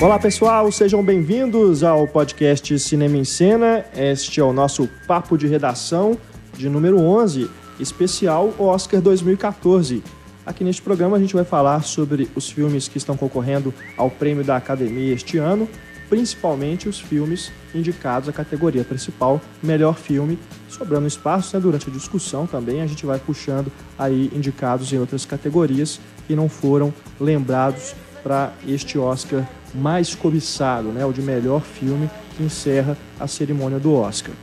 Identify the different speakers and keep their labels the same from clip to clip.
Speaker 1: Olá pessoal, sejam bem-vindos ao podcast Cinema em Cena. Este é o nosso papo de redação de número 11, especial Oscar 2014. Aqui neste programa a gente vai falar sobre os filmes que estão concorrendo ao prêmio da Academia este ano, principalmente os filmes indicados à categoria principal, melhor filme, sobrando espaço né, durante a discussão também a gente vai puxando aí indicados em outras categorias que não foram lembrados para este Oscar mais cobiçado, né, o de melhor filme que encerra a cerimônia do Oscar.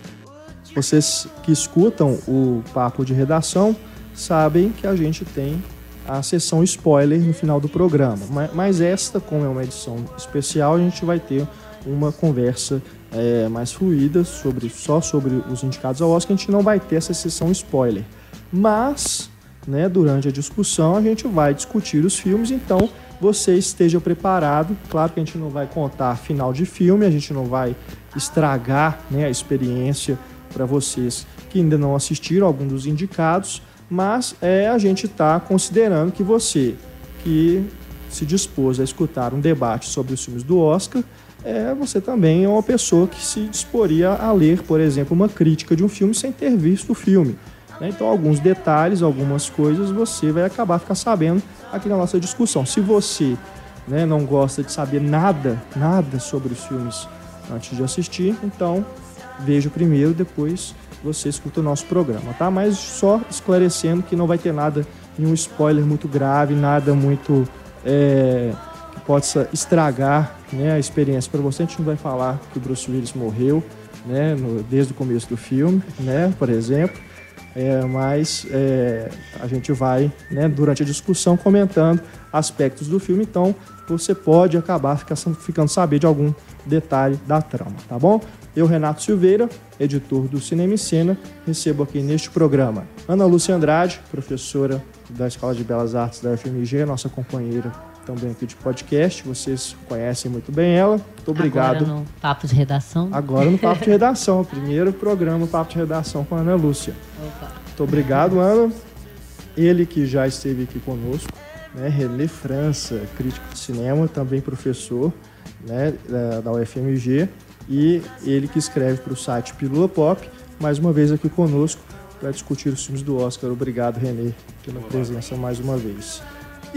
Speaker 1: Vocês que escutam o papo de redação sabem que a gente tem a sessão spoiler no final do programa, mas esta, como é uma edição especial, a gente vai ter uma conversa é, mais fluida sobre só sobre os indicados ao Oscar. A gente não vai ter essa sessão spoiler, mas né, durante a discussão a gente vai discutir os filmes, então você esteja preparado. Claro que a gente não vai contar final de filme, a gente não vai estragar né, a experiência para vocês que ainda não assistiram algum dos indicados, mas é a gente está considerando que você que se dispôs a escutar um debate sobre os filmes do Oscar, é, você também é uma pessoa que se disporia a ler, por exemplo, uma crítica de um filme sem ter visto o filme. Né? Então, alguns detalhes, algumas coisas você vai acabar ficar sabendo aqui na nossa discussão. Se você né, não gosta de saber nada, nada sobre os filmes antes de assistir, então veja primeiro, depois você escuta o nosso programa, tá? Mas só esclarecendo que não vai ter nada, nenhum spoiler muito grave, nada muito é, que possa estragar né, a experiência para você. A gente não vai falar que o Bruce Willis morreu, né, no, desde o começo do filme, né, por exemplo. É, mas é, a gente vai, né, durante a discussão, comentando aspectos do filme, então você pode acabar ficando, saber de algum detalhe da trama, tá bom? Eu, Renato Silveira, editor do Cinema e Cena, recebo aqui neste programa Ana Lúcia Andrade, professora da Escola de Belas Artes da UFMG, nossa companheira também aqui de podcast. Vocês conhecem muito bem ela. Muito obrigado.
Speaker 2: Agora no Papo de Redação.
Speaker 1: Agora no Papo de Redação. primeiro programa Papo de Redação com a Ana Lúcia. Opa. Muito obrigado, Ana. Ele que já esteve aqui conosco, né? René França, crítico de cinema, também professor né? da UFMG. E ele que escreve para o site Pilula Pop, mais uma vez aqui conosco para discutir os filmes do Oscar. Obrigado, Renê, pela presença mais uma vez.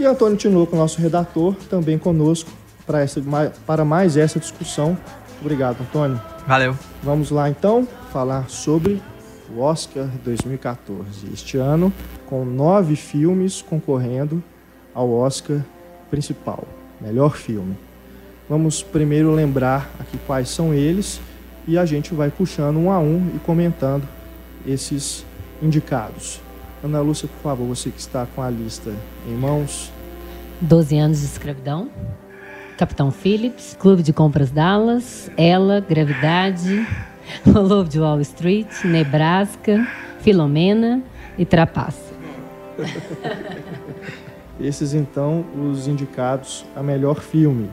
Speaker 1: E Antônio Tinoco, nosso redator, também conosco para, essa, para mais essa discussão. Obrigado, Antônio.
Speaker 3: Valeu.
Speaker 1: Vamos lá então falar sobre o Oscar 2014. Este ano, com nove filmes concorrendo ao Oscar principal, melhor filme. Vamos primeiro lembrar aqui quais são eles e a gente vai puxando um a um e comentando esses indicados. Ana Lúcia, por favor, você que está com a lista em mãos.
Speaker 2: 12 anos de escravidão. Capitão Phillips, Clube de Compras Dallas, Ela, Gravidade, O Lobo de Wall Street, Nebraska, Filomena e Trapaça.
Speaker 1: Esses, então, os indicados a melhor filme.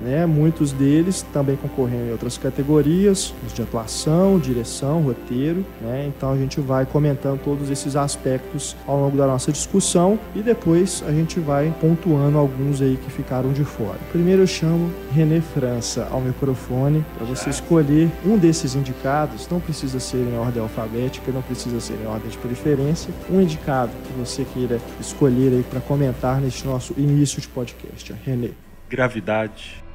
Speaker 1: Né? Muitos deles também concorrendo em outras categorias, de atuação, direção, roteiro. Né? Então a gente vai comentando todos esses aspectos ao longo da nossa discussão e depois a gente vai pontuando alguns aí que ficaram de fora. Primeiro eu chamo René França ao microfone para você escolher um desses indicados. Não precisa ser em ordem alfabética, não precisa ser em ordem de preferência. Um indicado que você queira escolher aí para comentar neste nosso início de podcast. René.
Speaker 4: Gravidade.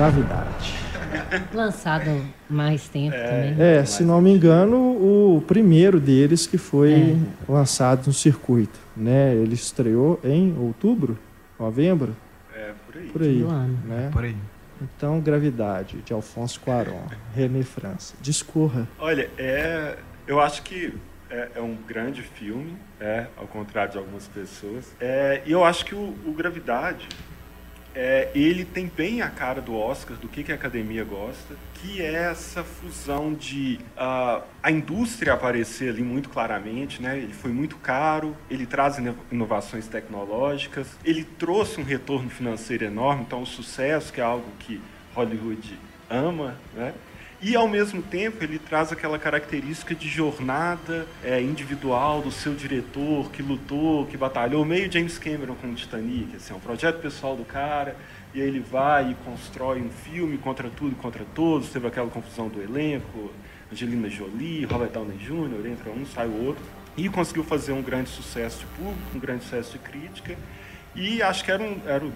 Speaker 1: Gravidade.
Speaker 2: Lançado mais tempo é, também.
Speaker 1: É, se não me engano, o primeiro deles que foi é. lançado no circuito. Né? Ele estreou em outubro, novembro?
Speaker 4: É, por aí.
Speaker 1: Por aí. Né?
Speaker 3: Por aí.
Speaker 1: Então, Gravidade, de Alfonso Cuarón, René França. Discorra.
Speaker 4: Olha, é, eu acho que é, é, um grande filme, é, ao contrário de algumas pessoas. É, e eu acho que o, o Gravidade é, ele tem bem a cara do Oscar, do que, que a academia gosta, que é essa fusão de uh, a indústria aparecer ali muito claramente, né? Ele foi muito caro, ele traz inovações tecnológicas, ele trouxe um retorno financeiro enorme, então o sucesso, que é algo que Hollywood ama, né? E, ao mesmo tempo, ele traz aquela característica de jornada é, individual do seu diretor, que lutou, que batalhou, meio James Cameron com o Titanic, assim, é um projeto pessoal do cara, e aí ele vai e constrói um filme contra tudo contra todos, teve aquela confusão do elenco, Angelina Jolie, Robert Downey Jr., entra um, sai o outro, e conseguiu fazer um grande sucesso de público, um grande sucesso de crítica, e acho que era um, era um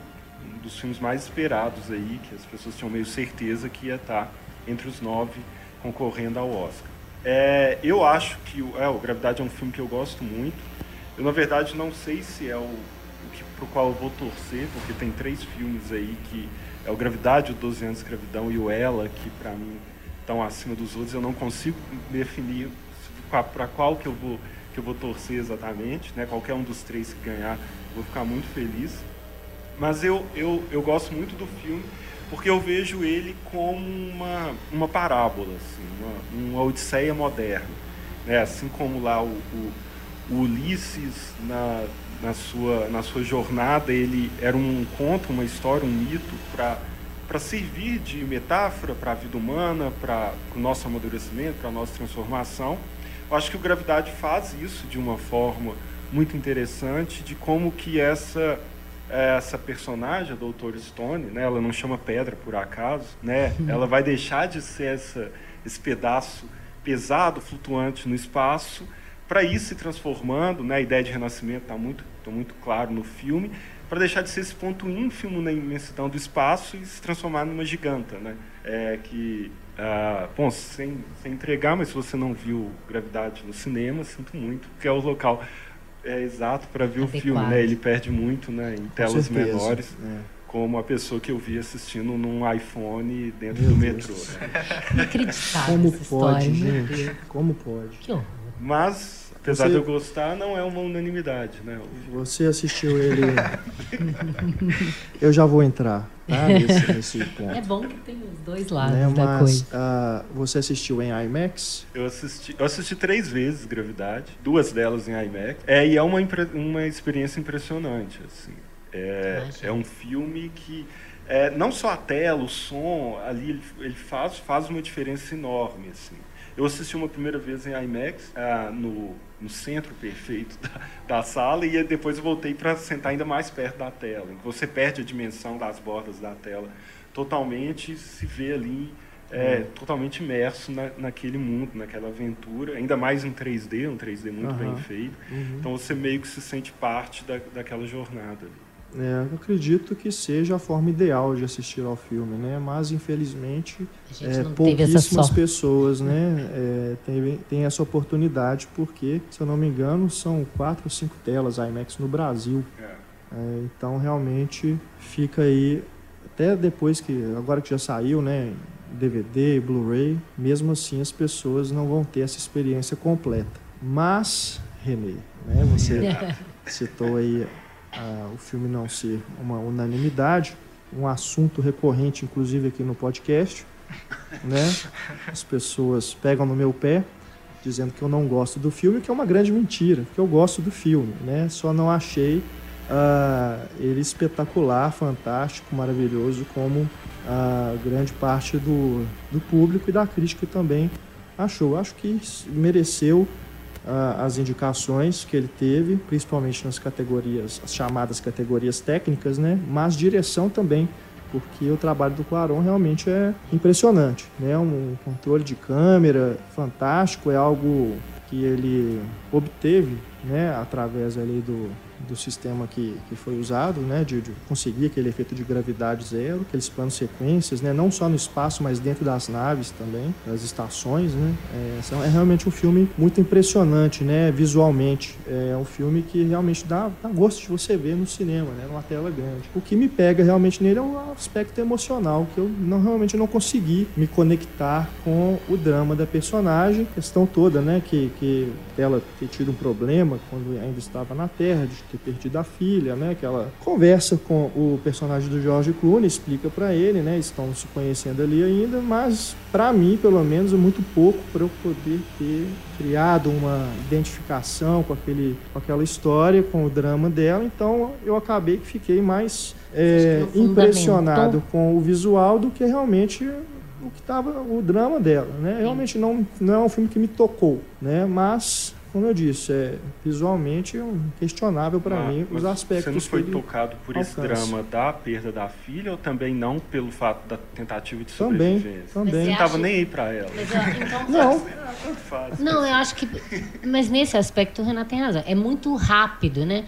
Speaker 4: dos filmes mais esperados aí, que as pessoas tinham meio certeza que ia estar entre os nove concorrendo ao Oscar. É, eu acho que é, o Gravidade é um filme que eu gosto muito. Eu, na verdade, não sei se é o, o que, pro qual eu vou torcer, porque tem três filmes aí que é o Gravidade, o 12 anos de escravidão e o Ela, que para mim estão acima dos outros. Eu não consigo definir para qual que eu vou que eu vou torcer exatamente, né? Qualquer um dos três que ganhar, vou ficar muito feliz. Mas eu, eu, eu gosto muito do filme porque eu vejo ele como uma, uma parábola, assim, uma, uma odisseia moderna. Né? Assim como lá o, o, o Ulisses, na, na, sua, na sua jornada, ele era um conto, uma história, um mito para servir de metáfora para a vida humana, para o nosso amadurecimento, para a nossa transformação. Eu acho que o Gravidade faz isso de uma forma muito interessante, de como que essa essa personagem, a Doutora Stone, né, ela não chama pedra por acaso, né, ela vai deixar de ser essa, esse pedaço pesado, flutuante no espaço, para ir se transformando, né, a ideia de renascimento está muito, tá muito claro no filme, para deixar de ser esse ponto ínfimo na imensidão do espaço e se transformar numa giganta, né, é, que ah, bom, sem, sem entregar, mas se você não viu Gravidade no cinema, sinto muito, porque é o local é exato para ver Adequado. o filme, né? Ele perde muito, né, em telas menores. É. Como a pessoa que eu vi assistindo num iPhone dentro Meu do Deus. metrô.
Speaker 2: Né? Inacreditável.
Speaker 1: Como pode, história, gente? Como pode?
Speaker 4: Que horror. Mas Apesar Você... de eu gostar, não é uma unanimidade, né?
Speaker 1: Você assistiu ele. eu já vou entrar tá? nesse, nesse ponto.
Speaker 2: É bom que tem os dois lados né? da Mas, coisa.
Speaker 1: Uh, você assistiu em IMAX?
Speaker 4: Eu assisti, eu assisti três vezes Gravidade, duas delas em IMAX. É, e é uma, uma experiência impressionante, assim. É, é um filme que é, não só a tela, o som, ali ele, ele faz, faz uma diferença enorme, assim. Eu assisti uma primeira vez em IMAX, ah, no, no centro perfeito da, da sala, e depois eu voltei para sentar ainda mais perto da tela. Você perde a dimensão das bordas da tela totalmente, se vê ali é, uhum. totalmente imerso na, naquele mundo, naquela aventura, ainda mais em 3D, um 3D muito uhum. bem feito. Uhum. Então você meio que se sente parte da, daquela jornada ali.
Speaker 1: É, eu acredito que seja a forma ideal de assistir ao filme, né? Mas infelizmente é, pouquíssimas pessoas, né, é, tem, tem essa oportunidade porque, se eu não me engano, são quatro ou cinco telas IMAX no Brasil. É. é, então realmente fica aí até depois que agora que já saiu, né? DVD, Blu-ray, mesmo assim as pessoas não vão ter essa experiência completa. Mas, Renê, né, você citou aí o filme não ser uma unanimidade, um assunto recorrente, inclusive aqui no podcast. Né? As pessoas pegam no meu pé, dizendo que eu não gosto do filme, que é uma grande mentira, que eu gosto do filme, né? Só não achei uh, ele espetacular, fantástico, maravilhoso, como a grande parte do, do público e da crítica também achou. Acho que mereceu as indicações que ele teve, principalmente nas categorias, as chamadas categorias técnicas, né? Mas direção também, porque o trabalho do Claron realmente é impressionante, né? Um controle de câmera fantástico, é algo que ele obteve, né? Através ali do do sistema que, que foi usado, né, de, de, conseguir aquele efeito de gravidade zero, aqueles planos sequências, né, não só no espaço, mas dentro das naves também, das estações, né, é, é realmente um filme muito impressionante, né, visualmente, é um filme que realmente dá, dá gosto de você ver no cinema, né, numa tela grande. O que me pega realmente nele é um aspecto emocional, que eu não, realmente não consegui me conectar com o drama da personagem, questão toda, né, que, que ela ter tido um problema quando ainda estava na Terra, de ter perdido a filha, né? Que ela conversa com o personagem do George Clooney, explica para ele, né? Estão se conhecendo ali ainda, mas para mim, pelo menos, é muito pouco para eu poder ter criado uma identificação com aquele, com aquela história, com o drama dela. Então, eu acabei que fiquei mais é, impressionado com o visual do que realmente o que estava o drama dela, né? Realmente não não é um filme que me tocou, né? Mas como eu disse, é visualmente é questionável para mim os aspectos. Você
Speaker 4: não foi tocado por alcança. esse drama da perda da filha ou também não pelo fato da tentativa de sobrevivência?
Speaker 1: Também, também.
Speaker 4: Não estava nem aí para ela.
Speaker 2: Mas, então, não. não, eu acho que, mas nesse aspecto o Renato tem razão. É muito rápido, né?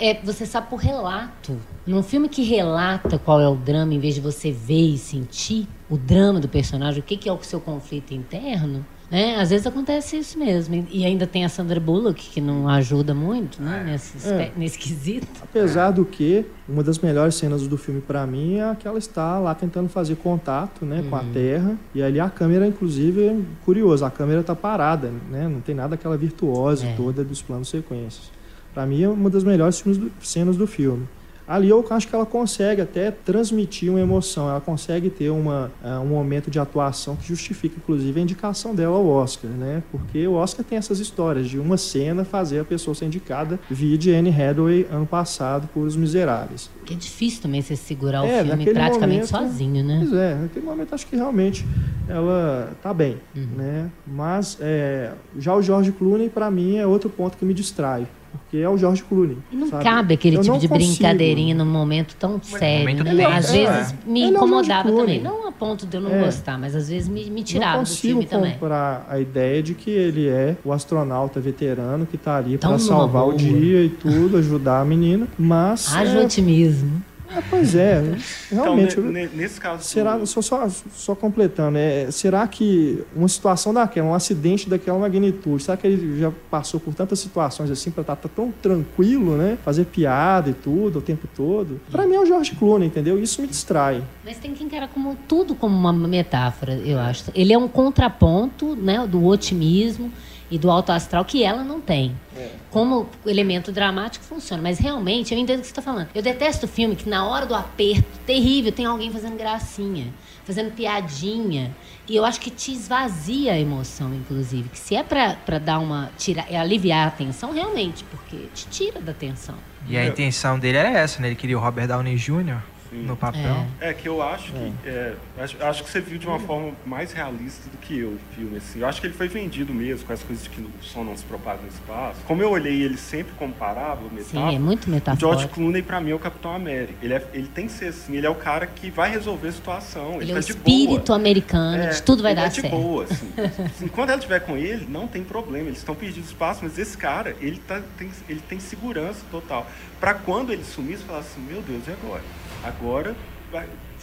Speaker 2: É, você sabe por relato. Num filme que relata qual é o drama, em vez de você ver e sentir o drama do personagem, o que, que é o seu conflito interno né? Às vezes acontece isso mesmo. E ainda tem a Sandra Bullock, que não ajuda muito né? nesse, é. nesse quesito.
Speaker 1: Apesar do que, uma das melhores cenas do filme para mim é aquela está lá tentando fazer contato né, uhum. com a uhum. Terra. E ali a câmera, inclusive, é curioso, a câmera está parada, né? não tem nada aquela virtuose é. toda dos planos sequências. Para mim é uma das melhores cenas do filme ali eu acho que ela consegue até transmitir uma emoção, ela consegue ter uma, uh, um momento de atuação que justifica, inclusive, a indicação dela ao Oscar, né? Porque o Oscar tem essas histórias de uma cena fazer a pessoa ser indicada, via de Anne Hathaway ano passado por Os Miseráveis.
Speaker 2: Que é difícil também você segurar é, o filme praticamente momento, sozinho, né?
Speaker 1: Pois é, naquele momento acho que realmente ela tá bem, uhum. né? Mas é, já o George Clooney, para mim, é outro ponto que me distrai porque é o George Clooney.
Speaker 2: E não
Speaker 1: sabe?
Speaker 2: cabe aquele eu tipo de consigo. brincadeirinha num momento tão sério, momento né? Às vezes é. me incomodava é também. Não a ponto de eu não é. gostar, mas às vezes me, me tirava do filme também.
Speaker 1: Eu comprar a ideia de que ele é o astronauta veterano que está ali para salvar o dia e tudo, ajudar a menina, mas...
Speaker 2: Haja
Speaker 1: é...
Speaker 2: otimismo.
Speaker 1: É, pois é, então, realmente.
Speaker 4: Então, nesse caso.
Speaker 1: Será, do... só, só, só completando, é, será que uma situação daquela, um acidente daquela magnitude, será que ele já passou por tantas situações assim para estar tá, tá tão tranquilo, né? Fazer piada e tudo o tempo todo? Para mim é o George Clooney, entendeu? Isso me distrai.
Speaker 2: Mas tem que encarar como tudo como uma metáfora, eu acho. Ele é um contraponto, né, do otimismo e do alto astral que ela não tem. É. Como elemento dramático funciona. Mas realmente, eu entendo o que você está falando. Eu detesto filme que na hora do aperto terrível tem alguém fazendo gracinha, fazendo piadinha. E eu acho que te esvazia a emoção, inclusive. Que se é para dar uma. Tira, é aliviar a tensão, realmente, porque te tira da tensão.
Speaker 3: E a intenção dele era essa, né? Ele queria o Robert Downey Jr. Sim. no papel.
Speaker 4: É. é. que eu acho que. É. é, acho, acho, que você viu de uma forma mais realista do que eu o filme. Assim. Eu acho que ele foi vendido mesmo, com as coisas de que o som não se propaga no espaço. Como eu olhei ele sempre comparável,
Speaker 2: metáfora, Sim, é muito metafórico.
Speaker 4: George Clooney, pra mim, é o Capitão América. Ele, é, ele tem que ser assim, ele é o cara que vai resolver a situação. Ele, ele tá é o
Speaker 2: espírito boa. americano, é, de tudo vai dar
Speaker 4: é
Speaker 2: de
Speaker 4: certo. boa, assim. Enquanto ela estiver com ele, não tem problema. Eles estão pedindo espaço, mas esse cara, ele, tá, tem, ele tem segurança total. Para quando ele sumir, você falar assim, meu Deus, e agora? Agora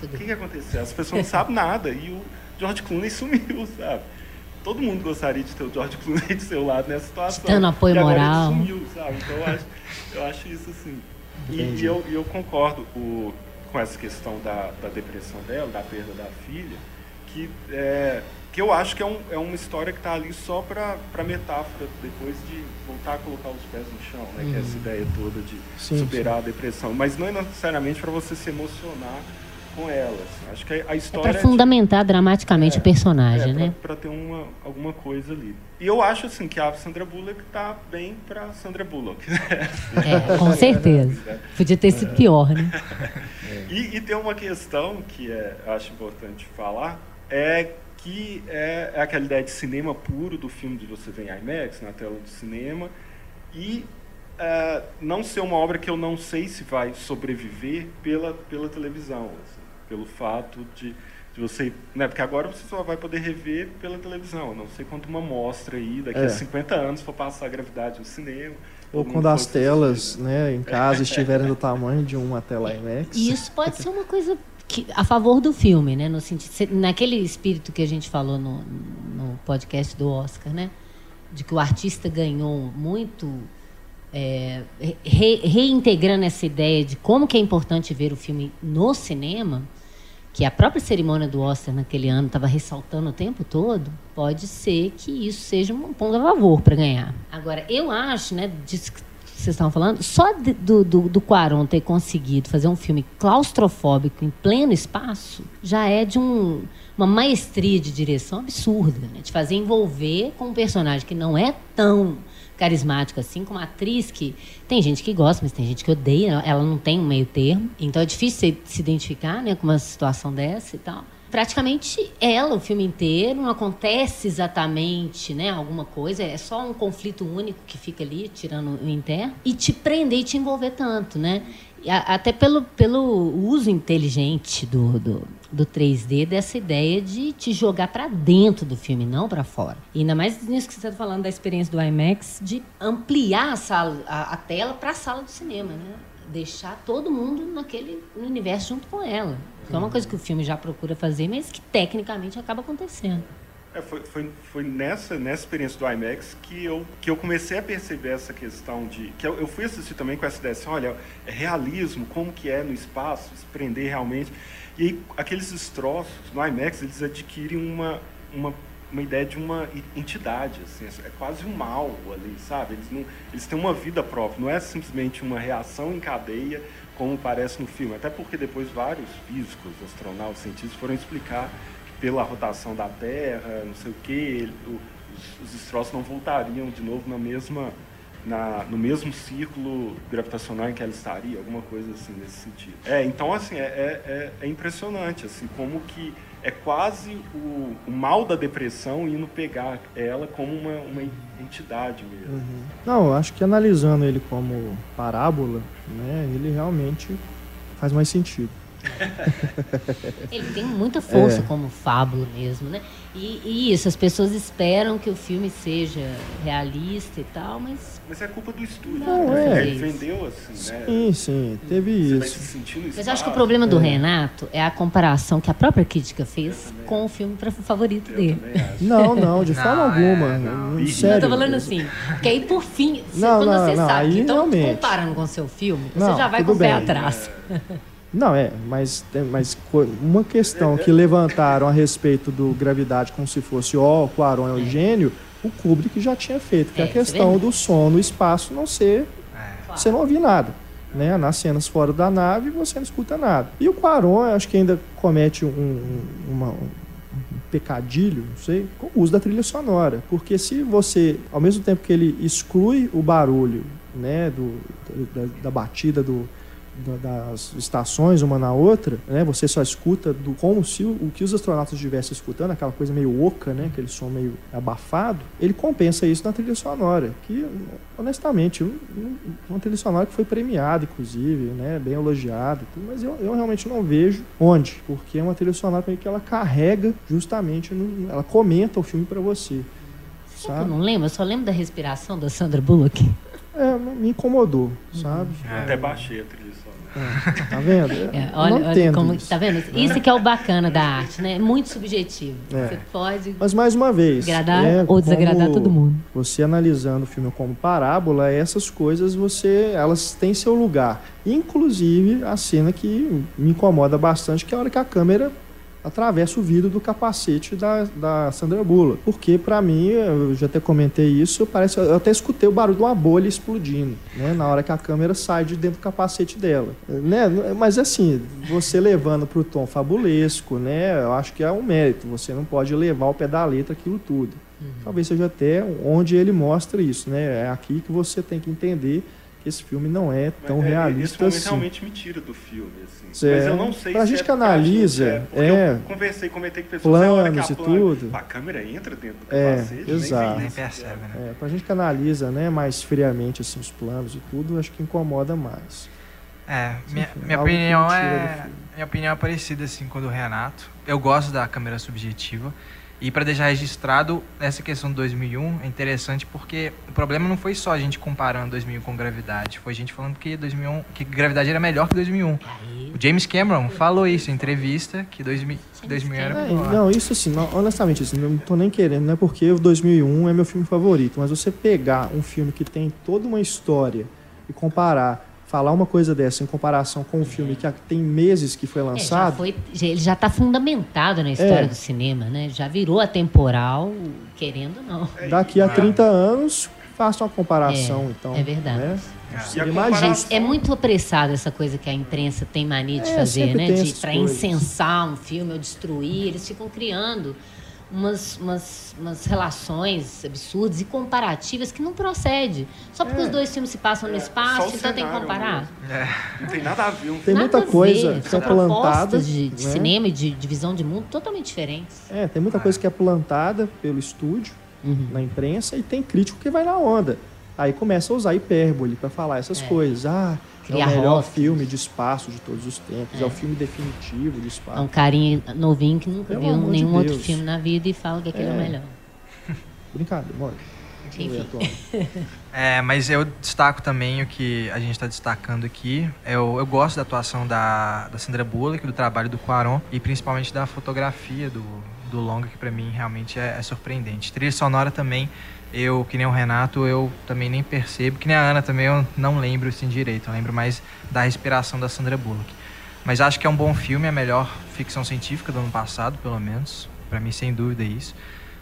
Speaker 4: o que, que aconteceu? As pessoas não sabem nada e o George Clooney sumiu, sabe? Todo mundo gostaria de ter o George Clooney do seu lado nessa situação.
Speaker 2: Dando apoio moral.
Speaker 4: Ele sumiu, sabe? Então eu acho, eu acho isso assim. E, e eu, eu concordo o, com essa questão da, da depressão dela, da perda da filha, que é, que eu acho que é, um, é uma história que está ali só para metáfora, depois de voltar a colocar os pés no chão, né? Uhum. Que é essa uhum. ideia toda de sim, superar sim. a depressão. Mas não é necessariamente para você se emocionar com ela. Assim. Acho que a história.
Speaker 2: É para fundamentar de... dramaticamente é, o personagem,
Speaker 4: é,
Speaker 2: né?
Speaker 4: Para ter uma, alguma coisa ali. E eu acho assim que a Sandra Bullock está bem para Sandra Bullock.
Speaker 2: É, com certeza. Podia ter sido pior, né?
Speaker 4: E, e tem uma questão que é, acho importante falar, é que é, é, aquela ideia de cinema puro do filme de você ver em IMAX, na tela do cinema, e é, não ser uma obra que eu não sei se vai sobreviver pela, pela televisão, assim, pelo fato de, de você. Né, porque agora você só vai poder rever pela televisão, não sei quanto uma mostra aí, daqui é. a 50 anos for passar a gravidade no cinema.
Speaker 1: Ou quando as telas né, em casa estiverem do tamanho de uma tela IMAX.
Speaker 2: E isso pode ser uma coisa que, a favor do filme, né? No sentido, naquele espírito que a gente falou no, no podcast do Oscar, né? De que o artista ganhou muito é, re, reintegrando essa ideia de como que é importante ver o filme no cinema, que a própria cerimônia do Oscar naquele ano estava ressaltando o tempo todo, pode ser que isso seja um ponto a favor para ganhar. Agora, eu acho, né, vocês estavam falando, só de, do, do, do Quaron ter conseguido fazer um filme claustrofóbico em pleno espaço já é de um, uma maestria de direção absurda, né? de fazer envolver com um personagem que não é tão carismático assim, com uma atriz que tem gente que gosta, mas tem gente que odeia, ela não tem um meio termo, então é difícil se identificar né, com uma situação dessa e tal praticamente ela o filme inteiro, não acontece exatamente né, alguma coisa, é só um conflito único que fica ali, tirando o interno, e te prender e te envolver tanto, né? Até pelo, pelo uso inteligente do, do, do 3D, dessa ideia de te jogar para dentro do filme, não para fora. E ainda mais nisso que você está falando da experiência do IMAX, de ampliar a, sala, a, a tela para a sala do cinema, né? Deixar todo mundo naquele universo junto com ela. Que é uma coisa que o filme já procura fazer, mas que tecnicamente acaba acontecendo.
Speaker 4: É, foi, foi, foi, nessa, nessa experiência do IMAX que eu, que eu comecei a perceber essa questão de... que Eu, eu fui assistir também com essa ideia assim, olha, é realismo, como que é no espaço, se prender realmente. E aí, aqueles destroços no IMAX, eles adquirem uma, uma uma ideia de uma entidade, assim, é quase um mal ali, sabe? Eles, não, eles têm uma vida própria, não é simplesmente uma reação em cadeia, como parece no filme. Até porque depois vários físicos, astronautas, cientistas foram explicar que pela rotação da Terra, não sei o quê, os, os destroços não voltariam de novo na mesma, na, no mesmo círculo gravitacional em que ela estaria, alguma coisa assim nesse sentido. É, então assim, é, é, é impressionante assim como que é quase o, o, mal da depressão indo pegar ela como uma, uma entidade mesmo. Uhum.
Speaker 1: Não, acho que analisando ele como parábola, né, ele realmente faz mais sentido.
Speaker 2: Ele tem muita força é. como fábula mesmo, né? E, e, isso, as pessoas esperam que o filme seja realista e tal, mas.
Speaker 4: Mas é culpa do estúdio. Não, né? é. Ele vendeu assim,
Speaker 1: né? Sim, sim, teve
Speaker 4: Você
Speaker 1: isso.
Speaker 2: Mas acho que o problema do é. Renato é a comparação que a própria crítica fez com o filme favorito eu dele.
Speaker 1: Não, não, de forma não, alguma. É, não. Sério.
Speaker 2: Eu tô falando assim, que aí por fim, não, quando você sabe, então comparando com o seu filme, você já vai com o pé atrás.
Speaker 1: É. Não, é, mas, mas uma questão que levantaram a respeito do Gravidade como se fosse ó, o Quaron é o gênio, o Kubrick já tinha feito, que é, a questão do som no espaço não ser. É. Você não ouvir nada. Né? Nas cenas fora da nave você não escuta nada. E o Quaron, acho que ainda comete um, uma, um pecadilho, não sei, com o uso da trilha sonora. Porque se você, ao mesmo tempo que ele exclui o barulho né, do, da, da batida do, das estações uma na outra, né? Você só escuta do como se o, o que os astronautas estivessem escutando, aquela coisa meio oca, né? Aquele som meio abafado. Ele compensa isso na trilha sonora, que honestamente, um, uma trilha sonora que foi premiada, inclusive, né? Bem elogiada, mas eu, eu realmente não vejo onde, porque é uma trilha sonora que ela carrega justamente, no, ela comenta o filme para você.
Speaker 2: Sabe? Eu não lembro, eu só lembro da respiração da Sandra Bullock.
Speaker 1: É, me incomodou, sabe?
Speaker 4: É. Até baixei a trilha
Speaker 1: tá vendo?
Speaker 2: É, olha, olha como, isso. tá vendo? Isso que é o bacana da arte, né? Muito subjetivo. É. Você pode.
Speaker 1: Mas mais uma vez,
Speaker 2: agradar é, ou desagradar todo mundo.
Speaker 1: Você analisando o filme como parábola, essas coisas você, elas têm seu lugar. Inclusive a cena que me incomoda bastante, que é a hora que a câmera atravessa o vidro do capacete da, da Sandra Bullock. Porque, para mim, eu já até comentei isso, parece, eu até escutei o barulho de uma bolha explodindo, né? Na hora que a câmera sai de dentro do capacete dela. Né? Mas, assim, você levando para o tom fabulesco, né? Eu acho que é um mérito. Você não pode levar ao pé da letra aquilo tudo. Uhum. Talvez seja até onde ele mostra isso, né? É aqui que você tem que entender esse filme não é tão Mas, é, realista esse
Speaker 4: assim. realmente me tira do filme, assim. É, Mas eu não sei
Speaker 1: pra
Speaker 4: se
Speaker 1: gente é que analisa,
Speaker 4: é, é, eu conversei, comentei com pessoas,
Speaker 1: planos e tudo.
Speaker 4: A câmera entra dentro do
Speaker 1: é, capacete, exato.
Speaker 3: nem percebe, né?
Speaker 1: É, pra gente que analisa, né, mais friamente assim os planos e tudo, acho que incomoda mais.
Speaker 3: É, minha, Enfim, minha opinião é minha opinião é parecida assim com a do Renato. Eu gosto da câmera subjetiva. E para deixar registrado, essa questão de 2001 é interessante porque o problema não foi só a gente comparando 2001 com Gravidade, foi a gente falando que 2001, que Gravidade era melhor que 2001. O James Cameron falou isso em entrevista, que 2000, 2001 era melhor.
Speaker 1: Não, isso assim, não, honestamente, assim, não tô nem querendo, não é porque o 2001 é meu filme favorito, mas você pegar um filme que tem toda uma história e comparar falar uma coisa dessa em comparação com um filme que tem meses que foi lançado. É, já
Speaker 2: foi, ele já está fundamentado na história é. do cinema, né? Já virou atemporal, querendo ou não.
Speaker 1: Daqui a 30 anos, faça uma comparação,
Speaker 2: É,
Speaker 1: então.
Speaker 2: é verdade.
Speaker 1: né?
Speaker 3: É.
Speaker 4: Comparação-
Speaker 2: Gente, é muito apressado essa coisa que a imprensa tem mania de
Speaker 1: É,
Speaker 2: fazer, né? De,
Speaker 1: coisas.
Speaker 2: incensar um filme ou destruir. Eles ficam criando umas, umas, umas relações absurdas e comparativas que não procede. Só porque
Speaker 1: É.
Speaker 2: os dois filmes se passam no
Speaker 4: É,
Speaker 2: espaço,
Speaker 4: só o
Speaker 2: então tem que comparar.
Speaker 3: É.
Speaker 4: Não tem nada a ver um
Speaker 1: Tem
Speaker 2: Nada
Speaker 1: muita coisa que
Speaker 2: São
Speaker 1: é plantada.
Speaker 2: propostas de, de
Speaker 1: né?
Speaker 2: cinema e de, de visão de mundo totalmente diferentes.
Speaker 1: É, tem muita coisa que é plantada pelo estúdio,
Speaker 2: Uhum.
Speaker 1: na imprensa, e tem crítico que vai na onda. Aí começa a usar hipérbole para falar essas
Speaker 2: É.
Speaker 1: coisas. Ah, é o melhor
Speaker 2: rótulos.
Speaker 1: filme de espaço de todos os tempos, é, o filme definitivo de
Speaker 2: É
Speaker 1: espaço.
Speaker 2: um carinha novinho que nunca
Speaker 1: Pelo
Speaker 2: viu
Speaker 1: amor de
Speaker 2: nenhum outro filme na vida e fala que aquele é, o
Speaker 1: É.
Speaker 2: melhor.
Speaker 1: Brincadeira. Antônio.
Speaker 3: É, mas eu destaco também o que a gente está destacando aqui. Eu, eu gosto da atuação da, da Sandra Bullock, do trabalho do Quaron e principalmente da fotografia do, do longa, que para mim realmente é, é surpreendente. Trilha sonora também, eu, que nem o Renato, eu também nem percebo, que nem a Ana também, eu não lembro assim direito. Eu lembro mais da respiração da Sandra Bullock. Mas acho que é um bom filme, é a melhor ficção científica do ano passado, pelo menos. Para mim, sem dúvida, é isso.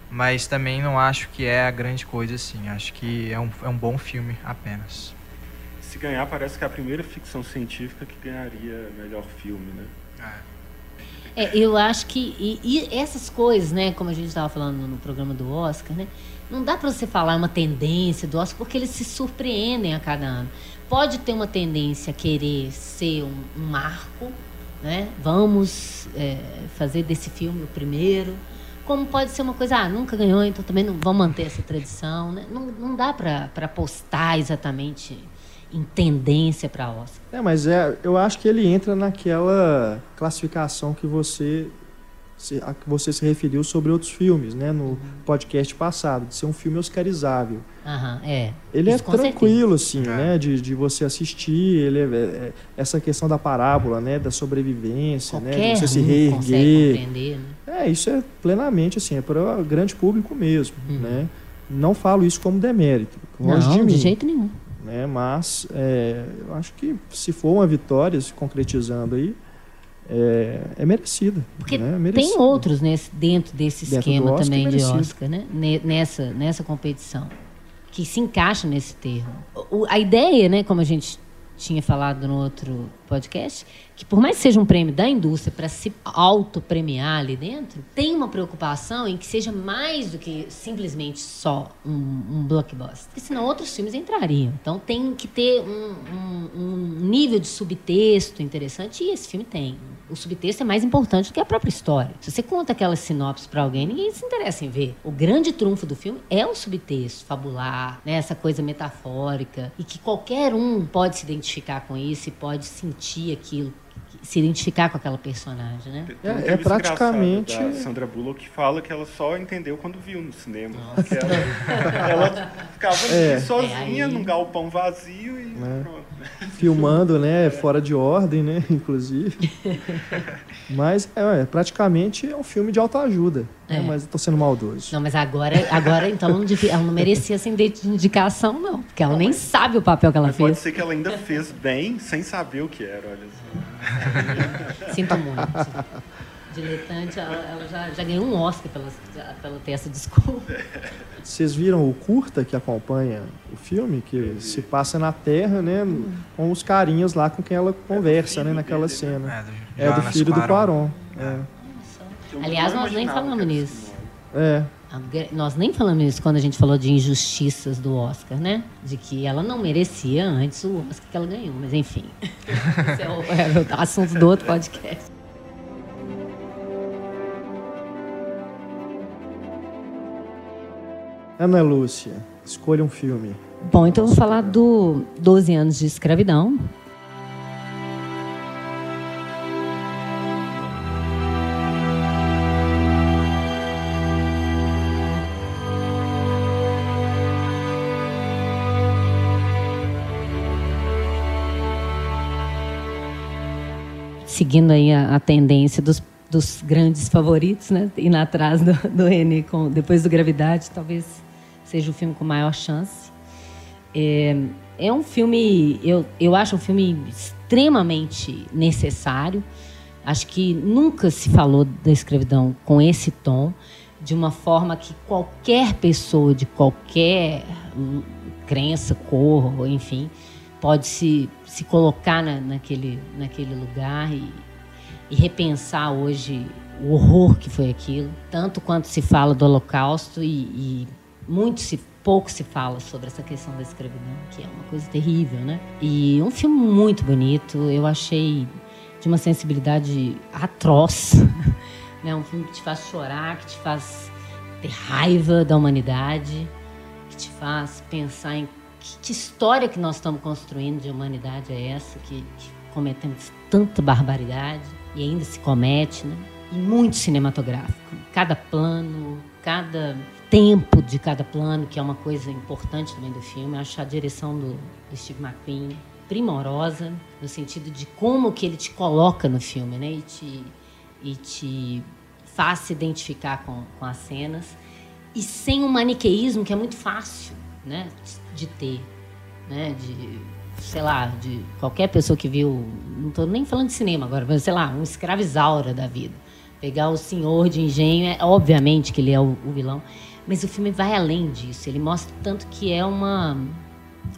Speaker 3: Mas também não acho que é a grande coisa, assim. Acho que é um, é um bom filme apenas.
Speaker 4: Se ganhar, parece que é a primeira ficção científica que ganharia melhor filme, né?
Speaker 2: É, eu acho que e, e essas coisas, né, como a gente estava falando no programa do Oscar, né, não dá para você falar uma tendência do Oscar porque eles se surpreendem a cada ano. Pode ter uma tendência a querer ser um, um marco, né? Vamos é, fazer desse filme o primeiro. Como pode ser uma coisa, ah, nunca ganhou, então também não vamos manter essa tradição, né? Não, não dá para apostar exatamente em tendência para Oscar.
Speaker 1: É, mas é, eu acho que ele entra naquela classificação que você a que você se referiu sobre outros filmes, né, no podcast passado, de ser um filme oscarizável.
Speaker 2: Aham, é.
Speaker 1: Ele
Speaker 2: Isso
Speaker 1: é tranquilo, assim,
Speaker 3: É.
Speaker 1: né, de, de você assistir. Ele é, é- essa questão da parábola, né, da sobrevivência, né,
Speaker 2: Qualquer
Speaker 1: de você se
Speaker 2: consegue
Speaker 1: reerguer.
Speaker 2: compreender, né?
Speaker 1: É, isso é plenamente assim, é para o grande público mesmo,
Speaker 2: Uhum.
Speaker 1: né? Não falo isso como demérito, longe
Speaker 2: Não,
Speaker 1: de mim,
Speaker 2: jeito nenhum.
Speaker 1: né? Mas é, eu acho que se for uma vitória se concretizando aí, é, é merecida.
Speaker 2: Porque
Speaker 1: né? É
Speaker 2: tem
Speaker 1: merecida.
Speaker 2: outros nesse, dentro desse
Speaker 1: Dentro
Speaker 2: esquema
Speaker 1: Oscar,
Speaker 2: também de
Speaker 1: merecido.
Speaker 2: Oscar, né? Ne- Nessa, nessa competição. Que se encaixa nesse termo. O- a ideia, né, como a gente tinha falado no outro podcast, que por mais que seja um prêmio da indústria para se auto-premiar ali dentro, tem uma preocupação em que seja mais do que simplesmente só um, um blockbuster. Porque senão outros filmes entrariam. Então tem que ter um, um- um nível de subtexto interessante, e esse filme tem. O subtexto é mais importante do que a própria história. Se você conta aquela sinopse para alguém, ninguém se interessa em ver. O grande trunfo do filme é o subtexto, fabular, né? essa coisa metafórica, e que qualquer um pode se identificar com isso e pode sentir aquilo, se identificar com aquela personagem, né?
Speaker 1: É- é praticamente-
Speaker 4: da Sandra Bullock que fala que ela só entendeu quando viu no cinema. Ela, ela ficava
Speaker 1: É.
Speaker 4: ali sozinha,
Speaker 2: É, aí-
Speaker 4: num galpão vazio e
Speaker 1: É.
Speaker 4: pronto.
Speaker 1: filmando, né, fora de ordem, né, inclusive. Mas é, é, praticamente é um filme de autoajuda. né,
Speaker 2: É.
Speaker 1: mas eu tô sendo maldoso.
Speaker 2: Não, mas agora, agora então, não devia- ela não merecia essa indi- indicação, não. Porque ela
Speaker 4: Não,
Speaker 2: nem
Speaker 4: mas-
Speaker 2: sabe o papel que ela
Speaker 4: Mas pode
Speaker 2: fez.
Speaker 4: ser que ela ainda fez bem sem saber o que era, olha só.
Speaker 2: Sinto muito. Diletante, ela, ela já, já ganhou um Oscar pela, pela ter essa desculpa.
Speaker 1: Vocês viram o curta que acompanha o filme, que se passa na Terra, né, com os carinhas lá com quem ela conversa,
Speaker 4: filho
Speaker 1: né, naquela
Speaker 4: dele, né?
Speaker 1: cena.
Speaker 3: É, do,
Speaker 1: É do filho do
Speaker 3: Quaron.
Speaker 1: Quaron.
Speaker 3: É.
Speaker 2: Aliás,
Speaker 4: não
Speaker 2: nós nem falamos nisso.
Speaker 1: É.
Speaker 2: Nós nem falamos isso quando a gente falou de injustiças do Oscar, né? De que ela não merecia antes o Oscar que ela ganhou, mas enfim. Esse é o, é o assunto do outro podcast.
Speaker 1: Ana Lúcia, escolha um filme.
Speaker 2: Bom, então eu vou falar do 12 anos de escravidão. Seguindo aí a, a tendência dos, dos grandes favoritos, né? Indo atrás do, do com, depois do Gravidade, talvez seja o filme com maior chance. É, é um filme, eu, eu acho um filme extremamente necessário. Acho que nunca se falou da escravidão com esse tom, de uma forma que qualquer pessoa de qualquer crença, cor, enfim, pode se, se colocar na, naquele, naquele lugar e, e repensar hoje o horror que foi aquilo, tanto quanto se fala do Holocausto e, e muito se pouco se fala sobre essa questão da escravidão, que é uma coisa terrível, né? E um filme muito bonito, eu achei de uma sensibilidade atroz, né? Um filme que te faz chorar, que te faz ter raiva da humanidade, que te faz pensar em que, que história que nós estamos construindo de humanidade é essa, que, que cometemos tanta barbaridade e ainda se comete, né? E muito cinematográfico. Cada plano, cada tempo de cada plano, que é uma coisa importante também do filme. Eu acho a direção do, do Steve McQueen primorosa, no sentido de como que ele te coloca no filme, né? E te, e te faz se identificar com, com as cenas. E sem um maniqueísmo que é muito fácil né? De ter. Né? De, sei lá, de qualquer pessoa que viu, não estou nem falando de cinema agora, mas sei lá, um escravizaura da vida. Pegar o senhor de engenho, é obviamente que ele é o, o vilão, mas o filme vai além disso. Ele mostra tanto que é uma.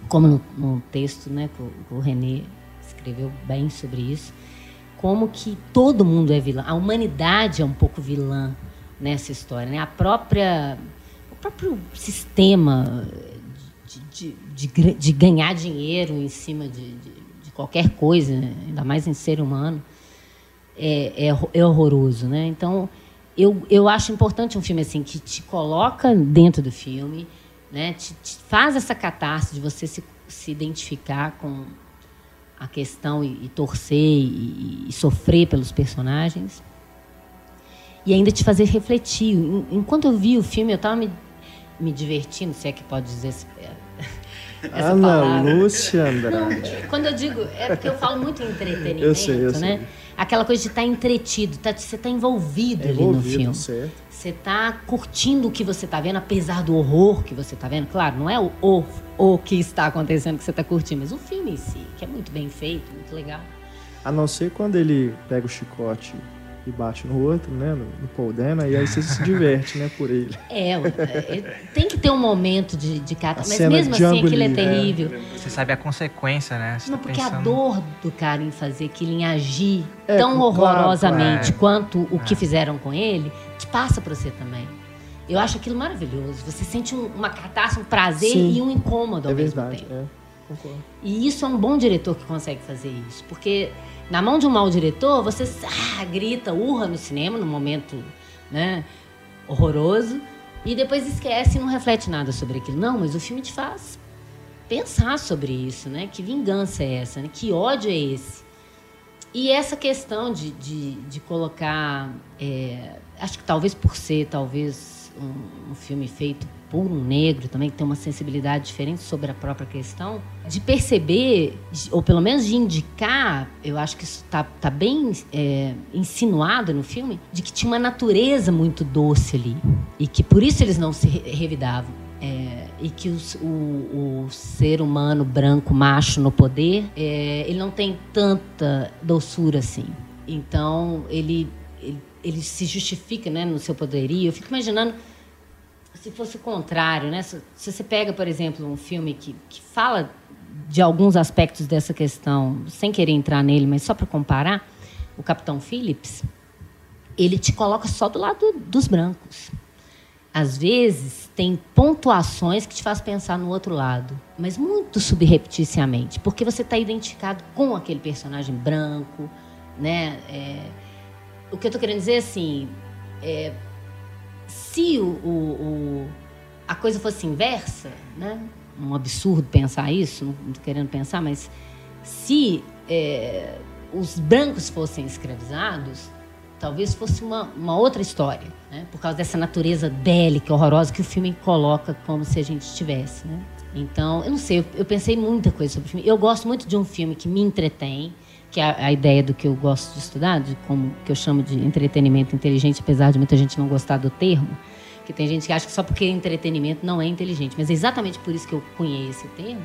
Speaker 2: Como no, no texto né, que o, o René escreveu bem sobre isso, como que todo mundo é vilão. A humanidade é um pouco vilã nessa história. Né? A própria, o próprio sistema de, de, de, de ganhar dinheiro em cima de, de qualquer coisa, ainda mais em ser humano, é, é, é horroroso. Né? Então eu, eu acho importante um filme assim que te coloca dentro do filme, né? Te, te faz essa catarse de você se, se identificar com a questão e, e torcer e, e, sofrer pelos personagens e ainda te fazer refletir. Enquanto eu vi o filme, eu estava me, me divertindo, se é que pode dizer
Speaker 1: essa Ana palavra. Lúcia Andrade.
Speaker 2: Não, quando eu digo, é porque eu falo muito em entretenimento, eu sei, eu né? Sei. Aquela coisa de estar tá entretido, tá, você está envolvido, envolvido, ali no filme. Certo. Você está curtindo o que você está vendo, apesar do horror que você está vendo. Claro, não é o, o, o que está acontecendo que você está curtindo, mas o filme em si, que é muito bem feito, muito legal.
Speaker 1: A não ser quando ele pega o chicote e bate no outro, né? No, no Paul Dana, e aí você se diverte, né, por ele.
Speaker 2: É, é, tem que ter um momento de, de cata, mas mesmo assim aquilo é terrível.
Speaker 3: É. Você sabe a consequência, né?
Speaker 2: Você Não, tá porque pensando... a dor do cara em fazer aquilo, em agir é, tão horrorosamente claro, quanto o que é. fizeram com ele, te passa para você também. Eu acho aquilo maravilhoso. Você sente um, uma catástrofe, um prazer Sim, e um incômodo ao é mesmo verdade, tempo. É, concordo. E isso é um bom diretor que consegue fazer isso, porque na mão de um mau diretor, você ah, grita, urra no cinema, num momento né, horroroso, e depois esquece e não reflete nada sobre aquilo. Não, mas o filme te faz pensar sobre isso, né? Que vingança é essa? Né? Que ódio é esse? E essa questão de, de, de colocar, é, acho que talvez por ser talvez um, um filme feito por um negro também, que tem uma sensibilidade diferente sobre a própria questão, de perceber, ou pelo menos de indicar, eu acho que isso está tá bem é, insinuado no filme, de que tinha uma natureza muito doce ali. E que por isso eles não se revidavam. É, e que os, o, o, ser humano branco, macho no poder, é, ele não tem tanta doçura assim. Então, ele, ele, se justifica né, no seu poderio. Eu fico imaginando se fosse o contrário, né? Se, se, você pega, por exemplo, um filme que, que fala de alguns aspectos dessa questão, sem querer entrar nele, mas só para comparar, o Capitão Phillips, ele te coloca só do lado dos brancos. Às vezes tem pontuações que te faz pensar no outro lado, mas muito subrepticiamente, porque você está identificado com aquele personagem branco, né? É, o que eu estou querendo dizer assim, é, se o, o, o, a coisa fosse inversa, né? um absurdo pensar isso, não estou querendo pensar, mas se é, os brancos fossem escravizados, talvez fosse uma, uma outra história, né? por causa dessa natureza bélica, horrorosa que o filme coloca como se a gente tivesse. Né? Então, eu não sei, eu, eu pensei muita coisa sobre o filme. Eu gosto muito de um filme que me entretém, que é a, ideia do que eu gosto de estudar, de como que eu chamo de entretenimento inteligente, apesar de muita gente não gostar do termo, que tem gente que acha que só porque entretenimento não é inteligente, mas é exatamente por isso que eu conheço esse termo,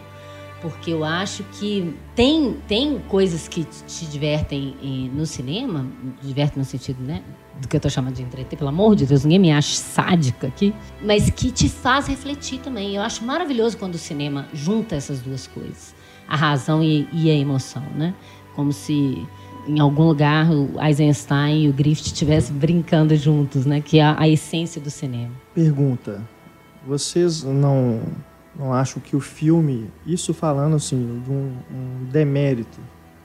Speaker 2: porque eu acho que tem, tem coisas que te divertem no cinema, divertem no sentido, né? Do que eu tô chamando de entreter, pelo amor de Deus, ninguém me acha sádica aqui, mas que te faz refletir também. Eu acho maravilhoso quando o cinema junta essas duas coisas, a razão e, e a emoção, né? Como se em algum lugar o Eisenstein e o Griffith estivessem brincando juntos, né? Que é a, essência do cinema.
Speaker 1: Pergunta: vocês não não acho que o filme, isso falando assim, de um, um demérito,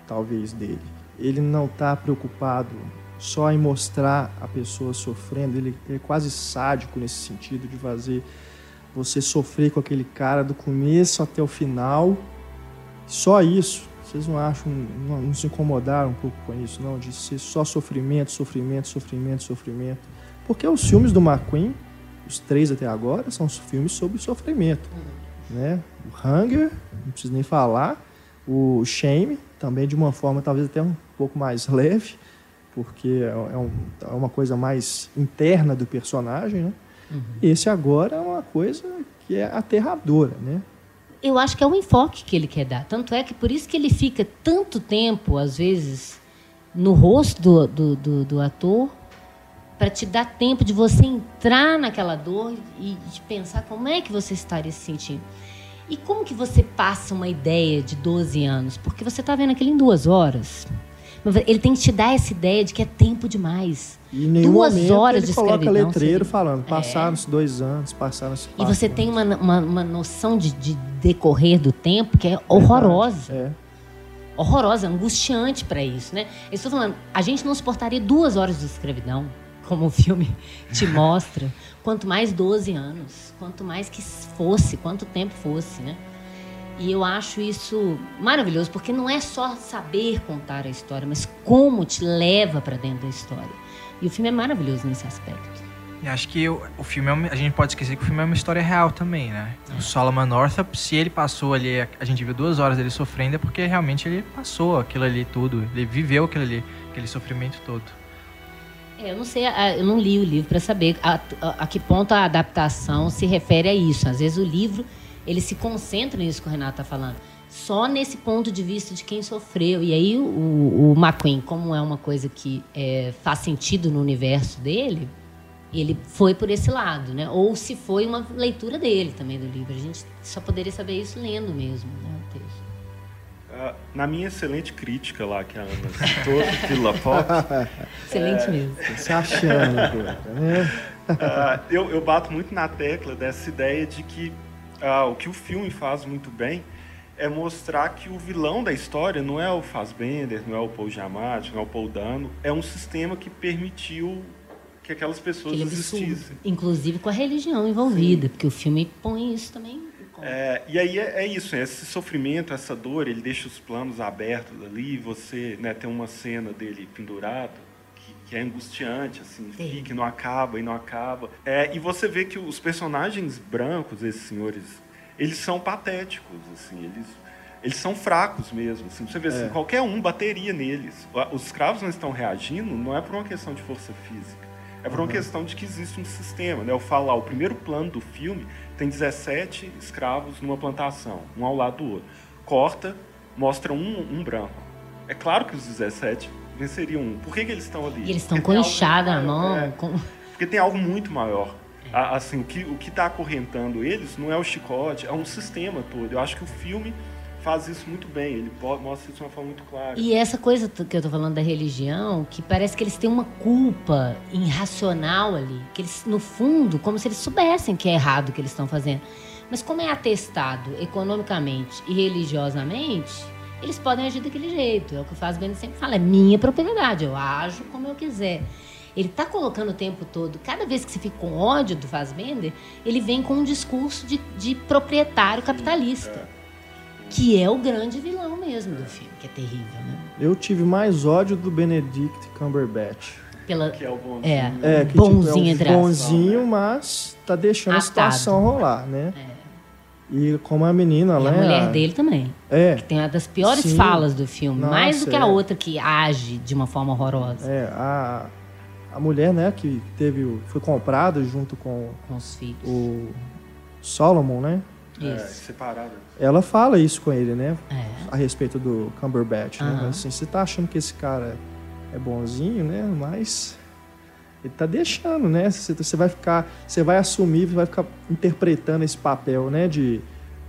Speaker 1: talvez, dele, ele não está preocupado só em mostrar a pessoa sofrendo, ele é quase sádico nesse sentido de fazer você sofrer com aquele cara do começo até o final. Só isso. Vocês não acham, não, não se incomodaram um pouco com isso, não? De ser só sofrimento, sofrimento, sofrimento, sofrimento. Porque os filmes do McQueen, os três até agora, são filmes sobre sofrimento né? O Hunger, não preciso nem falar. O Shame, também de uma forma talvez até um pouco mais leve, porque é, é, um, é uma coisa mais interna do personagem, né? Uhum. Esse agora é uma coisa que é aterradora, né?
Speaker 2: Eu acho que é o enfoque que ele quer dar. Tanto é que por isso que ele fica tanto tempo, às vezes, no rosto do, do, do, do ator, para te dar tempo de você entrar naquela dor e de pensar como é que você estaria se sentindo. E como que você passa uma ideia de 12 anos? Porque você está vendo aquilo em duas horas. Ele tem que te dar essa ideia de que é tempo demais.
Speaker 1: E em duas horas ele de coloca letreiro seria... falando, passaram-se é. dois anos, passaram-se
Speaker 2: E você tem uma, uma, uma noção de, de, decorrer do tempo que é horrorosa. É. Horrorosa, angustiante para isso, né? Eu estou falando, a gente não suportaria duas horas de escravidão como o filme te mostra, quanto mais 12 anos, quanto mais que fosse, quanto tempo fosse, né? E eu acho isso maravilhoso, porque não é só saber contar a história, mas como te leva para dentro da história. E o filme é maravilhoso nesse aspecto.
Speaker 3: E acho que o, o filme, é a gente pode esquecer que o filme é uma história real também, né? O Solomon Northup, se ele passou ali, a gente viu duas horas dele sofrendo, é porque realmente ele passou aquilo ali tudo, ele viveu aquilo ali, aquele sofrimento todo.
Speaker 2: É, eu não sei, eu não li o livro para saber a, a, a, que ponto a adaptação se refere a isso. Às vezes o livro ele se concentra nisso que o Renato está falando, só nesse ponto de vista de quem sofreu. E aí o, o McQueen, como é uma coisa que é, faz sentido no universo dele, ele foi por esse lado, né? Ou se foi uma leitura dele também do livro. A gente só poderia saber isso lendo mesmo, né, o texto.
Speaker 4: Uh, na minha excelente crítica lá, que a Ana citou, Vila Pop.
Speaker 2: excelente é, mesmo.
Speaker 1: Se achando, né?
Speaker 4: uh, eu, eu bato muito na tecla dessa ideia de que uh, o que o filme faz muito bem é mostrar que o vilão da história não é o Fassbender, não é o Paul Giamatti, não é o Paul Dano, é um sistema que permitiu que aquelas pessoas Aquele existissem.
Speaker 2: Inclusive com a religião envolvida, Sim. porque o filme põe isso também
Speaker 4: é, e aí é, é, isso, esse sofrimento, essa dor, ele deixa os planos abertos ali, você né, tem uma cena dele pendurado, que, é angustiante, assim, Sim. que não acaba e não acaba. É, e você vê que os personagens brancos, esses senhores, eles são patéticos, assim, eles, eles são fracos mesmo. Assim, você vê assim, é. qualquer um bateria neles. Os escravos não estão reagindo, não é por uma questão de força física. É por uma uhum. questão de que existe um sistema. Né? Eu falo lá, o primeiro plano do filme tem 17 escravos numa plantação, um ao lado do outro. Corta, mostra um, um branco. É claro que os 17 venceriam um. Por que, que eles estão ali?
Speaker 2: E eles estão com enxada na mão. É, com...
Speaker 4: Porque tem algo muito maior. É. Assim, o que o está acorrentando eles não é o chicote, é um sistema todo. Eu acho que o filme faz isso muito bem, ele mostra isso de uma forma muito clara.
Speaker 2: E essa coisa que eu tô falando da religião, que parece que eles têm uma culpa irracional ali, que eles, no fundo, como se eles soubessem que é errado o que eles estão fazendo. Mas como é atestado economicamente e religiosamente, eles podem agir daquele jeito. É o que o Fazbender sempre fala, é minha propriedade, eu ajo como eu quiser. Ele está colocando o tempo todo, cada vez que você fica com ódio do Fazbender, ele vem com um discurso de, de proprietário capitalista. Que é o grande vilão mesmo do filme, que é terrível, né?
Speaker 1: Eu tive mais ódio do Benedict Cumberbatch.
Speaker 2: Pela...
Speaker 4: Que é o bonzinho.
Speaker 2: É, é que, bonzinho
Speaker 1: tipo, é um bonzinho, mas tá deixando Atado. a situação rolar, né? É. E como a menina lá.
Speaker 2: a mulher dele também. É. Que tem uma das piores Sim. falas do filme. Nossa, mais do que a é. outra que age de uma forma horrorosa.
Speaker 1: É, a, a mulher, né, que teve. Foi comprada junto com.
Speaker 2: Com os filhos.
Speaker 1: O Solomon, né?
Speaker 4: É,
Speaker 2: Isso.
Speaker 4: separado.
Speaker 1: Ela fala isso com ele, né?
Speaker 2: É.
Speaker 1: A respeito do Cumberbatch, né? Assim, você tá achando que esse cara é bonzinho, né? Mas ele tá deixando, né? Você, você vai ficar, você vai assumir, vai ficar interpretando esse papel, né? De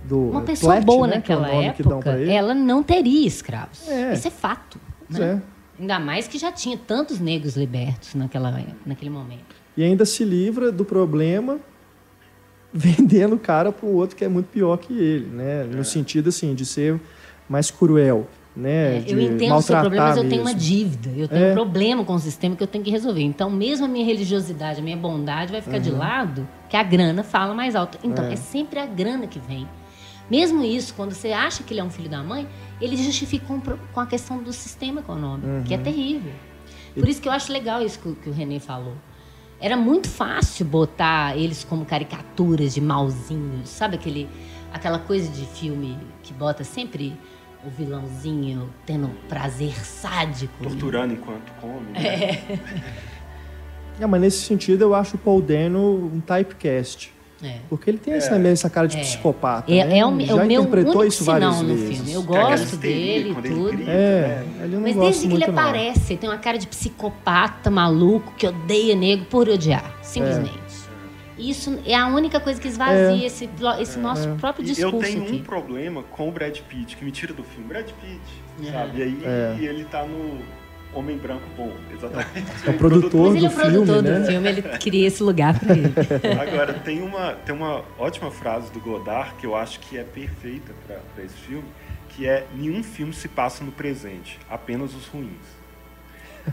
Speaker 1: do
Speaker 2: Uma pessoa
Speaker 1: Plet,
Speaker 2: boa
Speaker 1: né, que é
Speaker 2: naquela
Speaker 1: dão
Speaker 2: época, ela não teria escravos.
Speaker 1: É.
Speaker 2: Isso é fato. Né?
Speaker 1: é.
Speaker 2: Ainda mais que já tinha tantos negros libertos naquela, naquele momento.
Speaker 1: E ainda se livra do problema vendendo o cara para o outro que é muito pior que ele, né? No sentido assim de ser mais cruel, né?
Speaker 2: É, eu entendo o seu problema, mas eu tenho uma dívida. Eu tenho
Speaker 1: É.
Speaker 2: um problema com o sistema que eu tenho que resolver. Então, mesmo a minha religiosidade, a minha bondade vai ficar de lado, que a grana fala mais alto. Então,
Speaker 1: Uhum. É.
Speaker 2: é. sempre a grana que vem. Mesmo isso, quando você acha que ele é um filho da mãe, ele justifica com, com a questão do sistema econômico, que
Speaker 1: Uhum.
Speaker 2: é terrível. Por isso que eu acho legal isso que, o- que o René falou. Era muito fácil botar eles como caricaturas de malzinhos, sabe aquele, aquela coisa de filme que bota sempre o vilãozinho tendo prazer sádico.
Speaker 4: Torturando enquanto come. Né?
Speaker 1: É, mas nesse sentido eu acho o Paul Dano um typecast.
Speaker 2: É.
Speaker 1: Porque ele tem essa, essa cara de
Speaker 2: É.
Speaker 1: psicopata.
Speaker 2: É,
Speaker 1: né?
Speaker 2: é o, é
Speaker 1: Já
Speaker 2: o meu
Speaker 1: interpretou
Speaker 2: único
Speaker 1: isso várias
Speaker 2: no
Speaker 1: vezes.
Speaker 2: filme. Eu
Speaker 4: é
Speaker 2: gosto dele e tudo.
Speaker 4: grita,
Speaker 1: É,
Speaker 4: né?
Speaker 1: ele eu não
Speaker 2: Mas desde que ele
Speaker 1: não.
Speaker 2: aparece, ele tem uma cara de psicopata maluco que odeia negro por odiar, simplesmente. Isso é a única coisa que esvazia esse, plo- esse nosso próprio discurso
Speaker 4: eu tenho
Speaker 2: aqui.
Speaker 4: um problema com o Brad Pitt, que me tira do filme. Brad Pitt,
Speaker 2: É.
Speaker 4: sabe? E aí
Speaker 1: É.
Speaker 4: ele tá no Homem Branco Bom, exatamente.
Speaker 1: É o produtor
Speaker 2: Mas ele é o
Speaker 1: do
Speaker 2: produtor
Speaker 1: filme,
Speaker 2: do
Speaker 1: né?
Speaker 2: filme, ele queria esse lugar pra ele.
Speaker 4: Agora, tem uma, tem uma ótima frase do Godard que eu acho que é perfeita para esse filme, que é nenhum filme se passa no presente, apenas os ruins.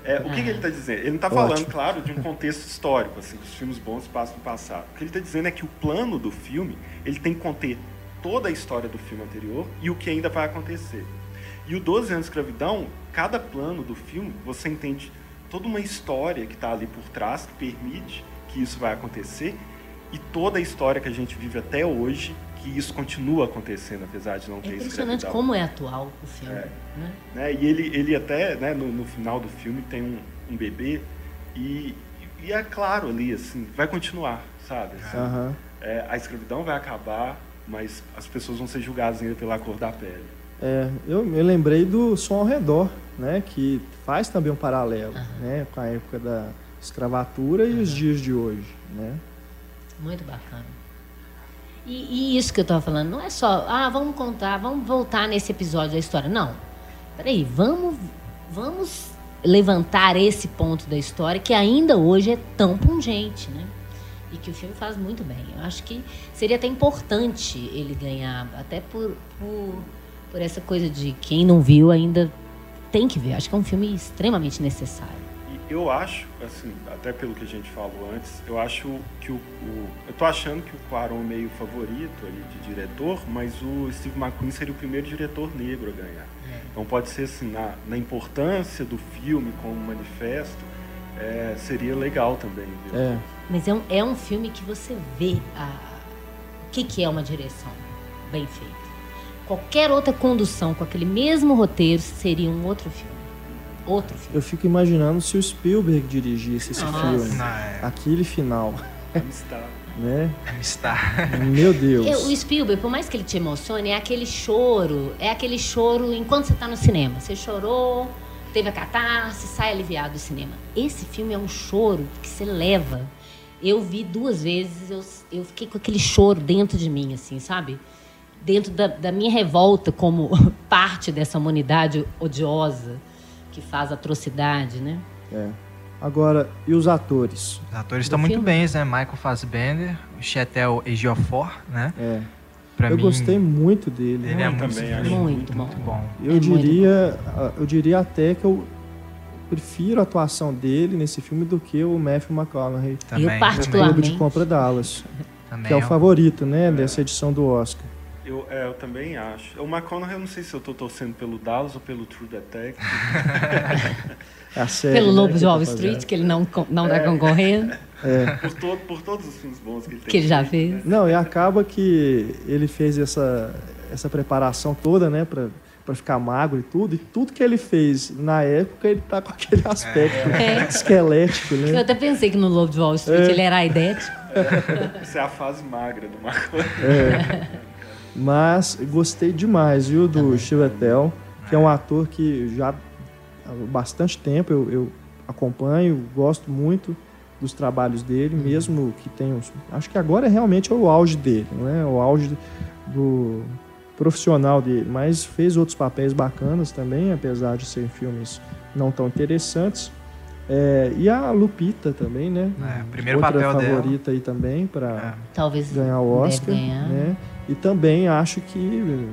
Speaker 4: É, o que, que ele está dizendo? Ele não está falando, claro, de um contexto histórico, assim, que os filmes bons passam no passado. O que ele está dizendo é que o plano do filme ele tem que conter toda a história do filme anterior e o que ainda vai acontecer. E o 12 anos de escravidão, cada plano do filme, você entende toda uma história que está ali por trás, que permite que isso vai acontecer, e toda a história que a gente vive até hoje, que isso continua acontecendo, apesar de não
Speaker 2: É
Speaker 4: ter
Speaker 2: impressionante
Speaker 4: escravidão.
Speaker 2: como é atual o filme.
Speaker 4: É.
Speaker 2: né?
Speaker 4: Né? E ele, ele até, né, no, no final do filme, tem um, um bebê, e, e é claro ali, assim, vai continuar, sabe? Assim, é, a escravidão vai acabar, mas as pessoas vão ser julgadas ainda pela cor da pele.
Speaker 1: É, eu me lembrei do Som ao Redor, né? Que faz também um paralelo, né? Com a época da escravatura e os dias de hoje, né?
Speaker 2: Muito bacana. E, e isso que eu tava falando, não é só, ah, vamos contar, vamos voltar nesse episódio da história. Não. Peraí, vamos, vamos levantar esse ponto da história que ainda hoje é tão pungente, né? E que o filme faz muito bem. Eu acho que seria até importante ele ganhar, até por, por, por essa coisa de quem não viu ainda tem que ver. Acho que é um filme extremamente necessário.
Speaker 4: Eu acho, assim, até pelo que a gente falou antes, eu acho que o. o- eu tô achando que o Quaron é meio favorito ali de diretor, mas o Steve McQueen seria o primeiro diretor negro a ganhar. Então pode ser assim, na, na importância do filme como manifesto, é, seria legal também.
Speaker 1: É.
Speaker 2: Mas é um, é um filme que você vê a, o que, que é uma direção bem feita. Qualquer outra condução com aquele mesmo roteiro seria um outro filme. Outro filme.
Speaker 1: Eu fico imaginando se o Spielberg dirigisse esse
Speaker 2: Nossa.
Speaker 1: filme.
Speaker 3: Não, é,
Speaker 1: Aquele final,
Speaker 4: Amistad.
Speaker 1: né?
Speaker 3: está.
Speaker 1: Meu Deus.
Speaker 2: Eu- o Spielberg, por mais que ele te emocione, é aquele choro, é aquele choro enquanto você está no cinema. Você chorou, teve a catarse, sai aliviado do cinema. Esse filme é um choro que você leva. Eu vi duas vezes, eu, eu fiquei com aquele choro dentro de mim, assim, sabe? Dentro da, da minha revolta como parte dessa humanidade odiosa que faz atrocidade, né?
Speaker 1: É. Agora, e os atores?
Speaker 3: Os atores estão muito bem, né? Michael Fassbender, Chetel Ejiofor, né?
Speaker 1: É.
Speaker 3: Pra
Speaker 1: eu
Speaker 3: mim,
Speaker 1: gostei muito dele.
Speaker 3: Ele é
Speaker 4: Muito também,
Speaker 3: muito, muito,
Speaker 2: Muito
Speaker 3: muito,
Speaker 2: bom.
Speaker 3: bom.
Speaker 1: Eu
Speaker 2: É muito
Speaker 1: diria, eu diria até que eu prefiro a atuação dele nesse filme do que o Matthew McConaughey
Speaker 3: Também,
Speaker 2: eu
Speaker 1: no
Speaker 2: particularmente
Speaker 1: Clube de Compra Dallas,
Speaker 3: também
Speaker 1: que é o
Speaker 3: eu-
Speaker 1: favorito, né, dessa edição do Oscar.
Speaker 4: Eu, é, eu também acho. O McConaughey, eu não sei se eu tô torcendo pelo Dallas ou pelo True Detective.
Speaker 1: É a série,
Speaker 2: Pelo
Speaker 1: né,
Speaker 2: Lobo
Speaker 1: que
Speaker 2: de
Speaker 1: ele
Speaker 2: Wall
Speaker 1: tá
Speaker 2: Street, que ele não, não tá concorrendo,
Speaker 4: por, to, por todos os filmes bons que ele tem.
Speaker 2: que ele já fez.
Speaker 1: Não, e acaba que ele fez essa, essa preparação toda, né, pra, pra ficar magro e tudo, e tudo que ele fez na época, ele tá com aquele aspecto
Speaker 2: É.
Speaker 1: esquelético,
Speaker 2: Eu
Speaker 1: né?
Speaker 2: até pensei que no Lobo de Wall Street ele era aidético.
Speaker 4: Isso é a fase magra do McConaughey.
Speaker 1: É. Mas gostei demais, viu, do Chivetel, que é um ator que já há bastante tempo eu, eu acompanho, gosto muito dos trabalhos dele, mesmo que tenha. Acho que agora realmente é o auge dele, não é? O auge do profissional dele, mas fez outros papéis bacanas também, apesar de serem filmes não tão interessantes. É, e a Lupita também, né?
Speaker 3: É, primeiro
Speaker 1: Outra
Speaker 3: papel
Speaker 1: favorita
Speaker 3: dela.
Speaker 1: aí também para
Speaker 2: Talvez
Speaker 1: ganhar o Oscar,
Speaker 2: ganhar.
Speaker 1: né? E também acho que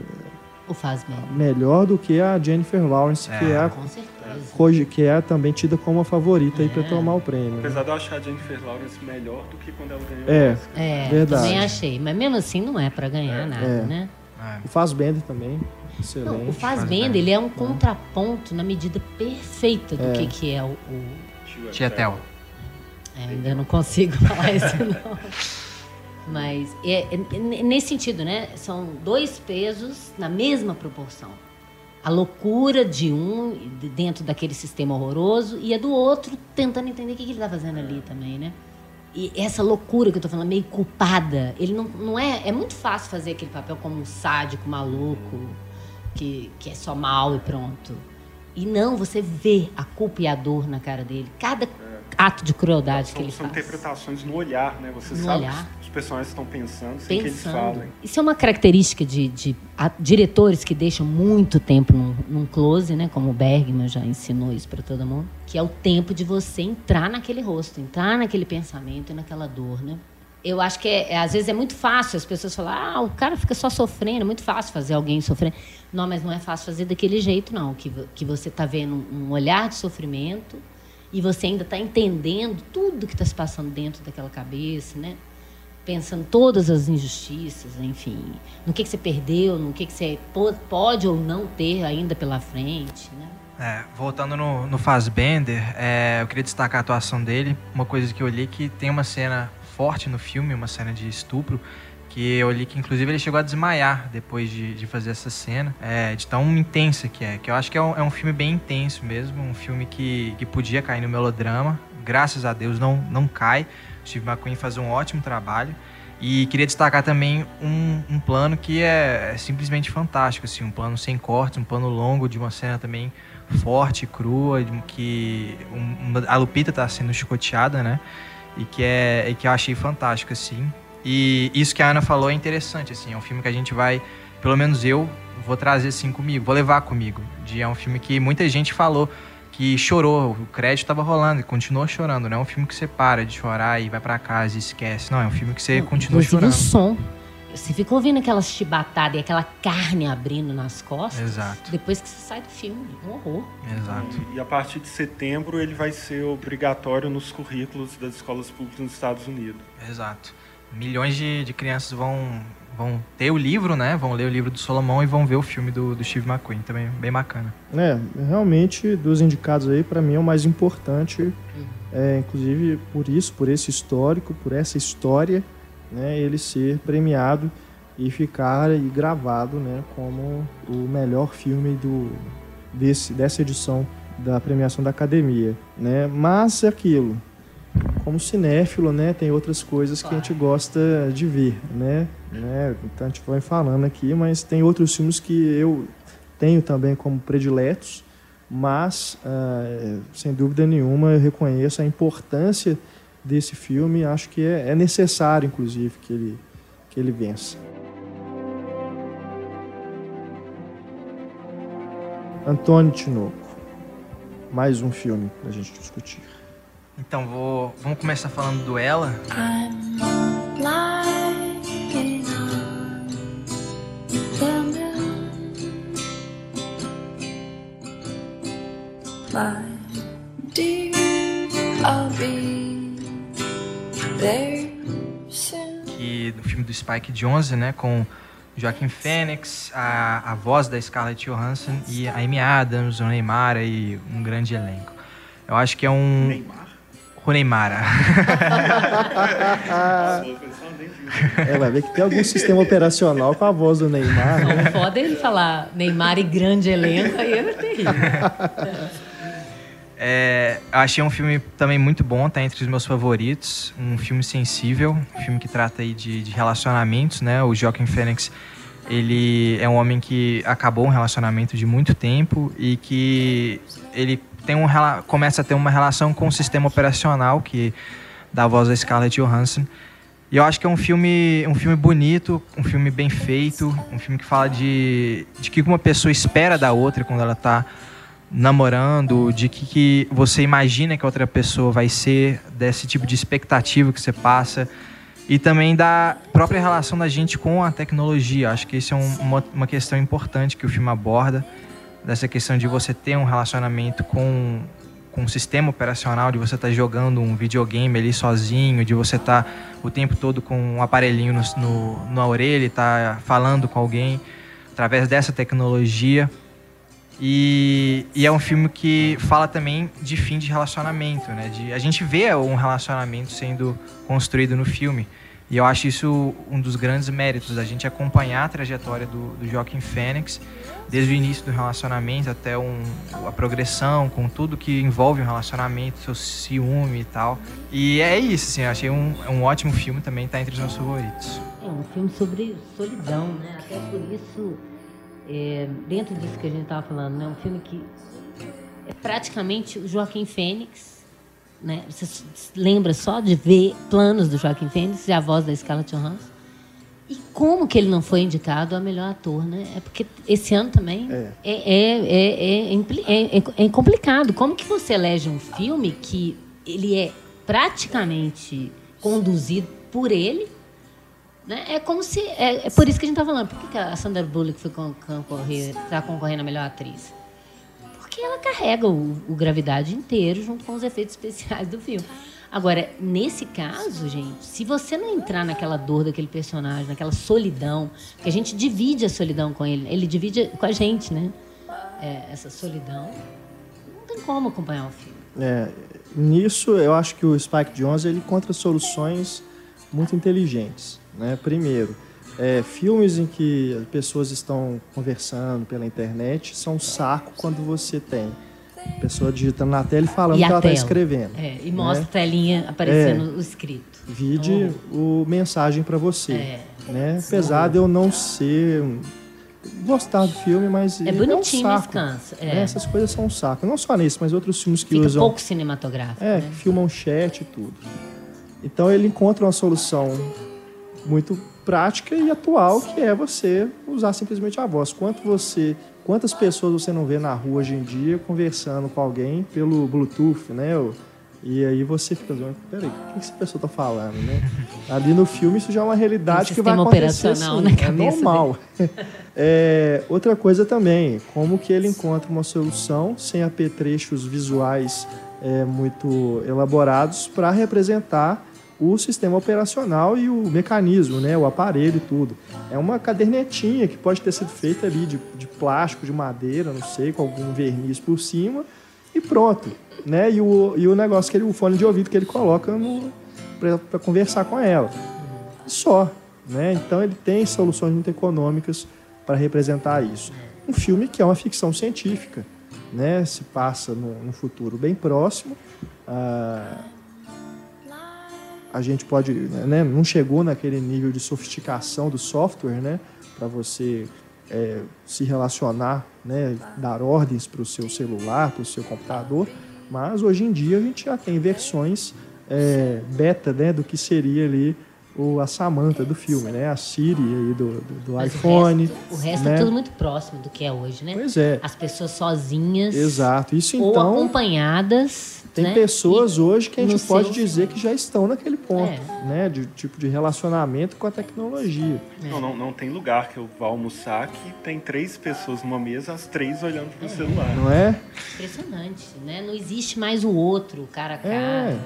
Speaker 2: O faz bem.
Speaker 1: melhor do que a Jennifer Lawrence, que
Speaker 3: É.
Speaker 1: é a
Speaker 2: Com certeza.
Speaker 1: hoje que é também tida como a favorita aí para
Speaker 2: É.
Speaker 1: tomar o prêmio. né?
Speaker 4: Apesar de eu achar a Jennifer Lawrence melhor do que quando ela ganhou
Speaker 1: É.
Speaker 4: o Oscar.
Speaker 2: É,
Speaker 1: Verdade.
Speaker 2: também achei. Mas mesmo assim não é pra ganhar nada,
Speaker 1: É.
Speaker 2: né?
Speaker 3: É.
Speaker 1: O Fassbender também, excelente.
Speaker 2: Não, o
Speaker 3: Fassbender.
Speaker 2: Ele é um contraponto na medida perfeita do
Speaker 1: É.
Speaker 2: que, que é o... o-
Speaker 3: Tietel.
Speaker 2: é, ainda não consigo falar isso, não. Mas é, é- é nesse sentido, né? São dois pesos na mesma proporção. A loucura de um de- dentro daquele sistema horroroso e a do outro tentando entender o que, ele está fazendo ali também, né? E essa loucura que eu tô falando, meio culpada, ele não, não é. É muito fácil fazer aquele papel como um sádico, maluco, que, que é só mal e pronto. E não, você vê a culpa e a dor na cara dele. Cada ato de crueldade que
Speaker 4: São,
Speaker 2: ele
Speaker 4: são
Speaker 2: faz.
Speaker 4: interpretações no olhar, né? Você
Speaker 2: No
Speaker 4: sabe
Speaker 2: olhar.
Speaker 4: o que os personagens estão pensando sem que eles
Speaker 2: Pensando.
Speaker 4: falem.
Speaker 2: Isso é uma característica de, de a- diretores que deixam muito tempo num, num close, né? Como o Bergman já ensinou isso para todo mundo. Que é o tempo de você entrar naquele rosto, entrar naquele pensamento e naquela dor, né? Eu acho que é, é- às vezes é muito fácil as pessoas falar, ah, o cara fica só sofrendo, é muito fácil fazer alguém sofrer. Não, mas não é fácil fazer daquele jeito, não. Que, que você está vendo um olhar de sofrimento e você ainda está entendendo tudo que está se passando dentro daquela cabeça, né? pensando todas as injustiças, enfim, no que, que você perdeu, no que, que você po- pode ou não ter ainda pela frente, né?
Speaker 3: É, voltando no, no Fassbender, é, eu queria destacar a atuação dele. Uma coisa que eu li que tem uma cena forte no filme, uma cena de estupro, que eu li que inclusive ele chegou a desmaiar depois de, de fazer essa cena, é, de tão intensa que é. Que eu acho que é um, é um filme bem intenso mesmo, um filme que, que podia cair no melodrama. Graças a Deus não, não cai. O Steve McQueen faz um ótimo trabalho. E queria destacar também um, um plano que é, é simplesmente fantástico, assim, um plano sem cortes, um plano longo de uma cena também forte, crua, que um- a Lupita tá sendo chicoteada, né? E que é e que eu achei fantástico, assim. E isso que a Ana falou é interessante, assim, é um filme que a gente vai, pelo menos eu vou trazer assim comigo, vou levar comigo. De, é um filme que muita gente falou que chorou, o crédito tava rolando e continuou chorando, não é um filme que você para de chorar e vai para casa e esquece, não, é um filme que você continua
Speaker 2: Inclusive
Speaker 3: chorando.
Speaker 2: o som. Você fica ouvindo aquelas chibatadas e aquela carne abrindo nas costas.
Speaker 3: Exato,
Speaker 2: Depois que você sai do filme, um horror.
Speaker 3: exato.
Speaker 4: E a partir de setembro ele vai ser obrigatório nos currículos das escolas públicas nos Estados Unidos.
Speaker 3: Exato. Milhões de, de crianças vão, vão ter o livro, né? Vão ler o livro do Solomão e vão ver o filme do, do Steve McQueen. Também bem bacana.
Speaker 1: É, realmente, dos indicados aí, para mim é o mais importante. É, inclusive, por isso, por esse histórico, por essa história, né, ele ser premiado e ficar e gravado né, como o melhor filme do, desse, dessa edição da premiação da academia. Né? Mas é aquilo. Como cinéfilo, né, tem outras coisas que a gente gosta de ver, né? né? Então a gente vai falando aqui, mas tem outros filmes que eu tenho também como prediletos, mas ah, sem dúvida nenhuma eu reconheço a importância desse filme. Acho que é, é necessário, inclusive, que ele que ele vença. Antônio Tinoco, mais um filme para a gente discutir.
Speaker 3: Então, vou, vamos começar falando do Ela. Que do filme do Spike Jonze, né, com Joaquim Phoenix, a, a voz da Scarlett Johansson e a Amy Adams, o Neymar e um grande elenco. Eu acho que é um
Speaker 4: Neymar?
Speaker 3: O Neymar.
Speaker 1: É, vai ver que tem algum sistema operacional com a voz do Neymar. né?
Speaker 2: Não, foda ele falar Neymar e grande elenco, aí é terrível.
Speaker 3: É, achei um filme também muito bom, tá entre os meus favoritos. Um filme sensível, um filme que trata aí de, de relacionamentos, né? O Joaquim Phoenix Ele é um homem que acabou um relacionamento de muito tempo e que ele tem um, começa a ter uma relação com o sistema operacional que dá voz a Scarlett Johansson. E eu acho que é um filme, um filme bonito, um filme bem feito, um filme que fala de, de que uma pessoa espera da outra quando ela está namorando, de que, que você imagina que a outra pessoa vai ser, desse tipo de expectativa que você passa. E também da própria relação da gente com a tecnologia. Acho que isso é um- uma, uma questão importante que o filme aborda. Dessa questão de você ter um relacionamento com, com um sistema operacional, de você estar jogando um videogame ali sozinho, de você estar o tempo todo com um aparelhinho no, no, na orelha estar falando com alguém através dessa tecnologia. E, e é um filme que fala também de fim de relacionamento, né? De, a gente vê um relacionamento sendo construído no filme. E eu acho isso um dos grandes méritos, da gente acompanhar a trajetória do, do Joaquim Fênix, desde o início do relacionamento até um, a progressão, com tudo que envolve um relacionamento, seu ciúme e tal. E é isso, assim, eu achei um, um ótimo filme também, tá entre os meus favoritos.
Speaker 2: É um filme sobre solidão, né? Até por isso, é, dentro disso que a gente estava falando, né? Um filme que é praticamente o Joaquim Fênix, né? Você lembra só de ver planos do Joaquim Fênix e a voz da Scarlett Johansson. E como que ele não foi indicado a melhor ator, né? É porque esse ano também
Speaker 1: É.
Speaker 2: é, é, é, é é- é- é complicado. Como que você elege um filme que ele é praticamente conduzido por ele, né? É como se. É, é por isso que a gente está falando. Por que, a Sandra Bullock foi con- concorrer, está concorrendo a melhor atriz? Porque ela carrega o, o Gravidade inteiro junto com os efeitos especiais do filme. Agora, nesse caso, gente, se você não entrar naquela dor daquele personagem, naquela solidão, que a gente divide a solidão com ele, ele divide com a gente, né? É, essa solidão, não tem como acompanhar o filme.
Speaker 1: É, nisso, eu acho que o Spike Jonze ele encontra soluções muito inteligentes. Né? Primeiro, é, filmes em que as pessoas estão conversando pela internet são um saco quando você tem a pessoa digitando na tela e falando
Speaker 2: E
Speaker 1: que ela está escrevendo.
Speaker 2: É, e
Speaker 1: né?
Speaker 2: mostra a telinha aparecendo o escrito.
Speaker 1: Vide o mensagem para você.
Speaker 2: É.
Speaker 1: Né? Apesar de eu não ser. um- gostar do filme, mas.
Speaker 2: É bonitinho,
Speaker 1: um
Speaker 2: mas
Speaker 1: saco.
Speaker 2: cansa. É.
Speaker 1: Né? Essas coisas são um saco. Não só nesse, mas outros filmes que
Speaker 2: Fica
Speaker 1: usam.
Speaker 2: pouco cinematográfico.
Speaker 1: É,
Speaker 2: né?
Speaker 1: que filmam chat e tudo. Então ele encontra uma solução muito prática e atual, que é você usar simplesmente a voz. Quanto você, quantas pessoas você não vê na rua hoje em dia conversando com alguém pelo Bluetooth, né? E aí você fica dizendo, peraí, o que essa pessoa tá falando, né? Ali no filme isso já é uma realidade que vai acontecer assim,
Speaker 2: na
Speaker 1: é
Speaker 2: cabeça
Speaker 1: normal. É, outra coisa também, como que ele encontra uma solução sem apetrechos visuais é, muito elaborados para representar o sistema operacional e o mecanismo, né, o aparelho e tudo. É uma cadernetinha que pode ter sido feita ali de, de plástico, de madeira, não sei, com algum verniz por cima e pronto, né? E o, e o negócio que ele, o fone de ouvido que ele coloca para conversar com ela. Só, né? Então ele tem soluções muito econômicas para representar isso. Um filme que é uma ficção científica, né? Se passa no futuro bem próximo. Ah, a gente pode, né? Não chegou naquele nível de sofisticação do software, né? Para você é, se relacionar, né? Dar ordens para o seu celular, para o seu computador. Mas hoje em dia a gente já tem versões é, beta, né? Do que seria ali o, a Samantha do filme, né? A Siri aí do, do, do iPhone.
Speaker 2: O resto, o resto
Speaker 1: né?
Speaker 2: é tudo muito próximo do que é hoje, né?
Speaker 1: Pois é,
Speaker 2: As pessoas sozinhas
Speaker 1: exato. Isso
Speaker 2: ou
Speaker 1: então
Speaker 2: acompanhadas.
Speaker 1: Tem
Speaker 2: né?
Speaker 1: pessoas hoje que a gente pode
Speaker 2: seu-
Speaker 1: dizer que já estão naquele ponto,
Speaker 2: É.
Speaker 1: né? De tipo de relacionamento com a tecnologia.
Speaker 4: Não, não, não tem lugar que eu vá almoçar que tem três pessoas numa mesa, as três olhando pro celular.
Speaker 1: Não é?
Speaker 2: Impressionante, né? Não existe mais o outro, cara a cara.
Speaker 1: É.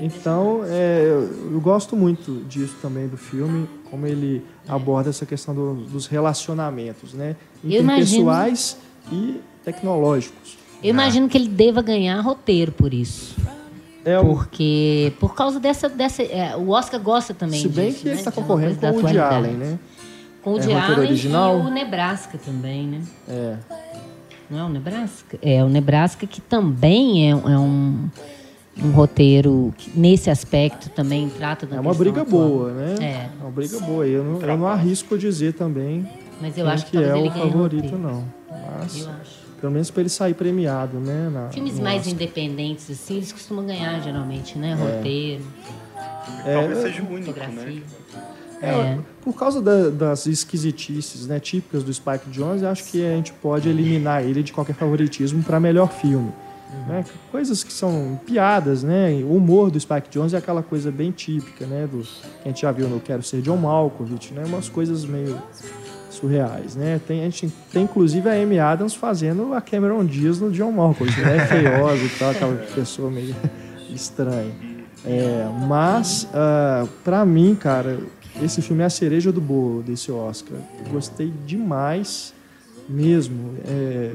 Speaker 1: Então, é, eu, eu gosto muito disso também do filme, como ele aborda essa questão do- dos relacionamentos, né?
Speaker 2: Eu imagino-
Speaker 1: Interpessoais e tecnológicos.
Speaker 2: Eu imagino que ele deva ganhar roteiro por isso.
Speaker 1: É,
Speaker 2: Porque, por causa dessa. dessa é, o Oscar gosta também
Speaker 1: se bem
Speaker 2: disso,
Speaker 1: que ele
Speaker 2: né?
Speaker 1: está
Speaker 2: de uma
Speaker 1: concorrendo
Speaker 2: coisa
Speaker 1: com o
Speaker 2: atualidade.
Speaker 1: Allen, né?
Speaker 2: Com o
Speaker 1: É roteiro
Speaker 2: Allen
Speaker 1: original?
Speaker 2: e o Nebraska também, né?
Speaker 1: É.
Speaker 2: Não é o Nebraska? É o Nebraska que também é, é um um roteiro que, nesse aspecto também trata da
Speaker 1: É uma briga
Speaker 2: atual.
Speaker 1: boa, né?
Speaker 2: É.
Speaker 1: uma briga boa. Eu não, eu não arrisco dizer também
Speaker 2: Mas eu acho que,
Speaker 1: que é
Speaker 2: ele
Speaker 1: o favorito,
Speaker 2: roteiro.
Speaker 1: não. Mas,
Speaker 2: Eu acho.
Speaker 1: Pelo menos para ele sair premiado, né? na-
Speaker 2: Filmes mais
Speaker 1: Oscar.
Speaker 2: independentes, assim, eles costumam ganhar geralmente, né?
Speaker 1: É.
Speaker 2: Roteiro,
Speaker 4: Talvez seja o único, né?
Speaker 2: É.
Speaker 1: Por causa da- das esquisitices né, típicas do Spike Jonze, acho que a gente pode eliminar ele de qualquer favoritismo para melhor filme. né? Coisas que são piadas, né? O humor do Spike Jonze é aquela coisa bem típica, né? Do, que a gente já viu no Quero Ser John Malkovich, né? Umas coisas meio surreais, né? Tem, a gente tem inclusive a Amy Adams fazendo a Cameron Diaz no John Malkovich, né? Feiosa e tal, aquela pessoa meio estranha. É, mas, ah, pra mim, cara, esse filme é a cereja do bolo desse Oscar. Gostei demais mesmo. É,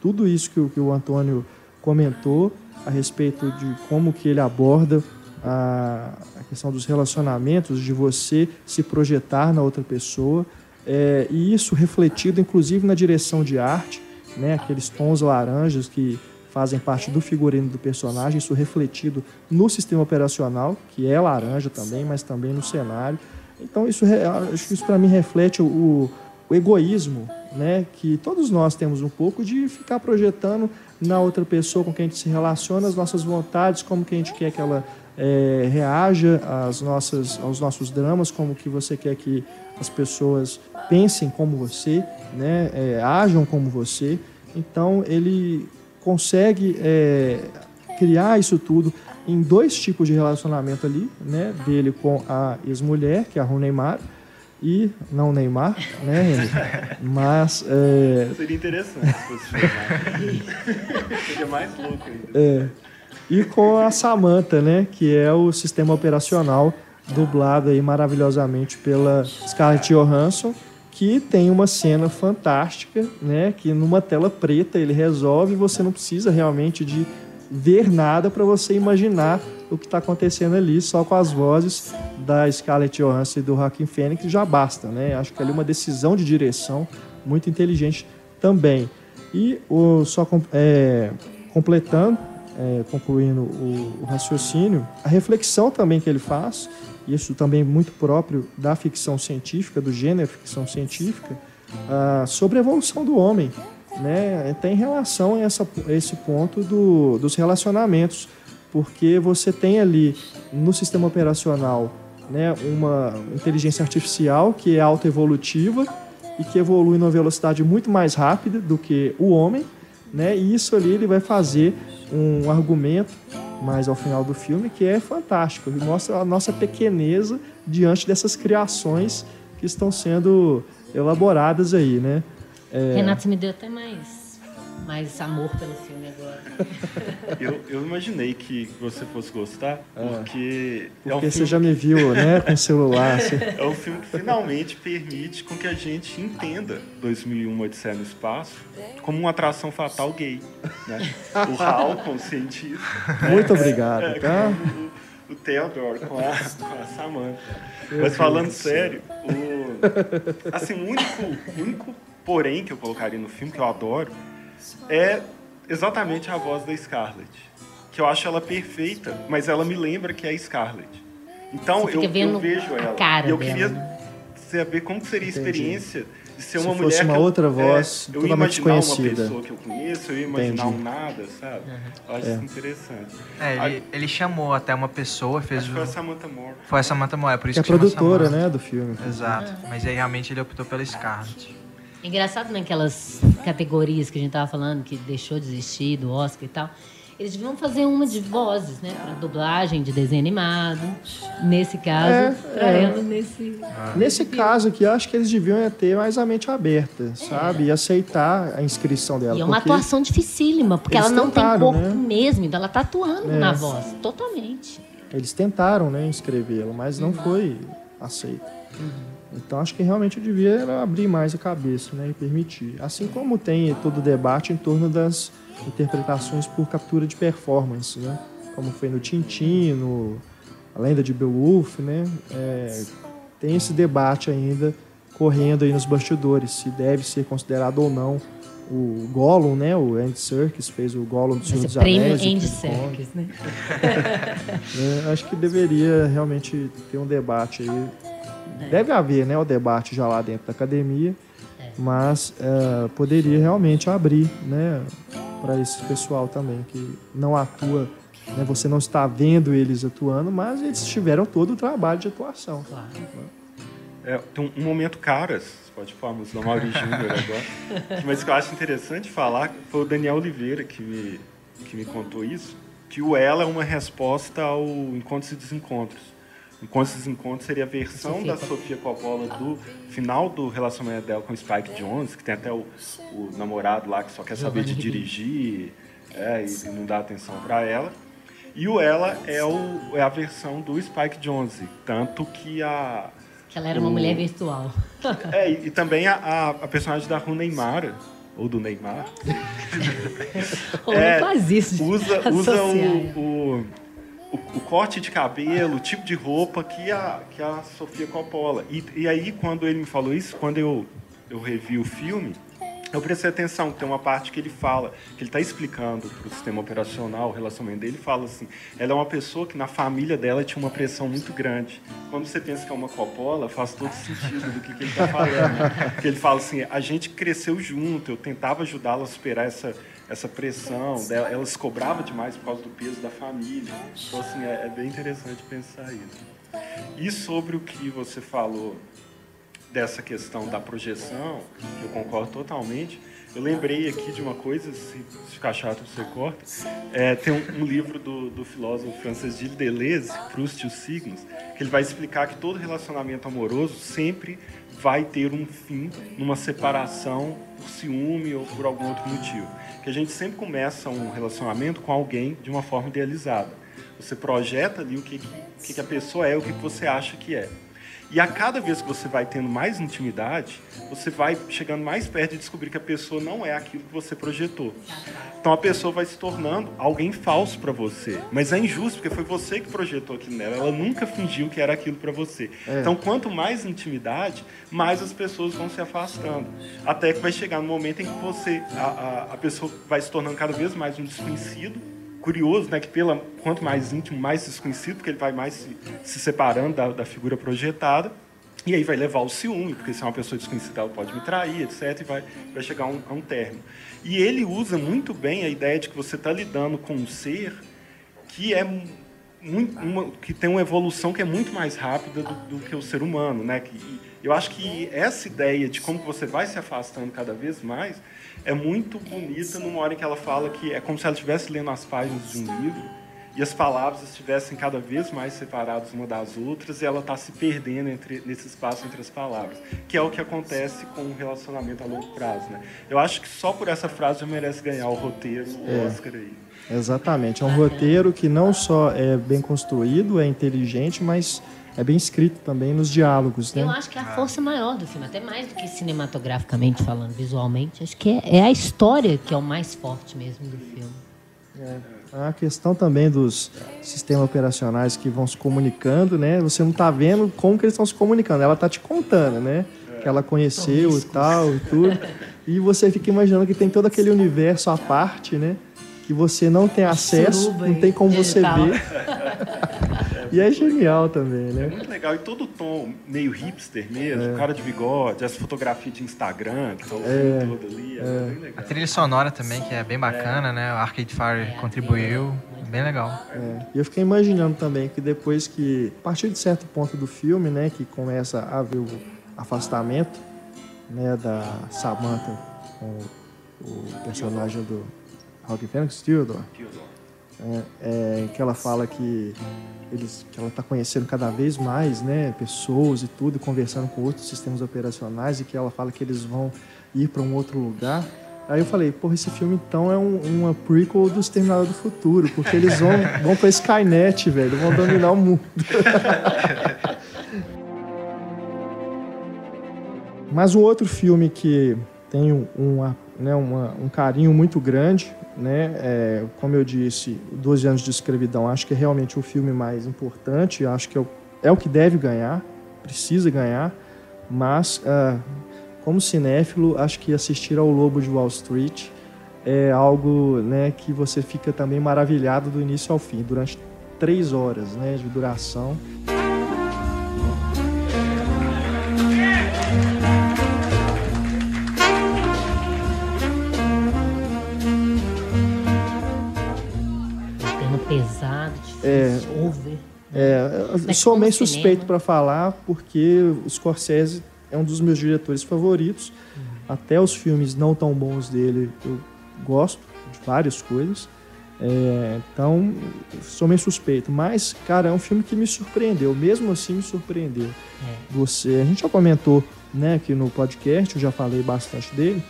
Speaker 1: tudo isso que, que o Antônio comentou a respeito de como que ele aborda a, a questão dos relacionamentos, de você se projetar na outra pessoa, é, e isso refletido inclusive na direção de arte, né, aqueles tons laranjas que fazem parte do figurino do personagem, isso refletido no sistema operacional, que é laranja também, mas também no cenário. Então isso, acho que isso para mim reflete o, o egoísmo, né, que todos nós temos um pouco de ficar projetando na outra pessoa com quem a gente se relaciona as nossas vontades, como que a gente quer que ela eh, reaja às nossas, aos nossos dramas, como que você quer que as pessoas pensem como você, né, eh, ajam como você. Então ele consegue eh, criar isso tudo em dois tipos de relacionamento ali, né, dele com a ex-mulher, que é a Rune Neymar, e não Neymar, né, mas eh,
Speaker 4: Seria interessante se fosse filmar. Seria mais louco ainda.
Speaker 1: É. E com a Samantha, né? Que é o sistema operacional dublado aí maravilhosamente pela Scarlett Johansson, que tem uma cena fantástica, né? Que numa tela preta ele resolve você não precisa realmente de ver nada para você imaginar o que está acontecendo ali, só com as vozes da Scarlett Johansson e do Joaquin Phoenix já basta, né? Acho que ali uma decisão de direção muito inteligente também. E o, só é, completando, é, concluindo o, o raciocínio, a reflexão também que ele faz, isso também muito próprio da ficção científica, do gênero ficção científica, ah, sobre a evolução do homem, né? Tem relação a, essa, a esse ponto do, dos relacionamentos, porque você tem ali no sistema operacional né, uma inteligência artificial que é autoevolutiva e que evolui numa velocidade muito mais rápida do que o homem, né? E isso ali ele vai fazer um argumento mais ao final do filme que é fantástico, ele mostra a nossa pequeneza diante dessas criações que estão sendo elaboradas aí, né? É,
Speaker 2: Renato, você me deu até mais, mais amor pelo filme.
Speaker 4: Eu, eu imaginei que você fosse gostar, porque, é, um
Speaker 1: porque você
Speaker 4: filme,
Speaker 1: já me viu, né, com celular. você-
Speaker 4: é um filme que finalmente permite com que a gente entenda 2001 Odisseia no Espaço como uma atração fatal gay. Né? O Hal, cientista,
Speaker 1: Muito obrigado,
Speaker 4: é,
Speaker 1: tá?
Speaker 4: como o, o Theodore com a, com a Samantha. Mas falando sério, o, assim, o único, o único porém que eu colocaria no filme, que eu adoro, é exatamente a voz da Scarlett. Que eu acho ela perfeita, mas ela me lembra que é a Scarlett. Então eu, eu vejo
Speaker 2: a
Speaker 4: ela.
Speaker 2: cara
Speaker 4: e eu
Speaker 2: dela,
Speaker 4: queria
Speaker 2: né?
Speaker 4: saber como que seria a
Speaker 1: Entendi.
Speaker 4: experiência de ser
Speaker 1: Se
Speaker 4: uma
Speaker 1: fosse
Speaker 4: mulher.
Speaker 1: uma
Speaker 4: que eu-
Speaker 1: outra voz
Speaker 4: é, eu
Speaker 1: totalmente
Speaker 4: imaginar uma
Speaker 1: desconhecida.
Speaker 4: pessoa que eu conheço, eu ia imaginar
Speaker 1: Entendi.
Speaker 4: um nada, sabe? Eu acho isso interessante.
Speaker 3: É, ele, ele chamou até uma pessoa, fez
Speaker 4: Acho
Speaker 3: o...
Speaker 4: que foi a Samantha Moore.
Speaker 3: Foi a Samantha Moore, por
Speaker 1: Que
Speaker 3: isso
Speaker 1: é
Speaker 3: que, chama
Speaker 1: produtora,
Speaker 3: Samantha.
Speaker 1: né, do filme.
Speaker 3: Exato. Mas aí realmente ele optou pela Scarlett.
Speaker 2: Engraçado naquelas categorias que a gente tava falando, que deixou de existir do Oscar e tal. Eles deviam fazer uma de vozes, né? Pra dublagem de desenho animado. Nesse caso,
Speaker 1: É,
Speaker 2: pra
Speaker 1: é.
Speaker 2: ela nesse.
Speaker 1: Nesse caso aqui, eu acho que eles deviam é ter mais a mente aberta, sabe? E aceitar a inscrição dela.
Speaker 2: E é uma
Speaker 1: porque
Speaker 2: atuação dificílima, porque
Speaker 1: eles
Speaker 2: ela não
Speaker 1: tentaram,
Speaker 2: tem corpo
Speaker 1: né?
Speaker 2: mesmo, então ela tá atuando
Speaker 1: É.
Speaker 2: na voz, totalmente.
Speaker 1: Eles tentaram, né, inscrevê-la, mas não foi aceito. Então acho que realmente eu devia abrir mais a cabeça, né, e permitir. Assim como tem todo o debate em torno das interpretações por captura de performance, né? Como foi no Tintin, no A Lenda de Beowulf, né? É, tem esse debate ainda correndo aí nos bastidores, se deve ser considerado ou não o Gollum, né? O Andy Serkis fez o Gollum do Senhor dos Anéis.
Speaker 2: Andy. Serkis, né?
Speaker 1: É, acho que deveria realmente ter um debate aí. Deve haver, né, o debate já lá dentro da academia, mas é, poderia realmente abrir, né, para esse pessoal também que não atua, né, você não está vendo eles atuando, mas eles tiveram todo o trabalho de atuação.
Speaker 2: Claro.
Speaker 4: É, tem um, um momento caras, você pode falar do Mauri Júnior agora, mas que eu acho interessante falar foi o Daniel Oliveira que me, que me contou isso, que o Ela é uma resposta ao Encontros e Desencontros. Encontros e Desencontros seria a versão
Speaker 2: Sofia
Speaker 4: da Sofia Coppola do final do relacionamento dela com o Spike Jones, que tem até o, o namorado lá que só quer saber de dirigir é, e, e não dá atenção para ela. E o Ela é, o, é a versão do Spike Jonze, tanto que a
Speaker 2: Que ela era uma
Speaker 4: O-
Speaker 2: mulher virtual.
Speaker 4: é, e, e também a, a, a personagem da Ru Neymar, ou do Neymar, É,
Speaker 2: faz isso.
Speaker 4: usa, usa o, o, o, o corte de cabelo, o tipo de roupa que a, que a Sofia Coppola. E, e aí, quando ele me falou isso, quando eu, eu revi o filme, eu prestei atenção, tem uma parte que ele fala, que ele está explicando para o sistema operacional, o relacionamento dele, ele fala assim, ela é uma pessoa que na família dela tinha uma pressão muito grande. Quando você pensa que é uma Coppola, faz todo sentido do que, que ele está falando. Porque ele fala assim, a gente cresceu junto, eu tentava ajudá-la a superar essa, essa pressão, dela, ela se cobrava demais por causa do peso da família. Então, assim, é, é bem interessante pensar isso. E sobre o que você falou dessa questão da projeção, que eu concordo totalmente, eu lembrei aqui de uma coisa, se, se ficar chato você corta, é, tem um, um livro do, do filósofo francês Gilles Deleuze, Proust e os Signos, que ele vai explicar que todo relacionamento amoroso sempre vai ter um fim numa separação por ciúme ou por algum outro motivo. Que a gente sempre começa um relacionamento com alguém de uma forma idealizada. Você projeta ali o que, que, que a pessoa é, o que você acha que é. E a cada vez que você vai tendo mais intimidade, você vai chegando mais perto de descobrir que a pessoa não é aquilo que você projetou. Então a pessoa vai se tornando alguém falso para você. Mas é injusto, porque foi você que projetou aquilo nela. Ela nunca fingiu que era aquilo para você. Então quanto mais intimidade, mais as pessoas vão se afastando. Até que vai chegar no momento em que você, a, a, a pessoa vai se tornando cada vez mais um desconhecido curioso, né, que pela quanto mais íntimo, mais desconhecido, porque ele vai mais se, se separando da, da figura projetada. E aí vai levar ao ciúme, porque se é uma pessoa desconhecida, ela pode me trair, etc. E vai, vai chegar a um, a um. E ele usa muito bem a ideia de que você está lidando com um ser que é muito, uma, que tem uma evolução que é muito mais rápida do, do que o ser humano, né? Que, eu acho que essa ideia de como você vai se afastando cada vez mais é muito bonita numa hora em que ela fala que é como se ela estivesse lendo as páginas de um livro e as palavras estivessem cada vez mais separadas uma das outras e ela está se perdendo entre, nesse espaço entre as palavras, que é o que acontece com um relacionamento a longo prazo, né? Eu acho que só por essa frase já merece ganhar o roteiro, o
Speaker 1: É.
Speaker 4: Oscar aí.
Speaker 1: Exatamente. É um roteiro que não só é bem construído, é inteligente, mas é bem escrito também nos diálogos, né?
Speaker 2: Eu acho que é a força maior do filme, até mais do que cinematograficamente falando, visualmente. Acho que é, é a história que é o mais forte mesmo do filme.
Speaker 1: A questão também dos sistemas operacionais que vão se comunicando, né? Você não tá vendo como que eles estão se comunicando. Ela tá te contando, né? Que ela conheceu e tal e tudo. E você fica imaginando que tem todo aquele universo à parte, né? Que você não tem acesso, não tem como você
Speaker 2: digital.
Speaker 1: ver. E é genial também,
Speaker 4: É
Speaker 1: né?
Speaker 4: muito legal. E todo o tom meio hipster mesmo, cara de bigode, essa fotografia de Instagram que tá o
Speaker 1: É.
Speaker 4: filme todo ali, é, bem
Speaker 3: A
Speaker 4: legal.
Speaker 3: trilha sonora também, que é bem bacana, né? O Arcade Fire contribuiu. Bem legal.
Speaker 1: É, E eu fiquei imaginando também que depois que, a partir de certo ponto do filme, né, que começa a haver o afastamento, né, da Samantha com o personagem do Rock Phoenix, Theodore, é, é, que ela fala que eles, que ela está conhecendo cada vez mais, né, pessoas e tudo, conversando com outros sistemas operacionais e que ela fala que eles vão ir para um outro lugar. Aí eu falei, porra, esse filme então é um, uma prequel do Exterminador do Futuro, porque eles vão, vão pra Skynet, velho, vão dominar o mundo. Mas um outro filme que tem um, uma, né, uma- um carinho muito grande, né, é, como eu disse, 12 anos de escravidão, acho que é realmente o filme mais importante, acho que é o, é o que deve ganhar, precisa ganhar, Mas, ah, como cinéfilo, acho que assistir ao Lobo de Wall Street é algo né, que você fica também maravilhado do início ao fim, durante três horas né, de duração. É.
Speaker 2: over.
Speaker 1: É, sou meio suspeito para falar, porque o Scorsese é um dos meus diretores favoritos.
Speaker 2: Uhum.
Speaker 1: Até os filmes não tão bons dele, eu gosto de várias coisas. É, então, sou meio suspeito. Mas, cara, é um filme que me surpreendeu. Mesmo assim, me surpreendeu.
Speaker 2: É.
Speaker 1: Você, a gente já comentou né, aqui no podcast, eu já falei bastante dele.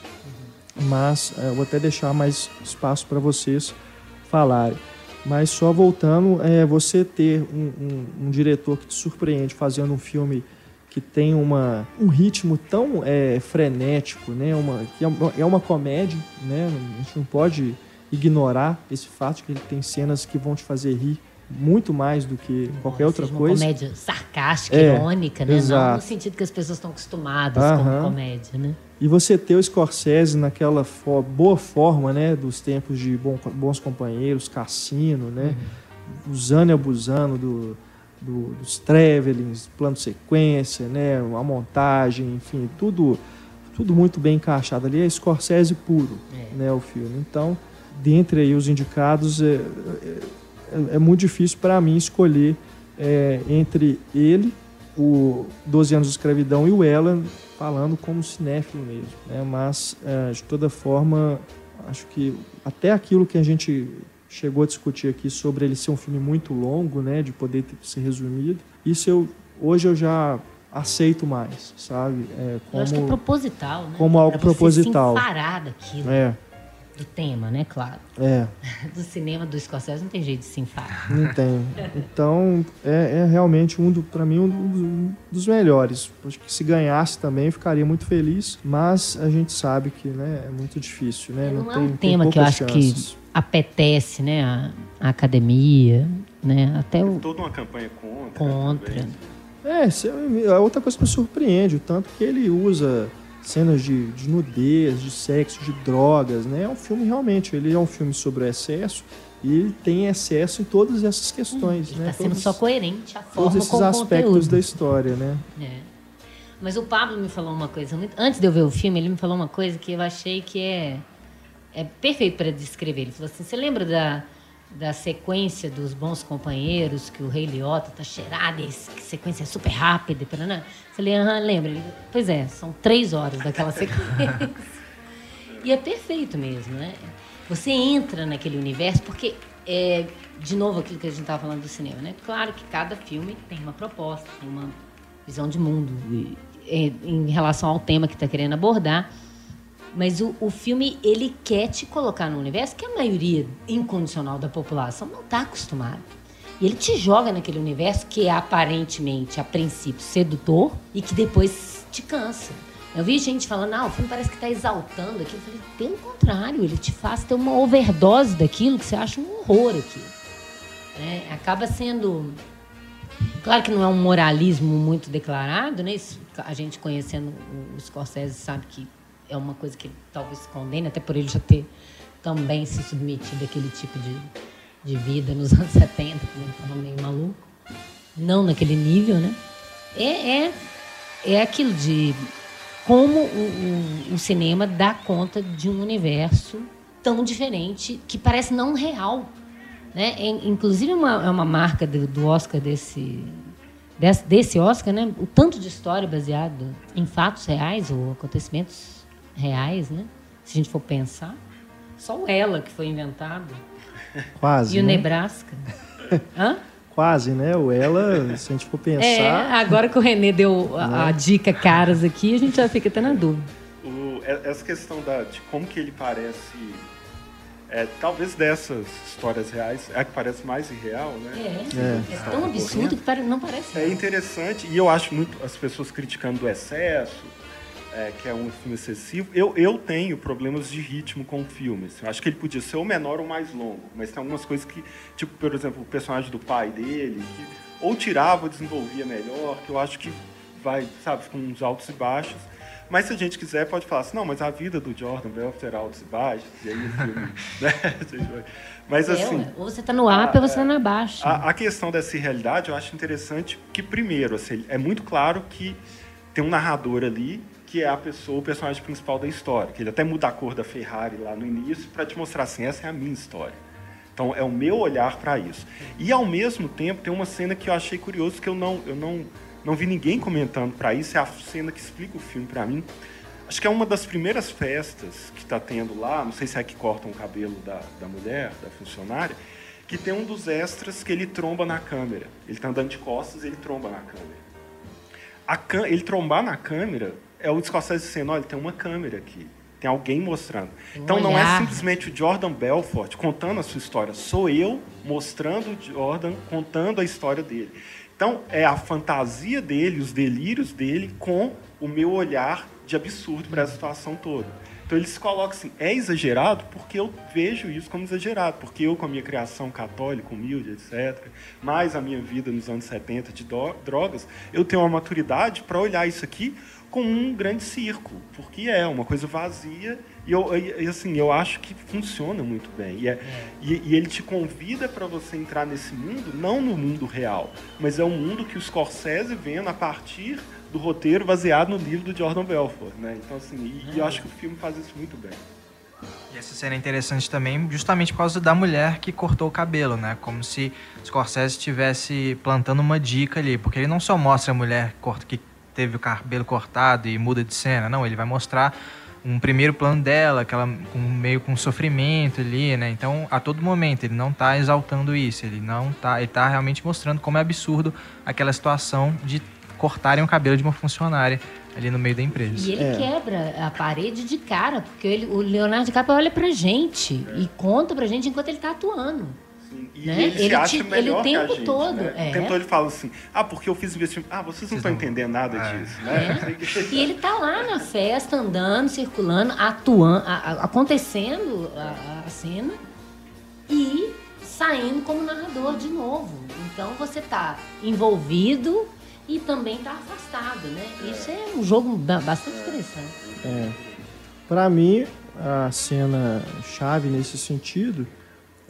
Speaker 1: Mas é, eu vou até deixar mais espaço para vocês falarem. Mas só voltando, é, você ter um, um- um diretor que te surpreende fazendo um filme que tem uma, um ritmo tão é, frenético, né? Uma, que é uma, é uma comédia, né? A gente não pode ignorar esse fato que ele tem cenas que vão te fazer rir muito mais do que qualquer outra
Speaker 2: Seja
Speaker 1: coisa.
Speaker 2: Uma comédia sarcástica,
Speaker 1: É,
Speaker 2: irônica, né? Não
Speaker 1: exato.
Speaker 2: no sentido que as pessoas estão acostumadas
Speaker 1: Aham.
Speaker 2: com comédia, né?
Speaker 1: E você ter o Scorsese naquela fo- boa forma, né, dos tempos de Bom- Bons Companheiros, Cassino, né, usando e abusando do, do- dos travelings, plano sequência, né, a montagem, enfim, tudo, tudo muito bem encaixado ali. É Scorsese puro,
Speaker 2: É.
Speaker 1: né, o filme. Então, dentre aí os indicados, é, é, é muito difícil para mim escolher é, entre ele, o 12 anos de escravidão e o Ellen, falando como cinéfilo mesmo. Né? Mas, é, de toda forma, acho que até aquilo que a gente chegou a discutir aqui sobre ele ser um filme muito longo, né, de poder ter- ser resumido, isso eu hoje eu já aceito mais, sabe? É,
Speaker 2: Eu acho que é
Speaker 1: como
Speaker 2: proposital, né?
Speaker 1: como algo
Speaker 2: Pra você
Speaker 1: proposital.
Speaker 2: se enfarar daquilo,
Speaker 1: é,
Speaker 2: do tema, né? Claro.
Speaker 1: é,
Speaker 2: Do cinema do Scorsese não tem jeito de se enfarar.
Speaker 1: não tem. Então, é, é realmente um do, para mim um do- dos melhores. Acho que se ganhasse também eu ficaria muito feliz, mas a gente sabe que, né, é muito difícil, né?
Speaker 2: Não, é
Speaker 1: tem,
Speaker 2: um
Speaker 1: tem
Speaker 2: tema que eu acho
Speaker 1: chances.
Speaker 2: que apetece, né? A, a academia, né? Até o
Speaker 4: Toda uma campanha contra.
Speaker 2: contra.
Speaker 4: também.
Speaker 1: É, é é outra coisa que me surpreende, o tanto que ele usa cenas de, de nudez, de sexo, de drogas, né? É um filme realmente, ele é um filme sobre o excesso e ele tem excesso em todas essas questões,
Speaker 2: Ele
Speaker 1: né?
Speaker 2: tá sendo
Speaker 1: Todos-
Speaker 2: só coerente a
Speaker 1: todos
Speaker 2: forma
Speaker 1: esses
Speaker 2: com o
Speaker 1: aspectos
Speaker 2: conteúdo.
Speaker 1: da história, né?
Speaker 2: É. Mas o Pablo me falou uma coisa muito. Antes de eu ver o filme, ele me falou uma coisa que eu achei que é, é perfeito para descrever. Ele falou assim: você lembra da, da sequência dos bons companheiros, que o Rei Liotta tá cheirado, e que sequência é super rápida? Né? Falei, aham, lembra? Ele, pois é, são três horas daquela sequência. e é perfeito mesmo, né? Você entra naquele universo, porque, é, de novo, aquilo que a gente estava falando do cinema, né? Claro que cada filme tem uma proposta, tem uma visão de mundo é, em relação ao tema que está querendo abordar. Mas o, o filme, ele quer te colocar num universo que a maioria incondicional da população não está acostumada. E ele te joga naquele universo que é aparentemente, a princípio, sedutor e que depois te cansa. Eu vi gente falando, ah, o filme parece que está exaltando aquilo. Eu falei, pelo contrário, ele te faz ter uma overdose daquilo que você acha um horror aquilo. né? Acaba sendo Claro que não é um moralismo muito declarado, né? Isso, a gente conhecendo o Scorsese sabe que é uma coisa que ele talvez condene, até por ele já ter também se submetido àquele tipo de, de vida nos anos 70, que ele estava meio maluco. Não naquele nível, né? É, é, é aquilo de como o, o- o cinema dá conta de um universo tão diferente que parece não real. Né? É, inclusive, uma, é uma marca do, do Oscar desse, desse, desse Oscar, né? o tanto de história baseada em fatos reais ou acontecimentos reais, né? se a gente for pensar. Só o Ela que foi inventado.
Speaker 1: Quase.
Speaker 2: E o
Speaker 1: né?
Speaker 2: Nebraska. Hã?
Speaker 1: Quase, né? O ela, se a gente for pensar.
Speaker 2: É, agora que o Renê deu a, a dica caras aqui, a gente já fica até na dúvida.
Speaker 4: O- e- essa questão da, de como que ele parece. é, talvez dessas histórias reais, é a que parece mais irreal, né?
Speaker 2: É, é tão absurdo que não parece.
Speaker 4: É interessante, e eu acho muito as pessoas criticando do excesso, é, que é um filme excessivo. Eu, eu tenho problemas de ritmo com filmes. Eu acho que ele podia ser ou menor ou mais longo, mas tem algumas coisas que, tipo, por exemplo, o personagem do pai dele, que ou tirava ou desenvolvia melhor, que eu acho que vai, sabe, com uns altos e baixos. Mas se a gente quiser, pode falar assim, não, mas a vida do Jordan Belfort terá altos e baixos, e aí o filme, né? vai- Mas
Speaker 2: É,
Speaker 4: assim,
Speaker 2: ou você tá no up ou você tá na baixa.
Speaker 4: a, a questão dessa irrealidade eu acho interessante que, primeiro, assim, é muito claro que tem um narrador ali que é a pessoa, o personagem principal da história. Que ele até muda a cor da Ferrari lá no início para te mostrar assim, essa é a minha história. Então é o meu olhar para isso. E ao mesmo tempo tem uma cena que eu achei curioso que eu não eu não não vi ninguém comentando para isso, é a cena que explica o filme para mim. Acho que é uma das primeiras festas que está tendo lá, não sei se é que cortam o cabelo da, da mulher, da funcionária, que tem um dos extras que ele tromba na câmera. Ele está andando de costas ele tromba na câmera. Cã- ele trombar na câmera é o Scorsese dizendo, olha, tem uma câmera aqui. Tem alguém mostrando.
Speaker 2: Um
Speaker 4: então não é simplesmente o Jordan Belfort contando a sua história. Sou eu mostrando o Jordan contando a história dele. Então é a fantasia dele, os delírios dele com o meu olhar de absurdo para a situação toda. Então ele se coloca assim, é exagerado porque eu vejo isso como exagerado, porque eu com a minha criação católica, humilde, etc., mais a minha vida nos anos 70 de drogas, eu tenho uma maturidade para olhar isso aqui como um grande circo, porque é uma coisa vazia e, eu, e, assim, eu acho que funciona muito bem. E, é- e- e ele te convida para você entrar nesse mundo, não no mundo real, mas é um mundo que o Scorsese vendo a partir do roteiro baseado no livro do Jordan Belfort. Né? Então, assim, e, e eu acho que o filme faz isso muito bem.
Speaker 3: E essa cena é interessante também, justamente por causa da mulher que cortou o cabelo, né? Como se Scorsese estivesse plantando uma dica ali, porque ele não só mostra a mulher que teve o cabelo cortado e muda de cena, não, ele vai mostrar um primeiro plano dela, que ela com, meio com sofrimento ali, né? Então, a todo momento ele não tá exaltando isso, ele não tá, ele tá realmente mostrando como é absurdo aquela situação de cortarem o cabelo de uma funcionária ali no meio da empresa.
Speaker 2: E ele
Speaker 1: É.
Speaker 2: quebra a parede de cara, porque ele- o Leonardo DiCaprio olha pra gente e conta pra gente enquanto ele tá atuando.
Speaker 4: Sim, E
Speaker 2: Né?
Speaker 4: ele se
Speaker 2: Ele
Speaker 4: acha
Speaker 2: te-
Speaker 4: melhor
Speaker 2: ele o
Speaker 4: que a
Speaker 2: tempo
Speaker 4: gente,
Speaker 2: todo,
Speaker 4: né?
Speaker 2: é.
Speaker 4: O tempo todo ele fala assim, ah, porque eu fiz investimento. Ah, vocês não estão entendendo nada
Speaker 3: É.
Speaker 4: disso, né?
Speaker 2: E ele tá lá na festa, andando, circulando, atuando, a- a- acontecendo a, a cena e saindo como narrador de novo. Então você tá envolvido e também tá afastado, né? Isso é um jogo ba- bastante interessante.
Speaker 1: É. Pra mim, a cena chave nesse sentido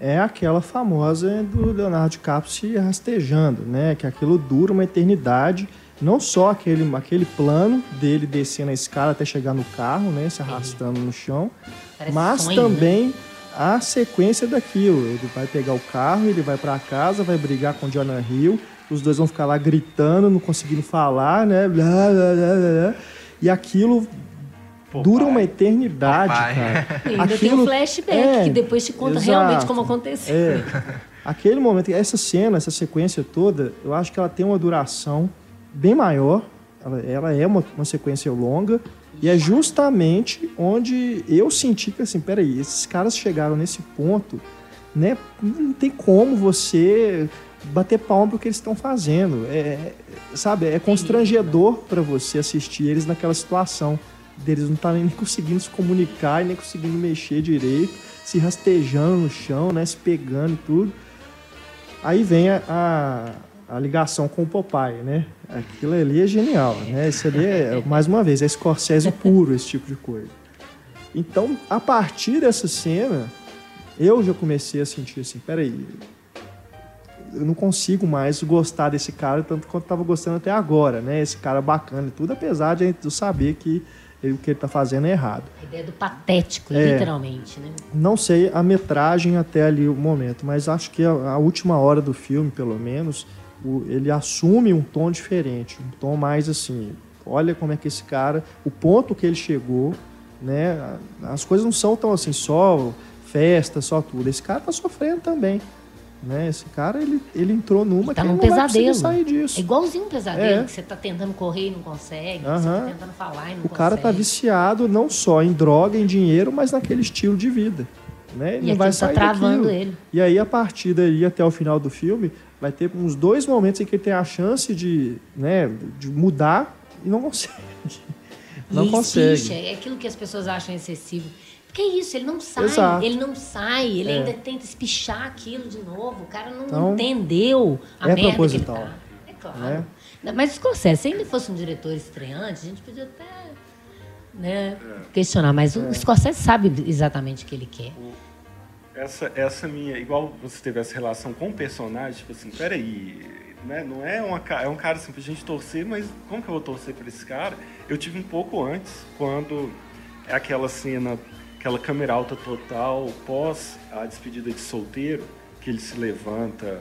Speaker 1: é aquela famosa do Leonardo DiCaprio se rastejando, né? Que aquilo dura uma eternidade. Não só aquele, aquele plano dele descendo a escada até chegar no carro, né? Se arrastando no chão.
Speaker 2: Parece
Speaker 1: mas
Speaker 2: sonho, né?
Speaker 1: também a sequência daquilo. Ele vai pegar o carro, ele vai pra casa, vai brigar com o Jonah Hill. Os dois vão ficar lá gritando, não conseguindo falar, né? Blá, blá, blá, blá. E aquilo
Speaker 4: Pô,
Speaker 1: dura
Speaker 4: pai.
Speaker 1: uma eternidade,
Speaker 3: Pai.
Speaker 1: cara.
Speaker 2: E ainda tem
Speaker 1: Aquilo-
Speaker 2: um flashback
Speaker 1: é,
Speaker 2: que depois te conta
Speaker 1: exato.
Speaker 2: realmente como aconteceu.
Speaker 1: É. Aquele momento, essa cena, essa sequência toda, eu acho que ela tem uma duração bem maior. Ela, ela é uma, uma sequência longa. E é justamente onde eu senti que, assim, peraí, esses caras chegaram nesse ponto, né? Não tem como você bater palma pro que eles estão fazendo. É, é, sabe, é constrangedor para você assistir eles naquela situação deles não estarem nem conseguindo se comunicar e nem conseguindo mexer direito, se rastejando no chão, né, se pegando e tudo. Aí vem a, a, a ligação com o Popeye, né? Aquilo ali é genial, né? Isso ali é, mais uma vez, é Scorsese puro, esse tipo de coisa. Então, a partir dessa cena, eu já comecei a sentir assim, peraí, eu não consigo mais gostar desse cara tanto quanto estava gostando até agora, né? Esse cara bacana e tudo, apesar de eu saber que ele- o que ele tá fazendo é errado.
Speaker 2: A ideia do patético,
Speaker 1: É.
Speaker 2: literalmente, né?
Speaker 1: Não sei a metragem até ali o momento, mas acho que a, a última hora do filme, pelo menos, o- ele assume um tom diferente, um tom mais assim. Olha como é que esse cara, o ponto que ele chegou, né? As coisas não são tão assim, só festa, só tudo. Esse cara tá sofrendo também. Né? Esse cara, ele, ele entrou numa
Speaker 2: Tá
Speaker 1: que
Speaker 2: num
Speaker 1: ele não
Speaker 2: pesadelo.
Speaker 1: sair
Speaker 2: É
Speaker 1: disso.
Speaker 2: igualzinho um pesadelo,
Speaker 1: É.
Speaker 2: que você tá tentando correr e não consegue, você
Speaker 1: Aham.
Speaker 2: tá tentando falar e não
Speaker 1: O cara tá
Speaker 2: consegue.
Speaker 1: viciado não só em droga, em dinheiro, mas naquele estilo de vida. Né? Ele
Speaker 2: E
Speaker 1: não vai
Speaker 2: tá
Speaker 1: sair
Speaker 2: travando
Speaker 1: daquilo.
Speaker 2: ele.
Speaker 1: E aí, a partir daí até o final do filme, vai ter uns dois momentos em que ele tem a chance de, né, de mudar e não consegue. Não
Speaker 2: e
Speaker 1: consegue.
Speaker 2: espicha, é aquilo que as pessoas acham excessivo. Que isso, ele não sai,
Speaker 1: Exato.
Speaker 2: ele não sai, ele
Speaker 1: É.
Speaker 2: ainda tenta espichar aquilo de novo. O cara não
Speaker 1: Então,
Speaker 2: entendeu a
Speaker 1: é
Speaker 2: merda
Speaker 1: proposital.
Speaker 2: que ele tá. É claro.
Speaker 1: Né?
Speaker 2: Mas Scorsese, se ele fosse um diretor estreante, a gente podia até né, questionar. Mas o Scorsese sabe exatamente o que ele quer.
Speaker 4: Essa, essa minha, igual você teve essa relação com o personagem, tipo assim, peraí, né? Não é uma é um cara assim pra gente torcer, mas como que eu vou torcer por esse cara? Eu tive um pouco antes, quando é aquela cena, aquela câmera alta total, pós a despedida de solteiro, que ele se levanta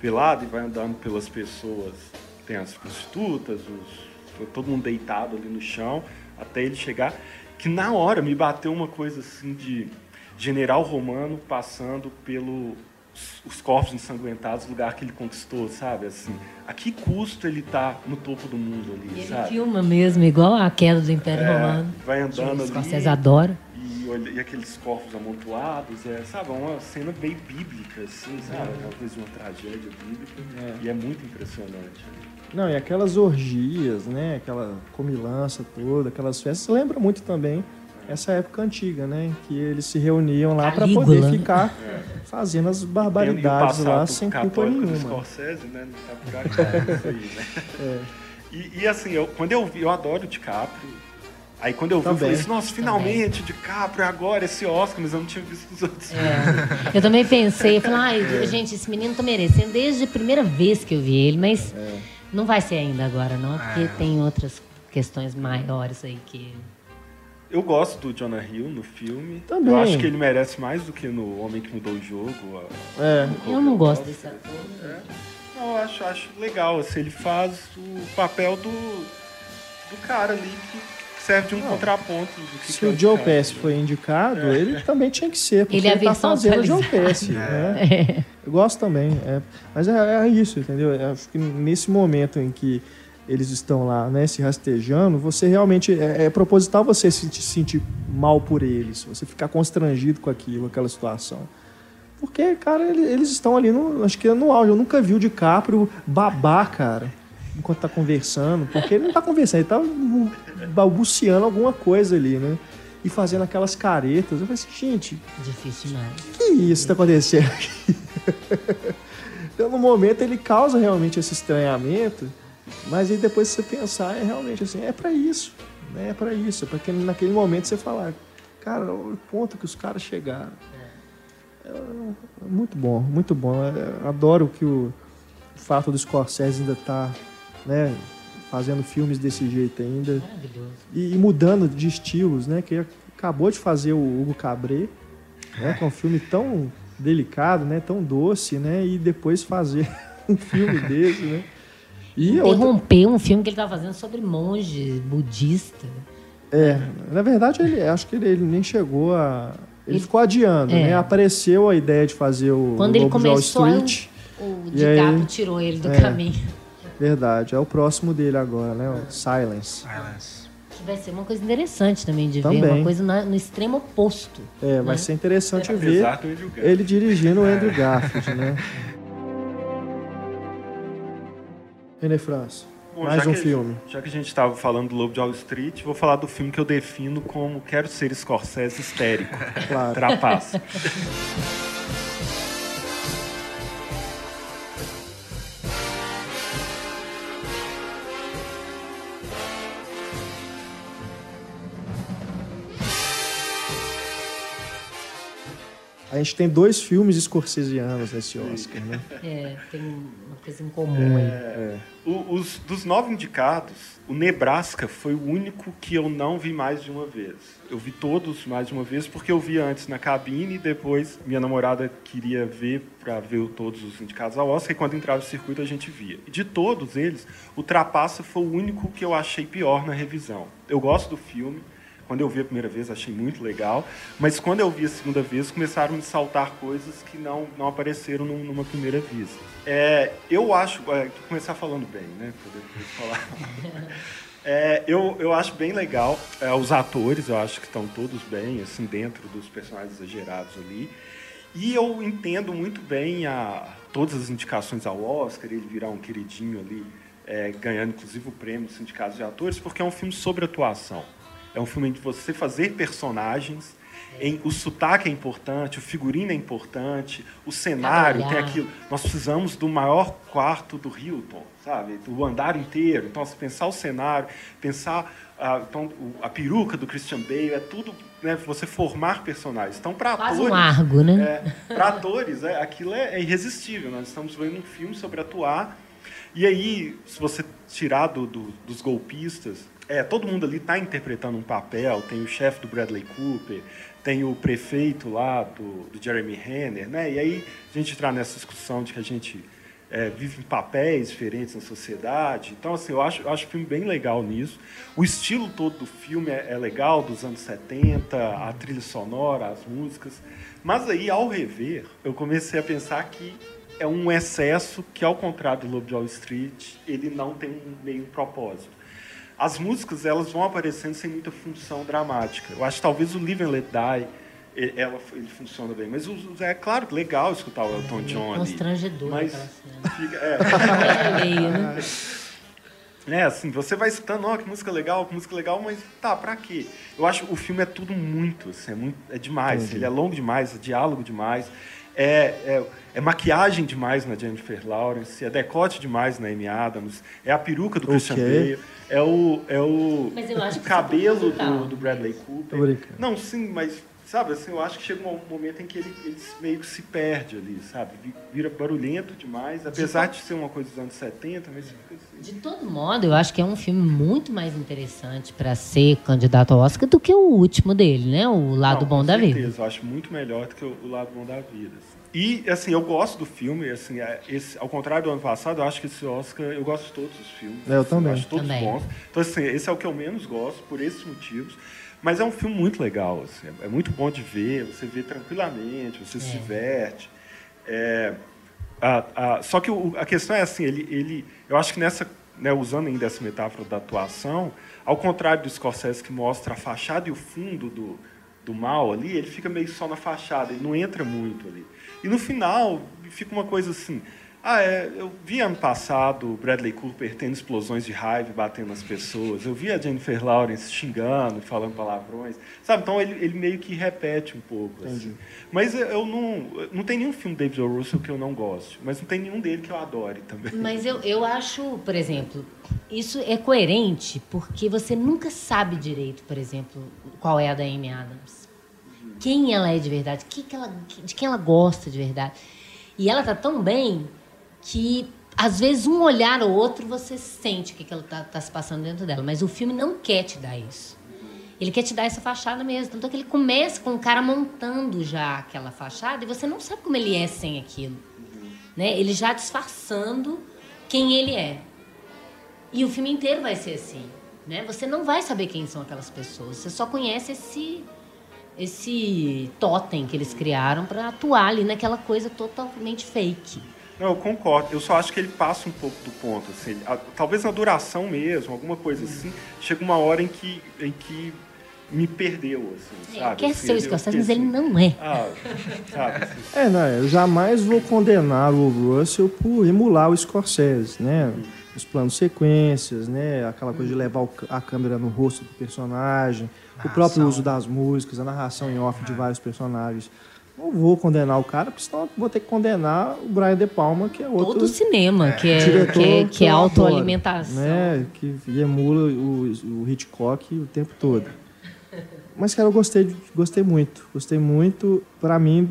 Speaker 4: pelado e vai andando pelas pessoas. Tem as prostitutas, os, todo mundo deitado ali no chão, até ele chegar. Que na hora me bateu uma coisa assim de general romano passando pelos os corpos ensanguentados, lugar que ele conquistou, sabe? Assim, a que custo ele tá no topo do mundo ali,
Speaker 2: E ele
Speaker 4: sabe?
Speaker 2: filma mesmo, igual a queda do Império
Speaker 4: É,
Speaker 2: Romano.
Speaker 4: vai andando ali.
Speaker 2: Scorsese adora.
Speaker 4: E, aqueles corpos amontoados, é, sabe? Uma cena bem bíblica, assim, sabe? Uma coisa de uma tragédia bíblica.
Speaker 1: É.
Speaker 4: E é muito impressionante.
Speaker 1: Não, e aquelas orgias, né? Aquela comilança toda, aquelas festas, lembra muito também essa época antiga, né? Que eles se reuniam lá para poder
Speaker 2: né?
Speaker 1: ficar fazendo as barbaridades lá sem culpa nenhuma.
Speaker 4: Scorsese, né? Não tá por aí, né?
Speaker 1: É.
Speaker 4: E, e, assim, eu, quando eu vi, eu adoro o DiCaprio. Aí quando eu vi, eu falei assim, nossa, finalmente, DiCaprio, agora esse Oscar, mas eu não tinha visto os outros.
Speaker 2: É. Eu também pensei, eu falei, ai, gente, esse menino tá merecendo desde a primeira vez que eu vi ele, mas
Speaker 1: É.
Speaker 2: não vai ser ainda agora, não, porque
Speaker 3: É.
Speaker 2: tem outras questões maiores aí que.
Speaker 4: Eu gosto do Jonah Hill no filme.
Speaker 1: Também.
Speaker 4: Eu acho que ele merece mais do que no Homem que Mudou o Jogo. a-
Speaker 1: É.
Speaker 2: Eu não gosto desse ator.
Speaker 4: É. Não, eu acho, acho legal. Assim, ele faz o papel do, do cara ali que serve de um
Speaker 1: Não.
Speaker 4: contraponto. Do que
Speaker 1: Se
Speaker 4: que é
Speaker 1: o Joe Pesci
Speaker 4: né?
Speaker 1: foi indicado, ele também tinha que ser, porque
Speaker 2: Ele é
Speaker 1: ele tá
Speaker 2: versão
Speaker 1: fazendo o Joe. Pesci, né? Eu gosto também, é. mas é, é isso, entendeu? Eu acho que nesse momento em que eles estão lá, né, se rastejando, você realmente é, é proposital você se se sentir mal por eles, você ficar constrangido com aquilo, aquela situação. Porque, cara, ele- eles estão ali no, acho que é no auge. Eu nunca vi o DiCaprio babar, cara, enquanto tá conversando, porque ele não tá conversando, ele tá bu- balbuciando alguma coisa ali, né? E fazendo aquelas caretas. Eu falei assim, gente,
Speaker 2: Difícil demais.
Speaker 1: que isso tá acontecendo aqui? então, no momento, ele causa realmente esse estranhamento, mas aí depois você pensar, é realmente assim, é pra isso, né? É pra isso, é pra que naquele momento você falar, cara, olha o ponto que os caras chegaram. É, é muito bom, muito bom. É, adoro que o, o fato do Scorsese ainda tá, né, fazendo filmes desse jeito ainda
Speaker 2: Maravilhoso.
Speaker 1: e, e mudando de estilos, né? Que acabou de fazer o Hugo Cabret, né? Que é um filme tão delicado, né? Tão doce, né? E depois fazer um filme desse, né? E outra,
Speaker 2: Interromper um filme que ele tava fazendo sobre monge budista.
Speaker 1: é, na verdade, ele, acho que ele, ele nem chegou a. Ele,
Speaker 2: Ele-
Speaker 1: ficou adiando,
Speaker 2: É.
Speaker 1: né? Apareceu a ideia de fazer o
Speaker 2: Quando ele
Speaker 1: de Wall
Speaker 2: começou, o-
Speaker 1: Street.
Speaker 2: O
Speaker 1: E aí-
Speaker 2: DiCaprio tirou ele do
Speaker 1: É.
Speaker 2: caminho.
Speaker 1: Verdade, é o próximo dele agora, né? O Silence.
Speaker 3: Silence.
Speaker 2: Que vai ser uma coisa interessante também de ver,
Speaker 1: Também.
Speaker 2: uma coisa na- no extremo oposto.
Speaker 1: É, vai
Speaker 2: Né?
Speaker 1: ser interessante ver
Speaker 4: Andrew Garfield.
Speaker 1: ele dirigindo o Andrew Garfield, né? René França,
Speaker 4: Bom,
Speaker 1: mais
Speaker 4: já
Speaker 1: um
Speaker 4: que-
Speaker 1: filme.
Speaker 4: Já que a gente estava falando do Lobo de Wall Street, vou falar do filme que eu defino como Quero Ser Scorsese Histérico.
Speaker 1: Claro.
Speaker 4: Trapaço.
Speaker 1: A gente tem dois filmes scorsesianos nesse Oscar, né?
Speaker 2: É, tem uma coisa em comum aí.
Speaker 4: O- os, dos nove indicados, o Nebraska foi o único que eu não vi mais de uma vez. Eu vi todos mais de uma vez porque eu vi antes na cabine e depois minha namorada queria ver para ver todos os indicados ao Oscar e quando entrava no circuito a gente via. E de todos eles, o Trapaça foi o único que eu achei pior na revisão. Eu gosto do filme. Quando eu vi a primeira vez, achei muito legal. Mas quando eu vi a segunda vez, começaram a me saltar coisas que não, não apareceram num- numa primeira vista. É, eu acho... É, começar falando bem, né? Depois falar. É, eu, eu acho bem legal. É, os atores, eu acho que estão todos bem, assim, dentro dos personagens exagerados ali. E eu entendo muito bem a, todas as indicações ao Oscar, ele virar um queridinho ali, é, ganhando inclusive o prêmio dos sindicatos de atores, porque é um filme sobre atuação. É um filme de você fazer personagens Em, o sotaque é importante, o figurino é importante, o cenário
Speaker 2: Cada
Speaker 4: tem aquilo. Nós precisamos do maior quarto do Hilton, sabe? Do andar inteiro. Então, se pensar o cenário, pensar ah, então, a peruca do Christian Bale, é tudo, né? Você formar personagens. Então, para atores,
Speaker 2: um argo, né?
Speaker 4: para atores, é, aquilo é, é irresistível. Nós estamos vendo um filme sobre atuar. E aí, se você tirar do- do- dos golpistas, é, todo mundo ali está interpretando um papel. Tem o chefe do Bradley Cooper, tem o prefeito lá do, do Jeremy Renner, né? E aí a gente entrar nessa discussão de que a gente é, vive em papéis diferentes na sociedade. Então, assim, eu acho, eu acho o filme bem legal nisso. O estilo todo do filme é, é legal, dos anos 70, a trilha sonora, as músicas. Mas aí, ao rever, eu comecei a pensar que é um excesso que, ao contrário do Lobo de Wall Street, ele não tem um meio propósito. As músicas elas vão aparecendo sem muita função dramática. Eu acho que talvez o Live and Let Die ela, ele funciona bem. Mas os- é claro, legal escutar o Elton John ali.
Speaker 2: Constrangedor
Speaker 4: Mas fica, é,
Speaker 2: Meio, né?
Speaker 4: né, assim, você vai escutando, ó, que música legal, que música legal, mas tá, pra quê? Eu acho que o filme é tudo muito, assim, é, muito, é demais. Ele é longo demais, é diálogo demais, é, é, é maquiagem demais na Jennifer Lawrence, é decote demais na Amy Adams, é a peruca do Christian
Speaker 1: Ok.
Speaker 4: Bale, é o, é o,
Speaker 2: Mas eu acho
Speaker 4: o cabelo
Speaker 2: é proposital.
Speaker 4: do, do Bradley Cooper. Não, sim, mas, sabe, assim, eu acho que chega um momento em que ele, ele meio que se perde ali, sabe? Vi- Vira barulhento demais, apesar de ser uma coisa dos anos 70, mas fica assim.
Speaker 2: De todo modo, eu acho que é um filme muito mais interessante para ser candidato ao Oscar do que o último dele, né? O Lado
Speaker 4: Não,
Speaker 2: Bom
Speaker 4: com
Speaker 2: da Vida.
Speaker 4: certeza, eu acho muito melhor do que o, Lado Bom da Vida. assim. E, assim, eu gosto do filme, assim, é, esse, ao contrário do ano passado, eu acho que esse Oscar, eu gosto de todos os filmes.
Speaker 1: É, eu
Speaker 4: assim,
Speaker 1: também.
Speaker 4: acho todos
Speaker 2: Também.
Speaker 4: bons. Então, assim, esse é o que eu menos gosto, por esses motivos. Mas é um filme muito legal, assim, é muito bom de ver, você vê tranquilamente, você se
Speaker 2: É.
Speaker 4: diverte. É, a- a- só que o- a questão é assim, ele, ele, eu acho que nessa, né, usando ainda essa metáfora da atuação, ao contrário do Scorsese que mostra a fachada e o fundo do, do mal ali, ele fica meio só na fachada, ele não entra muito ali. E no final fica uma coisa assim, ah, é, eu vi ano passado o Bradley Cooper tendo explosões de raiva batendo nas pessoas. Eu vi a Jennifer Lawrence xingando, falando palavrões. Sabe? Então ele, ele meio que repete um pouco. Assim. Mas eu não. Não tem nenhum filme do David O. Russell que eu não goste. Mas não tem nenhum dele que eu adore também.
Speaker 2: Mas eu, eu acho, por exemplo, isso é coerente porque você nunca sabe direito, por exemplo, qual é a da Amy Adams. Quem ela é de verdade, que que ela, de quem ela gosta de verdade. E ela tá tão bem que, às vezes, um olhar ou outro, você sente que, que ela tá, tá se passando dentro dela. Mas o filme não quer te dar isso. Ele quer te dar essa fachada mesmo. Tanto é que ele começa com o cara montando já aquela fachada e você não sabe como ele é sem aquilo. Né? Ele já disfarçando quem ele é. E o filme inteiro vai ser assim. Né? Você não vai saber quem são aquelas pessoas. Você só conhece esse esse totem que eles criaram para atuar ali naquela coisa totalmente fake.
Speaker 4: Não, eu concordo. Eu só acho que ele passa um pouco do ponto. Assim, a- talvez na duração mesmo, alguma coisa assim. Chega uma hora em que, em que me perdeu, assim,
Speaker 2: É,
Speaker 4: sabe?
Speaker 2: quer
Speaker 4: Assim,
Speaker 2: ser o Scorsese, mas ele não é.
Speaker 4: Ah, sabe? assim,
Speaker 1: É, não, eu jamais vou condenar o Russell por emular o Scorsese, né? Os planos sequências, né? Aquela coisa de levar o c- a câmera no rosto do personagem, o próprio
Speaker 3: Narração.
Speaker 1: uso das músicas, a narração em off de vários personagens. Não vou condenar o cara, porque senão eu vou ter que condenar o Brian De Palma, que é outro
Speaker 2: Todo o cinema, que é,
Speaker 1: diretor
Speaker 2: que é, que é autoalimentação.
Speaker 1: Né? Que emula o, o Hitchcock o tempo todo. Mas, cara, eu gostei, gostei muito. Gostei muito. Pra mim,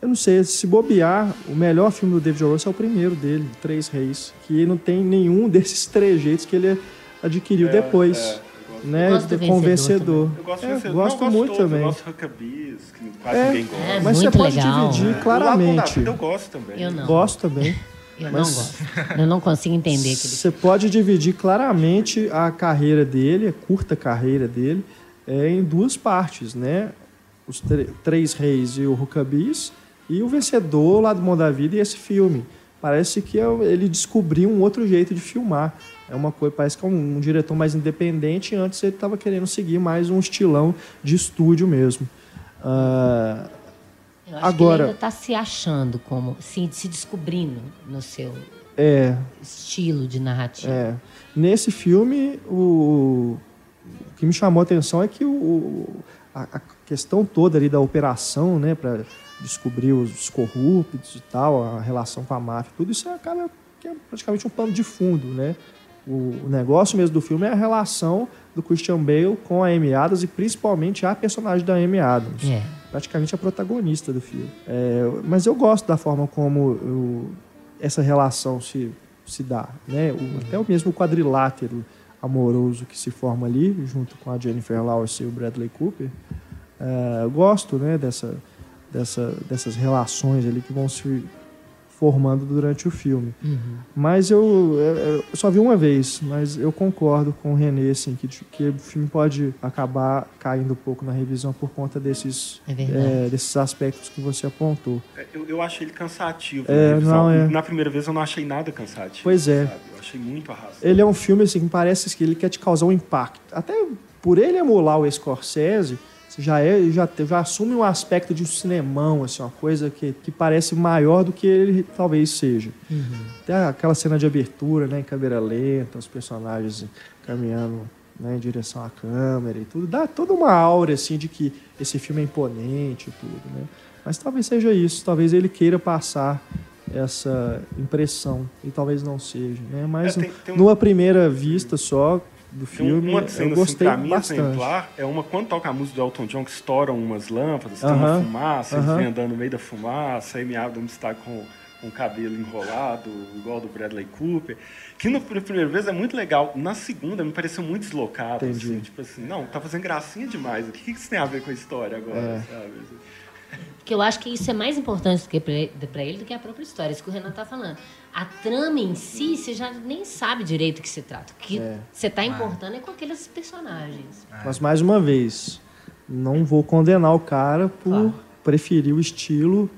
Speaker 1: eu não sei, se bobear, o melhor filme do David O. Russell é o primeiro dele, Três Reis. Que não tem nenhum desses trejeitos que ele adquiriu depois.
Speaker 4: é, eu gosto.
Speaker 1: Né?
Speaker 2: Eu gosto do
Speaker 1: de- com
Speaker 2: Vencedor
Speaker 1: vencedor.
Speaker 4: Eu gosto,
Speaker 1: É, gosto
Speaker 4: não, eu
Speaker 1: muito
Speaker 4: gosto todos,
Speaker 1: também.
Speaker 4: Eu gosto de Huckabees, que quase
Speaker 1: É,
Speaker 4: ninguém gosta.
Speaker 2: É,
Speaker 1: Mas
Speaker 2: muito
Speaker 1: você pode
Speaker 2: legal.
Speaker 1: dividir
Speaker 4: O da
Speaker 1: claramente.
Speaker 4: Eu gosto também.
Speaker 2: Eu não.
Speaker 1: Gosto também.
Speaker 2: Eu
Speaker 1: Mas-
Speaker 2: não gosto. Eu não consigo entender aquele
Speaker 1: Você pode dividir claramente a carreira dele, a curta carreira dele, é, em duas partes, né? Os Três Reis e o Huckabees, e o vencedor lá do Mundo da Vida e esse filme. Parece que é- ele descobriu um outro jeito de filmar. É uma coisa, parece que é um, um diretor mais independente. e Antes ele estava querendo seguir mais um estilão de estúdio mesmo. Ah,
Speaker 2: Eu acho
Speaker 1: Agora-
Speaker 2: que ele ainda está se achando como, se, se descobrindo no seu
Speaker 1: é,
Speaker 2: estilo de narrativa.
Speaker 1: É. Nesse filme, o, o que me chamou a atenção é que o, o- a, a questão toda ali da operação, né, para descobrir os corruptos e tal, a relação com a máfia, tudo isso acaba que é praticamente um pano de fundo, né? O, negócio mesmo do filme é a relação do Christian Bale com a Amy Adams e principalmente a personagem da Amy Adams
Speaker 2: É.
Speaker 1: praticamente a protagonista do filme. É, mas eu gosto da forma como eu- essa relação se, se dá. Né? O- até o mesmo quadrilátero amoroso que se forma ali, junto com a Jennifer Lawrence e o Bradley Cooper. É, eu gosto né, dessa, dessa, dessas relações ali que vão se formando durante o filme. Mas eu, eu- eu só vi uma vez, mas eu concordo com o René, assim, que, que o filme pode acabar caindo um pouco na revisão por conta desses,
Speaker 2: É
Speaker 1: é, desses aspectos que você apontou.
Speaker 4: É, Eu, eu achei ele cansativo.
Speaker 1: É,
Speaker 4: na revisão.
Speaker 1: não, é.
Speaker 4: Na primeira vez eu não achei nada cansativo.
Speaker 1: Pois é.
Speaker 4: sabe? Eu achei muito arrastado.
Speaker 1: Ele é um filme assim que parece que ele quer te causar um impacto. Até por ele emular o Scorsese, você já é, já, já assume um aspecto de um cinemão, assim, uma coisa que, que parece maior do que ele talvez seja. Até aquela cena de abertura, né, em câmera lenta, os personagens caminhando né, em direção à câmera e tudo, dá toda uma aura assim de que esse filme é imponente e tudo, né? Mas talvez seja isso, talvez ele queira passar essa impressão e talvez não seja, né? Mas
Speaker 4: É, tem- tem um-
Speaker 1: numa primeira vista só do
Speaker 4: Tem um-
Speaker 1: filme,
Speaker 4: uma cena,
Speaker 1: eu
Speaker 4: assim,
Speaker 1: gostei
Speaker 4: pra mim,
Speaker 1: bastante.
Speaker 4: exemplar, é uma quando toca a música do Elton John, que estouram umas lâmpadas, tem
Speaker 1: Aham,
Speaker 4: uma fumaça,
Speaker 1: aham.
Speaker 4: eles vêm andando no meio da fumaça, a Amy Adams está com, com o cabelo enrolado, igual do Bradley Cooper, que no, na primeira vez é muito legal, na segunda me pareceu muito deslocado,
Speaker 1: Entendi.
Speaker 4: assim, tipo assim, não, tá fazendo gracinha demais, o que, que isso tem a ver com a história agora,
Speaker 1: É.
Speaker 4: sabe?
Speaker 2: Porque eu acho que isso é mais importante do que pra ele, pra ele do que a própria história. Isso que o Renan tá falando. A trama em si, você já nem sabe direito o que se trata. O que
Speaker 1: É.
Speaker 2: você tá importando é com aqueles personagens.
Speaker 1: Mas mais uma vez, não vou condenar o cara por
Speaker 2: Claro.
Speaker 1: preferir o estilo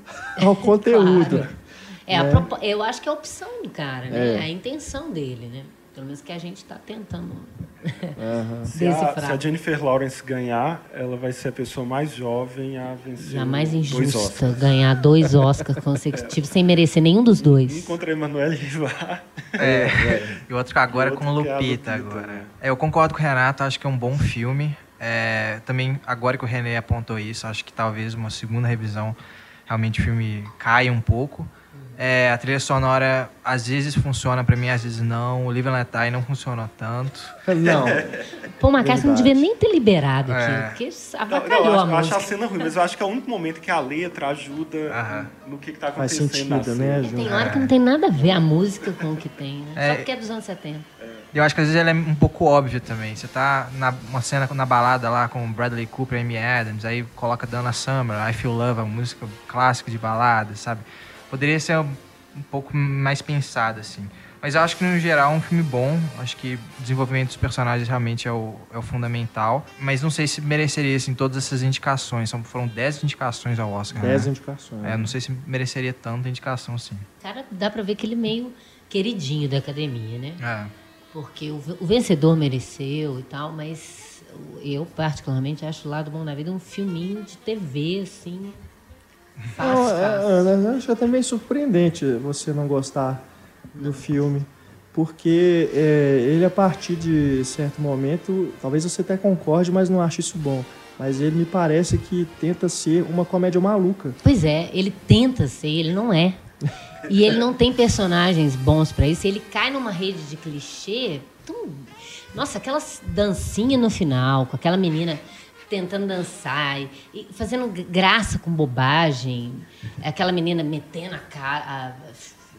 Speaker 1: ao conteúdo.
Speaker 2: Claro. É, a propo- eu acho que é a opção do cara, né?
Speaker 1: É.
Speaker 2: A intenção dele, né? Pelo menos que a gente tá tentando
Speaker 1: Aham.
Speaker 4: Se a, se a Jennifer Lawrence ganhar, ela vai ser a pessoa mais jovem a vencer
Speaker 2: Jamais
Speaker 4: dois
Speaker 2: injusta
Speaker 4: Oscars.
Speaker 2: ganhar dois Oscars consecutivos sem merecer nenhum dos dois.
Speaker 4: Encontrei Emanuele Rivar.
Speaker 3: É. E outro agora
Speaker 4: E
Speaker 3: com
Speaker 4: outro que é a
Speaker 3: Lupita,
Speaker 4: Lupita,
Speaker 3: agora.
Speaker 4: né?
Speaker 3: É, eu concordo com o Renato, acho que é um bom filme. É, também, agora que o René apontou isso, acho que talvez uma segunda revisão realmente o filme caia um pouco. É, a trilha sonora às vezes funciona pra mim, às vezes não. O Live and Let não funcionou tanto.
Speaker 1: Não,
Speaker 2: Pô, McCarthy não devia nem ter liberado aquilo,
Speaker 3: É.
Speaker 2: porque
Speaker 4: Não, não,
Speaker 2: avacalhou
Speaker 4: eu, acho,
Speaker 2: a
Speaker 4: eu acho a
Speaker 2: música.
Speaker 4: cena ruim, mas eu acho que é o único momento que a letra ajuda
Speaker 3: Aham.
Speaker 4: no que, que tá
Speaker 1: faz
Speaker 4: acontecendo na
Speaker 1: sentido, né,
Speaker 2: Tem
Speaker 1: Ju?
Speaker 2: hora que não tem nada a ver a música com o que tem, né?
Speaker 3: É.
Speaker 2: Só porque é dos anos 70.
Speaker 3: Eu acho que às vezes ela é um pouco óbvio também. Você tá na uma cena na balada lá com Bradley Cooper e Amy Adams, aí coloca Dana Summer, I Feel Love, a música clássica de balada, sabe? Poderia ser um, pouco mais pensada, assim. Mas eu acho que, no geral, é um filme bom. Acho que o desenvolvimento dos personagens realmente é o, é o fundamental. Mas não sei se mereceria, assim, todas essas indicações. São, foram 10 indicações ao Oscar,
Speaker 1: Dez
Speaker 3: né?
Speaker 1: indicações.
Speaker 3: É, não sei se mereceria tanta indicação, assim.
Speaker 2: Cara, dá pra ver que ele é meio queridinho da academia, né?
Speaker 3: É.
Speaker 2: Porque o, o vencedor mereceu e tal, mas eu, particularmente, acho o Lado Bom da Vida um filminho de TV, assim. Fácil,
Speaker 1: é. Ana, eu acho até meio surpreendente você não gostar do filme. Porque é, ele, a partir de certo momento, talvez você até concorde, mas não ache isso bom. Mas ele me parece que tenta ser uma comédia maluca.
Speaker 2: Pois é, ele tenta ser, ele não é. E ele não tem personagens bons pra isso. Ele cai numa rede de clichê. tão- Nossa, aquela dancinha no final, com aquela menina tentando dançar e fazendo graça com bobagem. Aquela menina metendo a cara, a-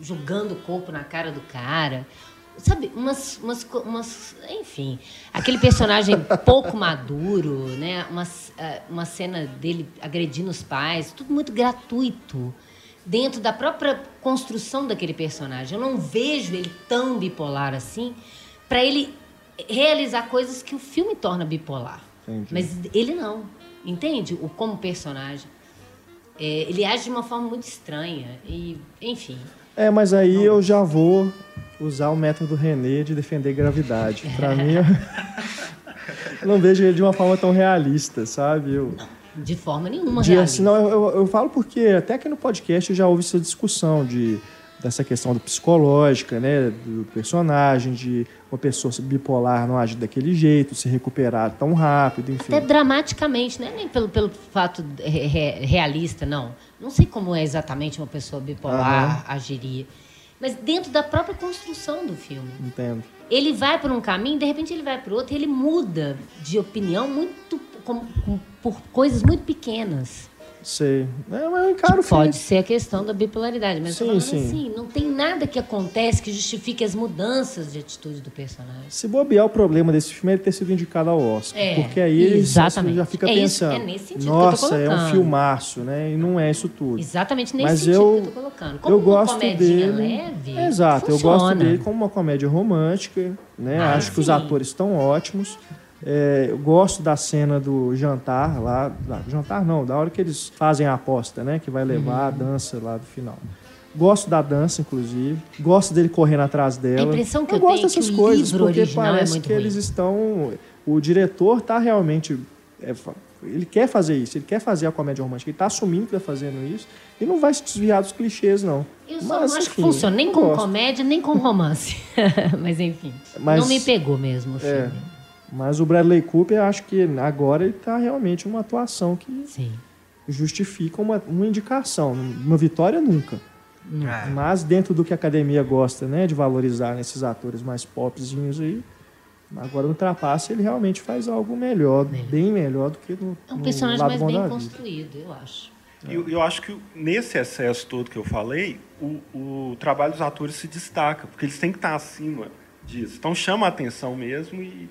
Speaker 2: jogando o corpo na cara do cara. Sabe, umas, umas, umas. Enfim, aquele personagem pouco maduro, né? Uma, ah, uma cena dele agredindo os pais, tudo muito gratuito. Dentro da própria construção daquele personagem. Eu não vejo ele tão bipolar assim para ele realizar coisas que o filme torna bipolar.
Speaker 1: Entendi.
Speaker 2: Mas ele não. Entende? O como personagem. É, ele age de uma forma muito estranha. E, enfim.
Speaker 1: É, mas aí eu já vou usar o método René de defender gravidade. Pra mim, eu não vejo ele de uma forma tão realista, sabe? Eu,
Speaker 2: De forma nenhuma
Speaker 1: de,
Speaker 2: realista.
Speaker 1: assim, não, eu, eu- eu falo porque até aqui no podcast já houve essa discussão de dessa questão do psicológica, né, do personagem, de uma pessoa bipolar não agir daquele jeito, se recuperar tão rápido, enfim.
Speaker 2: Até dramaticamente, né? Nem pelo, pelo fato re- re- realista, não. Não sei como é exatamente uma pessoa bipolar agiria. Mas dentro da própria construção do filme.
Speaker 1: Entendo.
Speaker 2: Ele vai por um caminho, de repente ele vai para outro, e ele muda de opinião muito com- com- por coisas muito pequenas.
Speaker 1: Sei. É, mas eu encaro o filme.
Speaker 2: Pode ser a questão da bipolaridade, mas
Speaker 1: Sim, sim.
Speaker 2: assim, não tem nada que acontece que justifique as mudanças de atitude do personagem.
Speaker 1: Se bobear, o problema desse filme é ele ter sido indicado ao Oscar.
Speaker 2: É,
Speaker 1: porque aí ele
Speaker 2: exatamente.
Speaker 1: já fica
Speaker 2: É isso,
Speaker 1: pensando.
Speaker 2: é nesse sentido eu
Speaker 1: Nossa, é um
Speaker 2: colocando."
Speaker 1: filmaço, né? E não é isso tudo.
Speaker 2: Exatamente nesse
Speaker 1: Mas
Speaker 2: sentido
Speaker 1: eu,
Speaker 2: que eu tô colocando. Como
Speaker 1: eu
Speaker 2: uma
Speaker 1: gosto dele.
Speaker 2: leve,
Speaker 1: Exato, eu
Speaker 2: funciona.
Speaker 1: gosto dele como uma comédia romântica, né?
Speaker 2: Ah,
Speaker 1: Acho que os
Speaker 2: sim.
Speaker 1: atores estão ótimos. É, eu gosto da cena do jantar lá, jantar não, da hora que eles fazem a aposta, né? Que vai levar a dança lá do final. Gosto da dança, inclusive. Gosto dele correndo atrás dela.
Speaker 2: A impressão que eu
Speaker 1: gosto
Speaker 2: tenho é que
Speaker 1: dessas coisas, porque
Speaker 2: é
Speaker 1: parece
Speaker 2: muito
Speaker 1: que
Speaker 2: ruim.
Speaker 1: eles estão. O diretor tá realmente. é, ele quer fazer isso, ele quer fazer a comédia romântica, ele tá assumindo que tá fazendo isso e não vai se desviar dos clichês, não.
Speaker 2: Eu só
Speaker 1: Mas,
Speaker 2: não acho que
Speaker 1: enfim,
Speaker 2: funciona nem
Speaker 1: eu
Speaker 2: com
Speaker 1: gosto.
Speaker 2: comédia, nem com romance. Mas enfim,
Speaker 1: Mas-
Speaker 2: não me pegou mesmo o
Speaker 1: É.
Speaker 2: filme.
Speaker 1: Mas o Bradley Cooper, acho que agora ele tá realmente uma atuação que
Speaker 2: Sim.
Speaker 1: justifica uma, uma indicação. Uma vitória nunca.
Speaker 3: É.
Speaker 1: Mas dentro do que a academia gosta, né, de valorizar nesses atores mais popzinhos aí, agora no Trapace ele realmente faz algo melhor, bem melhor do que no,
Speaker 2: É um
Speaker 1: no
Speaker 2: personagem
Speaker 1: Lado
Speaker 2: mais bem
Speaker 1: da Vida.
Speaker 2: construído, eu acho.
Speaker 4: Eu, eu acho que nesse excesso todo que eu falei, o, o trabalho dos atores se destaca, porque eles têm que estar acima disso. Então chama a atenção mesmo e,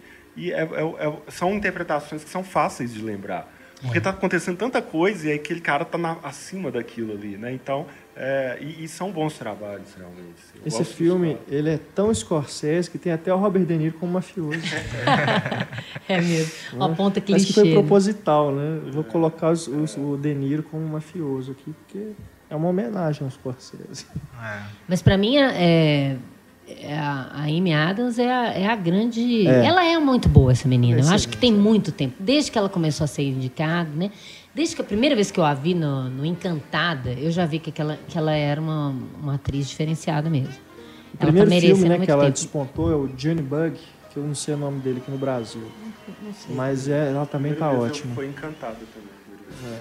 Speaker 4: e é- é- é- são interpretações que são fáceis de lembrar. Porque está acontecendo tanta coisa e aí aquele cara está acima daquilo ali, né? Então, é, e, e são bons trabalhos, realmente. Eu
Speaker 1: Esse filme, ele é tão Scorsese que tem até o Robert De Niro como mafioso.
Speaker 2: É mesmo. Uma ponta
Speaker 1: Parece que
Speaker 2: clichê.
Speaker 1: foi
Speaker 2: né?
Speaker 1: proposital, né? Eu vou colocar os- os- o De Niro como mafioso aqui, porque é uma homenagem ao Scorsese.
Speaker 3: É.
Speaker 2: Mas pra mim, é, é a, a Amy Adams é a, é a grande.
Speaker 1: É.
Speaker 2: Ela é muito boa, essa menina. Eu acho
Speaker 1: Excelente,
Speaker 2: que tem muito tempo. Desde que ela começou a ser indicada, né? Desde que a primeira vez que eu a vi no, no Encantada, eu já vi que, aquela, que ela era uma, uma atriz diferenciada mesmo.
Speaker 1: O
Speaker 2: Ela
Speaker 1: primeiro
Speaker 2: tá
Speaker 1: filme
Speaker 2: merecendo
Speaker 1: né,
Speaker 2: muito
Speaker 1: que ela
Speaker 2: tempo.
Speaker 1: despontou é o Johnny Bug, que eu não sei o nome dele aqui no Brasil.
Speaker 2: Não sei.
Speaker 1: Mas é, ela também tá
Speaker 4: eu
Speaker 1: ótima.
Speaker 4: Foi encantada também.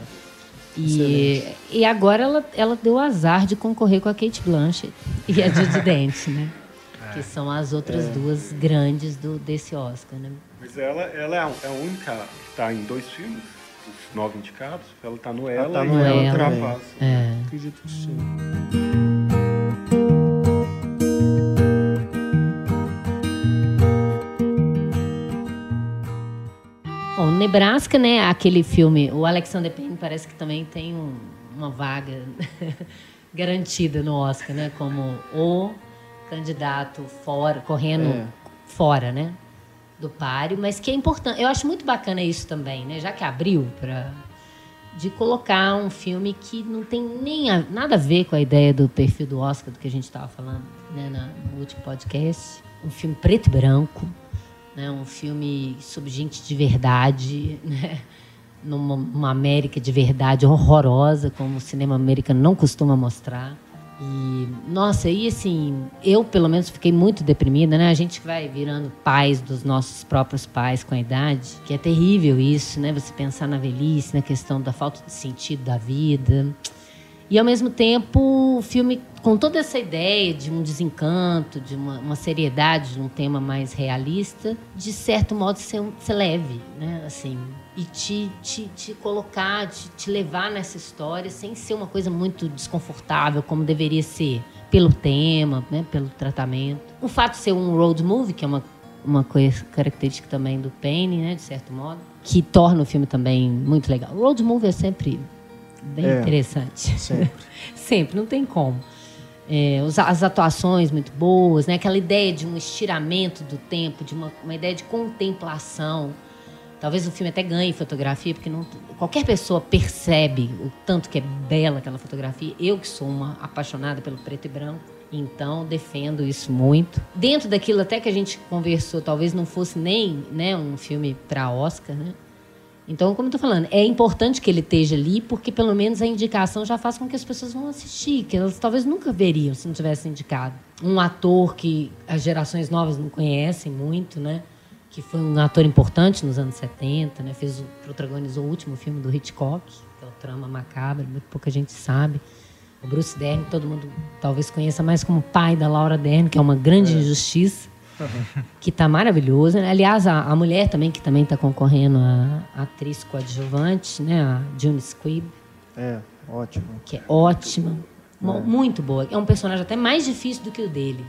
Speaker 2: E, e agora ela, ela deu azar de concorrer com a Kate Blanchett e a Judy Dench, né? Que são as outras
Speaker 1: É.
Speaker 2: duas grandes do, desse Oscar, né?
Speaker 4: Mas ela, ela é, a, é a única que está em dois filmes, os nove indicados. Ela está no Ela
Speaker 1: tá
Speaker 4: e
Speaker 1: no
Speaker 4: no
Speaker 2: Ela
Speaker 4: Ela. Trapaça.
Speaker 2: É.
Speaker 1: Acredito que sim.
Speaker 2: Bom, Nebraska, né? Aquele filme, o Alexander Payne parece que também tem um- uma vaga garantida no Oscar, né? Como o candidato fora, correndo
Speaker 1: É.
Speaker 2: fora, né? Do páreo, mas que é importante. Eu acho muito bacana isso também, né? Já que abriu para de colocar um filme que não tem nem a- nada a ver com a ideia do perfil do Oscar do que a gente estava falando né, no último podcast. Um filme preto e branco, né, um filme sobre gente de verdade, né, numa uma América de verdade horrorosa, como o cinema americano não costuma mostrar. E, nossa, e assim, eu pelo menos fiquei muito deprimida, né? A gente vai virando pais dos nossos próprios pais com a idade, que é terrível isso, né? Você pensar na velhice, na questão da falta de sentido da vida. E ao mesmo tempo, o filme com toda essa ideia de um desencanto, de uma, uma seriedade, de um tema mais realista, de certo modo ser, ser leve, né? Assim, e te, te, te colocar, te, te levar nessa história sem ser uma coisa muito desconfortável como deveria ser, pelo tema, né? Pelo tratamento. O fato de ser um road movie, que é uma uma coisa característica também do Payne, né, de certo modo, que torna o filme também muito legal. O road movie é sempre bem
Speaker 1: É.
Speaker 2: interessante.
Speaker 1: Sempre.
Speaker 2: Sempre, não tem como. É, as atuações muito boas, né? aquela ideia de um estiramento do tempo, de uma, uma ideia de contemplação. Talvez o filme até ganhe fotografia, porque não, qualquer pessoa percebe o tanto que é bela aquela fotografia. Eu que sou uma apaixonada pelo preto e branco, então defendo isso muito. Dentro daquilo até que a gente conversou, talvez não fosse nem né, um filme para Oscar, né? Então, como eu tô falando, é importante que ele esteja ali, porque pelo menos a indicação já faz com que as pessoas vão assistir, que elas talvez nunca veriam se não tivesse indicado. Um ator que as gerações novas não conhecem muito, né? Que foi um ator importante nos anos 70, né? Fez, protagonizou o último filme do Hitchcock, que é o Trama Macabra, muito pouca gente sabe. O Bruce Dern, todo mundo talvez conheça mais como pai da Laura Dern, que é uma grande injustiça que tá maravilhoso. né? Aliás, a, a mulher também, que também está concorrendo a, a atriz coadjuvante, né? A June Squibb,
Speaker 1: É, ótimo.
Speaker 2: que é ótima. Mo- Muito boa. É um personagem até mais difícil do que o dele.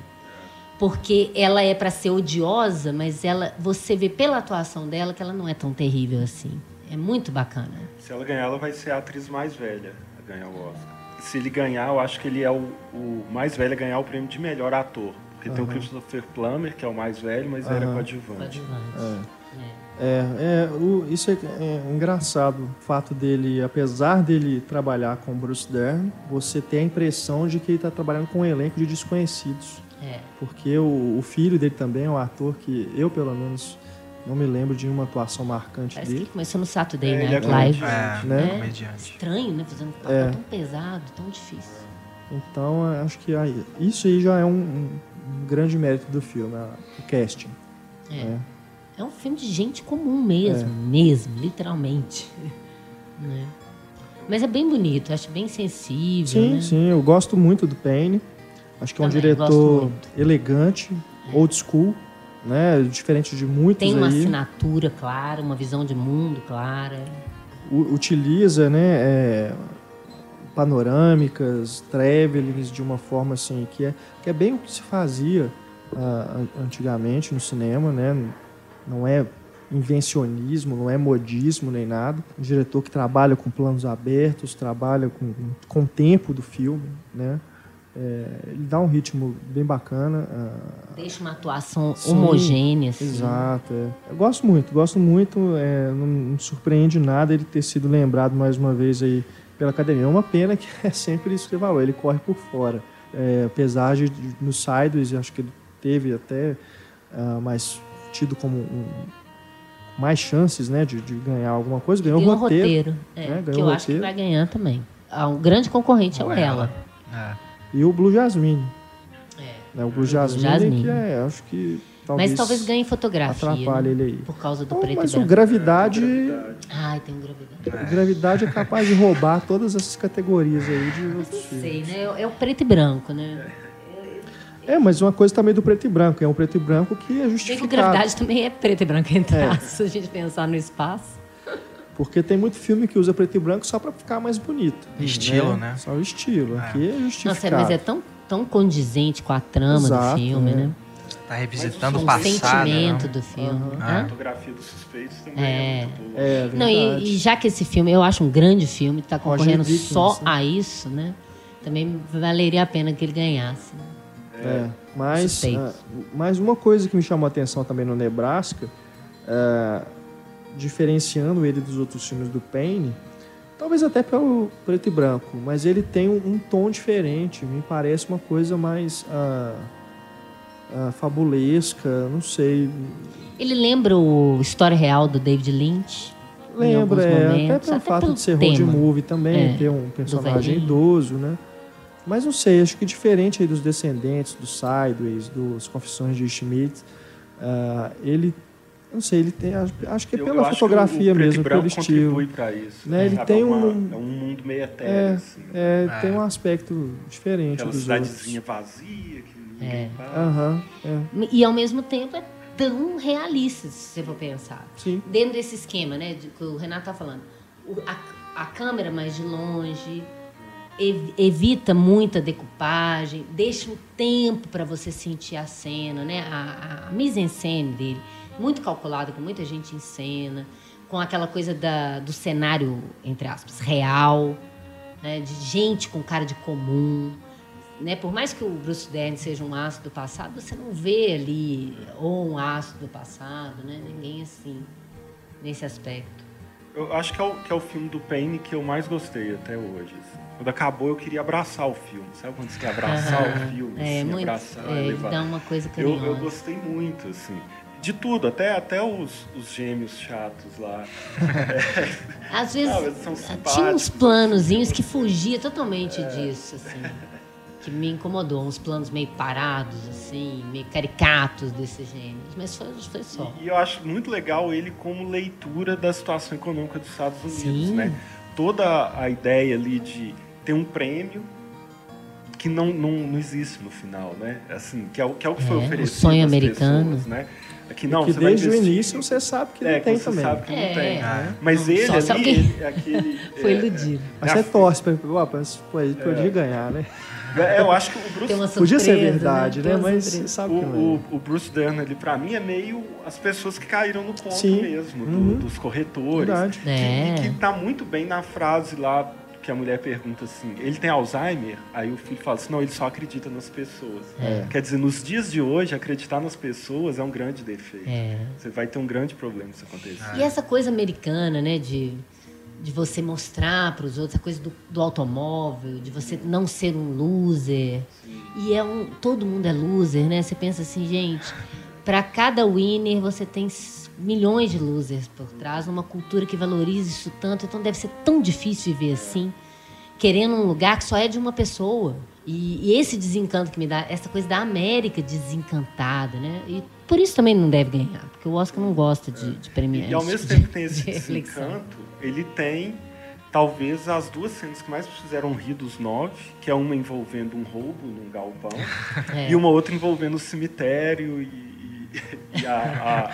Speaker 2: Porque ela é para ser odiosa, mas ela, você vê pela atuação dela que ela não é tão terrível assim. É muito bacana.
Speaker 4: Se ela ganhar, ela vai ser a atriz mais velha a ganhar o Oscar. Se ele ganhar, eu acho que ele é o, o mais velho a ganhar o prêmio de melhor ator. Porque tem o Christopher Plummer, que é o mais velho, mas era
Speaker 1: Aham.
Speaker 4: coadjuvante.
Speaker 2: Coadjuvante.
Speaker 1: É, é, o- isso é, é engraçado, o fato dele, apesar dele trabalhar com o Bruce Dern, você tem a impressão de que ele está trabalhando com um elenco de desconhecidos.
Speaker 2: É.
Speaker 1: Porque o, o filho dele também é um ator que eu, pelo menos, não me lembro de uma atuação marcante
Speaker 2: Parece que ele
Speaker 1: dele.
Speaker 2: começou no Saturday
Speaker 4: É, ele
Speaker 2: Night
Speaker 4: é
Speaker 2: Live.
Speaker 3: É,
Speaker 1: Né?
Speaker 3: comediante.
Speaker 2: Estranho, né? Fazendo um papel
Speaker 1: É.
Speaker 2: tão pesado, tão difícil.
Speaker 1: Então, eu acho que aí, isso aí já é um, um- grande mérito do filme, o casting.
Speaker 2: É. É um filme de gente comum mesmo, mesmo, literalmente. Né? Mas é bem bonito, acho bem sensível,
Speaker 1: Sim,
Speaker 2: né?
Speaker 1: sim, eu gosto muito do Payne. Acho que é um
Speaker 2: Também,
Speaker 1: diretor elegante, old school, né? Diferente de muitos
Speaker 2: Tem uma
Speaker 1: aí.
Speaker 2: assinatura clara, uma visão de mundo clara.
Speaker 1: U- utiliza, né, é, panorâmicas, travelings de uma forma assim que é, que é bem o que se fazia an- antigamente no cinema, né? Não é invencionismo, não é modismo nem nada. Um diretor que trabalha com planos abertos, trabalha com, com o tempo do filme, né? É, ele dá um ritmo bem bacana. ah,
Speaker 2: Deixa uma atuação
Speaker 1: Sim,
Speaker 2: homogênea, assim.
Speaker 1: Exato. é. Eu gosto muito, gosto muito. é, não me surpreende nada ele ter sido lembrado mais uma vez aí pela academia. É uma pena que é sempre isso que ele falou, ele corre por fora. É, apesar de de- no Sideways, acho que ele teve até ah, mais tido como um- mais chances né, de, de ganhar alguma coisa. Ganhou o
Speaker 2: um
Speaker 1: roteiro.
Speaker 2: roteiro, é,
Speaker 1: né,
Speaker 2: que
Speaker 1: ganhou
Speaker 2: eu
Speaker 1: o
Speaker 2: acho que
Speaker 1: roteiro.
Speaker 2: vai ganhar também. Ah, Um grande concorrente é o
Speaker 3: Ou
Speaker 2: Ela.
Speaker 3: É.
Speaker 1: E o Blue Jasmine.
Speaker 2: É.
Speaker 1: Né, o Blue Jasmine,
Speaker 2: Jasmine.
Speaker 1: que é, acho que talvez,
Speaker 2: Mas talvez ganhe fotografia.
Speaker 1: atrapalhe
Speaker 2: né?
Speaker 1: ele aí.
Speaker 2: Por causa do
Speaker 1: Oh,
Speaker 2: preto
Speaker 1: mas o. Gravidade
Speaker 2: Ai, tem um gravidade.
Speaker 1: Gravidade é capaz de roubar todas essas categorias aí de outros filmes.
Speaker 2: Sei, né? É o preto e branco, né?
Speaker 1: É, mas uma coisa também do preto e branco. É um preto e branco que é
Speaker 2: Bem que o
Speaker 1: justificado.
Speaker 2: gravidade também é preto e branco, entre
Speaker 1: É.
Speaker 2: se a gente pensar no espaço.
Speaker 1: Porque tem muito filme que usa preto e branco só pra ficar mais bonito.
Speaker 3: Estilo, né?
Speaker 1: Só o estilo. Aqui é justificado.
Speaker 2: Nossa, mas é tão, tão condizente com a trama
Speaker 1: Exato,
Speaker 2: do filme,
Speaker 1: é.
Speaker 2: né?
Speaker 3: Tá revisitando o
Speaker 4: o
Speaker 2: O
Speaker 3: passado.
Speaker 2: sentimento
Speaker 3: né?
Speaker 2: do filme. Hã?
Speaker 4: A fotografia dos suspeitos também
Speaker 2: É.
Speaker 4: é, muito boa.
Speaker 1: É, verdade.
Speaker 2: Não, e, e já que esse filme, eu acho um grande filme, tá
Speaker 1: Roger
Speaker 2: concorrendo
Speaker 1: Dickens,
Speaker 2: só
Speaker 1: né?
Speaker 2: a isso, né? Também valeria a pena que ele ganhasse. né?
Speaker 1: É, mas,
Speaker 2: Suspeito.
Speaker 1: ah, mas uma coisa que me chamou a atenção também no Nebraska, ah, diferenciando ele dos outros filmes do Payne, talvez até pelo preto e branco, mas ele tem um, um tom diferente, me parece uma coisa mais ah, ah, fabulesca, não sei.
Speaker 2: Ele lembra o História Real do David Lynch? em
Speaker 1: Lembra, é, até pelo
Speaker 2: até
Speaker 1: fato
Speaker 2: pelo
Speaker 1: de ser road movie também,
Speaker 2: É,
Speaker 1: ter um personagem idoso, né? Mas não sei, acho que diferente aí dos Descendentes, dos Sideways, dos Confissões de Schmidt, ah, ele, não sei, ele tem, acho, que é pela
Speaker 4: eu acho que
Speaker 1: fotografia
Speaker 4: o
Speaker 1: mesmo, pelo estilo.
Speaker 4: para isso.
Speaker 1: Né, ele
Speaker 4: sabe?
Speaker 1: tem
Speaker 4: é, uma-
Speaker 1: um-
Speaker 4: é um mundo meio etéreo,
Speaker 1: É,
Speaker 4: assim.
Speaker 1: é,
Speaker 3: É.
Speaker 1: tem um aspecto diferente
Speaker 4: Aquela
Speaker 1: dos
Speaker 4: cidadezinha
Speaker 1: outros.
Speaker 4: vazia que
Speaker 2: É.
Speaker 1: Aham, é,
Speaker 2: E ao mesmo tempo é tão realista, se você for pensar.
Speaker 1: sim.
Speaker 2: Dentro desse esquema, né, de, que o Renato tá falando. O- a, a câmera mais de longe, ev- evita muita decupagem, deixa um tempo para você sentir a cena, né? A, a, a mise-en-scène dele, muito calculada, com muita gente em cena, com aquela coisa da, do cenário, entre aspas, real, né? de gente com cara de comum. Né? Por mais que o Bruce Dern seja um aço do passado, você não vê ali ou um aço do passado, né? ninguém assim, nesse aspecto.
Speaker 4: Eu acho que é, o, que é o filme do Payne que eu mais gostei até hoje. assim. Quando acabou, eu queria abraçar o filme. Sabe quando você quer abraçar o filme?
Speaker 2: É,
Speaker 4: assim,
Speaker 2: muito,
Speaker 4: abraçar,
Speaker 2: é,
Speaker 4: levar.
Speaker 2: dá uma coisa
Speaker 4: Eu,
Speaker 2: carinhosa.
Speaker 4: eu gostei muito, assim. De tudo, até, até os, os gêmeos chatos lá.
Speaker 2: Às vezes
Speaker 4: Ah,
Speaker 2: tinha uns
Speaker 4: simpáticos,
Speaker 2: planozinhos que fugia totalmente disso, assim. Que me incomodou, uns planos meio parados, assim, meio caricatos desses gêmeos. Mas foi, foi só.
Speaker 4: E eu acho muito legal ele como leitura da situação econômica dos Estados Unidos,
Speaker 2: Sim.
Speaker 4: né? Toda a ideia ali de ter um prêmio que não, não, não existe no final, né? Assim, que é o que, é o que foi
Speaker 2: É, o
Speaker 4: oferecido
Speaker 2: sonho
Speaker 4: às
Speaker 2: americano.
Speaker 4: pessoas, né? Aqui não,
Speaker 1: que
Speaker 4: você vai
Speaker 1: desde o início você sabe que
Speaker 4: é,
Speaker 1: não tem
Speaker 4: que você
Speaker 1: também.
Speaker 4: sabe que não
Speaker 2: É.
Speaker 4: tem.
Speaker 3: Ah.
Speaker 4: Mas
Speaker 2: Não,
Speaker 4: ele
Speaker 2: só
Speaker 4: ali, ele- aquele...
Speaker 2: Foi
Speaker 4: é,
Speaker 2: iludido.
Speaker 1: Mas
Speaker 4: É
Speaker 1: você
Speaker 4: a-
Speaker 1: torce mas, pô, ele podia ganhar, né?
Speaker 4: É, eu acho que o Bruce
Speaker 2: uma
Speaker 1: Podia ser
Speaker 2: surpresa,
Speaker 1: verdade, né?
Speaker 2: Uma
Speaker 1: Mas
Speaker 2: surpresa.
Speaker 1: sabe
Speaker 4: O,
Speaker 1: que é.
Speaker 4: o, o Bruce Dern ali, pra mim, é meio as pessoas que caíram no conto
Speaker 1: Sim.
Speaker 4: mesmo, do-
Speaker 1: Uhum.
Speaker 4: dos corretores.
Speaker 1: Verdade.
Speaker 4: Que,
Speaker 2: É.
Speaker 4: e que tá muito bem na frase lá que a mulher pergunta assim: ele tem Alzheimer? Aí o filho fala assim: não, ele só acredita nas pessoas.
Speaker 2: É.
Speaker 4: Quer dizer, nos dias de hoje, acreditar nas pessoas é um grande defeito.
Speaker 2: É.
Speaker 4: Você vai ter um grande problema se acontecer.
Speaker 2: E essa coisa americana, né, de, de você mostrar para os outros, a coisa do, do automóvel, de você não ser um loser. E é um, todo mundo é loser, né? Você pensa assim, gente, para cada winner você tem milhões de losers por trás, numa cultura que valoriza isso tanto, então deve ser tão difícil viver assim, querendo um lugar que só é de uma pessoa. E, e esse desencanto que me dá, essa coisa da América desencantada, né? E por isso também não deve ganhar, porque o Oscar não gosta de, de premiar
Speaker 4: E ao mesmo tempo que tem esse
Speaker 2: de
Speaker 4: desencanto, ele tem talvez as duas cenas que mais fizeram rir dos nove, que é uma envolvendo um roubo num galpão
Speaker 2: É.
Speaker 4: e uma outra envolvendo o cemitério e, e- a,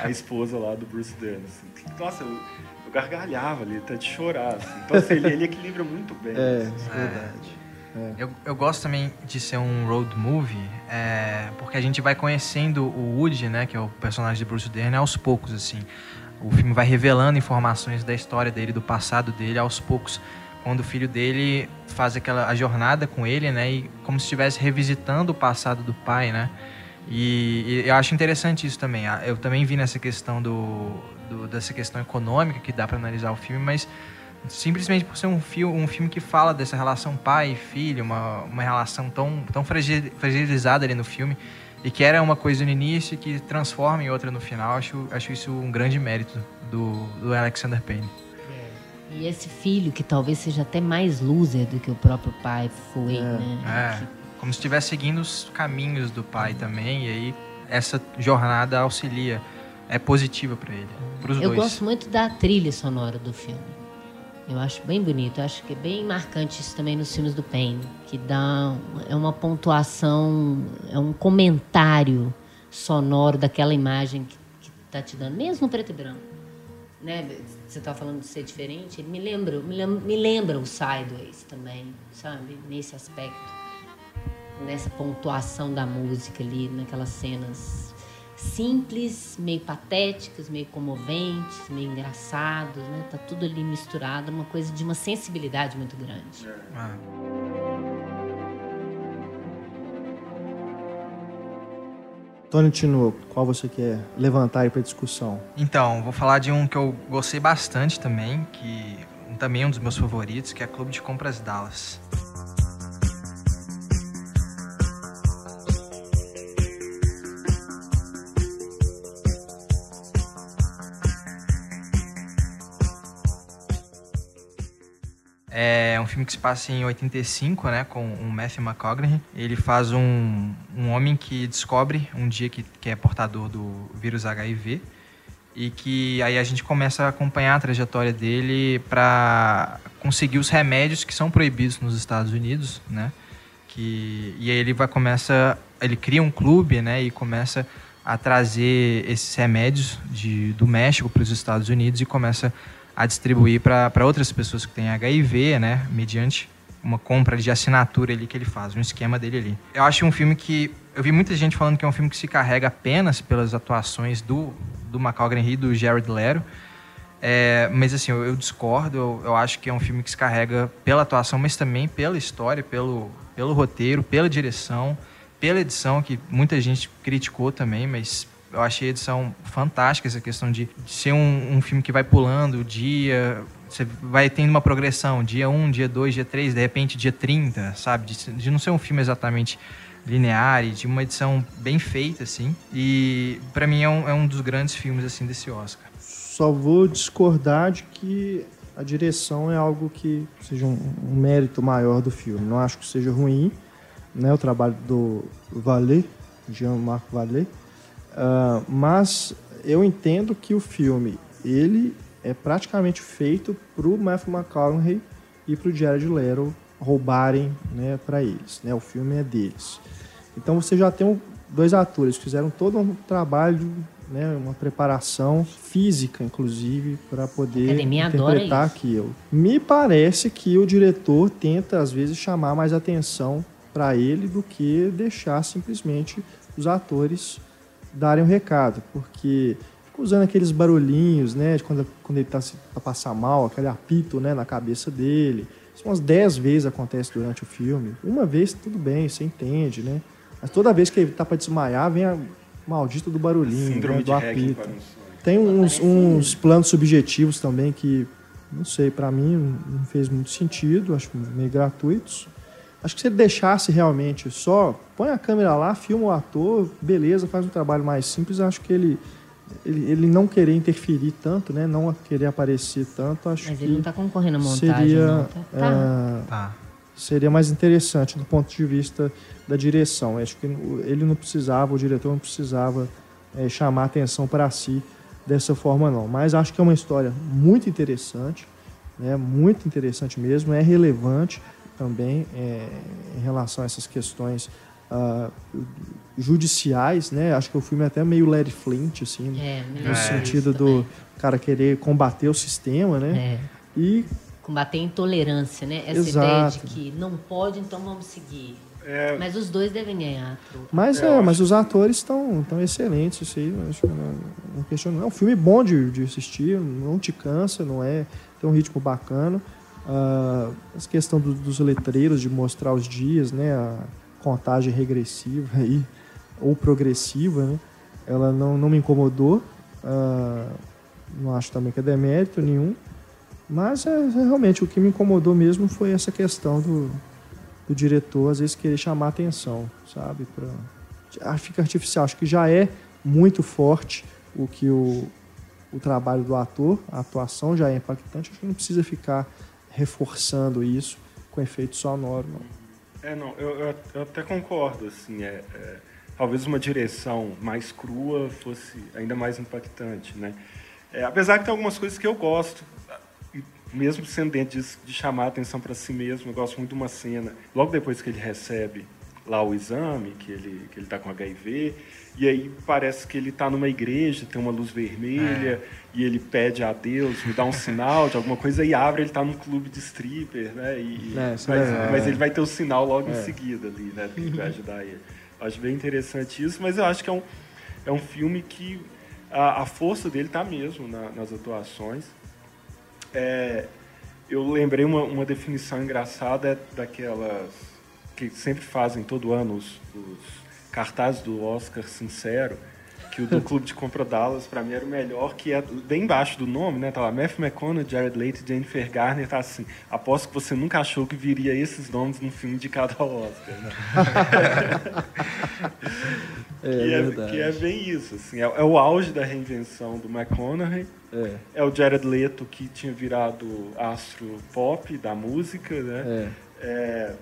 Speaker 4: a- a esposa lá do Bruce Dern. assim. Nossa, eu, eu gargalhava ali, até de chorar. assim. Então assim, ele, ele equilibra muito bem.
Speaker 1: É,
Speaker 4: assim.
Speaker 1: verdade.
Speaker 3: Eu, eu gosto também de ser um road movie, é, porque a gente vai conhecendo o Woody, né, que é o personagem de Bruce Dern, aos poucos, assim. O filme vai revelando informações da história dele, do passado dele, aos poucos. Quando o filho dele faz aquela a jornada com ele, né, e como se estivesse revisitando o passado do pai, né. E, e eu acho interessante isso também. Ah, Eu também vi nessa questão do, do- dessa questão econômica que dá para analisar o filme, mas simplesmente por ser um, fio, um filme que fala dessa relação pai e filho, uma, uma relação tão, tão fragi- fragilizada ali no filme, e que era uma coisa no início e que transforma em outra no final, acho, acho isso um grande mérito do, do Alexander Payne.
Speaker 2: E esse filho, que talvez seja até mais loser do que o próprio pai foi, né?
Speaker 3: É, como se estivesse seguindo os caminhos do pai também, e aí essa jornada auxilia, é positiva para ele, para os
Speaker 2: Eu
Speaker 3: dois.
Speaker 2: gosto muito da trilha sonora do filme. Eu acho bem bonito. Eu acho que é bem marcante isso também nos filmes do Payne, que dá é uma pontuação, é um comentário sonoro daquela imagem que, que tá te dando, mesmo preto e branco. Né? Você tá falando de ser diferente, ele me lembra, me lembra, me lembra o Sideways também, sabe? Nesse aspecto. Nessa pontuação da música ali, naquelas cenas simples, meio patéticas, meio comoventes, meio engraçados, né? Tá tudo ali misturado, uma coisa de uma sensibilidade muito grande.
Speaker 3: Ah.
Speaker 1: Tony Tinoco, qual você quer levantar aí pra discussão?
Speaker 3: Então, vou falar de um que eu gostei bastante também, que também é um dos meus favoritos, que é Clube de Compras Dallas. Filme que se passa em 85, né, com o Matthew McConaughey. Ele faz um, um homem que descobre um dia que, que é portador do vírus HIV e que aí a gente começa a acompanhar a trajetória dele para conseguir os remédios que são proibidos nos Estados Unidos, né? Que e aí ele vai começa, ele cria um clube, né, e começa a trazer esses remédios de, do México para os Estados Unidos e começa a distribuir para outras pessoas que têm HIV, né, mediante uma compra de assinatura ali que ele faz, um esquema dele ali. Eu acho um filme que eu vi muita gente falando que é um filme que se carrega apenas pelas atuações do do McConaughey e do Jared Leto. É, mas assim, eu, eu discordo, eu, eu acho que é um filme que se carrega pela atuação, mas também pela história, pelo, pelo roteiro, pela direção, pela edição, que muita gente criticou também, mas eu achei a edição fantástica, essa questão de, ser um, um filme que vai pulando o dia, você vai tendo uma progressão, dia 1, dia 2, dia 3, de repente dia 30, sabe? De, de não ser um filme exatamente linear e de uma edição bem feita, assim. E pra mim é um, é um dos grandes filmes, assim, desse Oscar.
Speaker 1: Só vou discordar de que a direção é algo que seja um, um mérito maior do filme. Não acho que seja ruim, né? O trabalho do Vallée, Jean-Marc Vallée. Ah, mas eu entendo que o filme, ele é praticamente feito pro Matthew McConaughey e pro Jared Leto roubarem, né, para eles, né? O filme é deles. Então você já tem dois atores que fizeram todo um trabalho, né, uma preparação física, inclusive, para poder interpretar aquilo. Me parece que o diretor tenta às vezes chamar mais atenção para ele do que deixar simplesmente os atores darem o recado, porque fica usando aqueles barulhinhos, né, de quando, quando ele está a passar mal, aquele apito, né, na cabeça dele. Isso umas 10 vezes acontece durante o filme. Uma vez tudo bem, você entende, né? Mas toda vez que ele tá para desmaiar, vem a maldita do barulhinho, né, do apito.
Speaker 4: para um sonho.
Speaker 1: Tem uns, uns planos subjetivos também que, não sei, pra mim não fez muito sentido, acho meio gratuitos. Acho que se ele deixasse realmente só, põe a câmera lá, filma o ator, beleza, faz um trabalho mais simples, acho que ele, ele, ele não querer interferir tanto, né, não querer aparecer tanto, acho
Speaker 2: Mas
Speaker 1: que
Speaker 2: ele não tá concorrendo à montagem,
Speaker 1: seria,
Speaker 2: não. Tá, tá.
Speaker 1: ah,
Speaker 3: Tá.
Speaker 1: seria mais interessante do ponto de vista da direção. Acho que ele não precisava, o diretor não precisava eh, chamar atenção para si dessa forma, não. Mas acho que é uma história muito interessante, né? muito interessante mesmo, é relevante também eh, em relação a essas questões ah, judiciais, né? Acho que o filme é até meio Larry Flint, assim,
Speaker 2: É,
Speaker 1: no
Speaker 3: É.
Speaker 1: sentido do
Speaker 2: também.
Speaker 1: cara querer combater o sistema, né?
Speaker 2: É.
Speaker 1: E
Speaker 2: Combater a intolerância, né? Essa
Speaker 1: Exato.
Speaker 2: ideia de que não pode, então vamos seguir.
Speaker 4: É,
Speaker 2: Mas os dois devem ganhar.
Speaker 1: Mas, é,
Speaker 4: acho
Speaker 1: mas os atores estão estão excelentes, isso aí, acho que não, não questiono. É um filme bom de, de assistir, não te cansa, não é? Tem um ritmo bacana. Ah, essa questão do- dos letreiros, de mostrar os dias, né? A contagem regressiva aí, ou progressiva, né? Ela não, não me incomodou. Ah, não acho também que é demérito nenhum. Mas é, é realmente o que me incomodou mesmo foi essa questão do, do diretor às vezes querer chamar atenção, sabe? Pra... Ah, Fica artificial. Acho que já é muito forte o que o, o trabalho do ator, a atuação já é impactante. Acho que não precisa ficar reforçando isso com efeito sonoro, não.
Speaker 4: É, não, eu, eu, até concordo, assim, é, é, talvez uma direção mais crua fosse ainda mais impactante, né? É, apesar que tem algumas coisas que eu gosto, mesmo sendo dentro de chamar a atenção para si mesmo, eu gosto muito de uma cena, logo depois que ele recebe lá o exame, que ele que ele está com HIV, e aí parece que ele está numa igreja, tem uma luz vermelha, e ele pede a Deus, me dá um sinal de alguma coisa, e abre, ele está num clube de stripper, né? E,
Speaker 1: É, isso é
Speaker 4: mas, mas
Speaker 1: é.
Speaker 4: ele vai ter o sinal logo
Speaker 1: É.
Speaker 4: em seguida ali, né? Que vai ajudar ele. Acho bem interessante isso, mas eu acho que é um, é um filme que a, a força dele está mesmo na- nas atuações. É, eu lembrei uma, uma definição engraçada daquelas que sempre fazem todo ano os, os cartazes do Oscar Sincero, que o do Clube de Compra Dallas, para mim, era o melhor, que é bem embaixo do nome, né? Tá lá, Matthew McConaughey, Jared Leto e Jennifer Garner, tá assim, aposto que você nunca achou que viria esses nomes num filme indicado ao Oscar, né?
Speaker 1: É,
Speaker 4: que, é, que é bem isso, assim, é, é o auge da reinvenção do McConaughey,
Speaker 1: É,
Speaker 4: é o Jared Leto que tinha virado astro pop da música, né?
Speaker 1: é.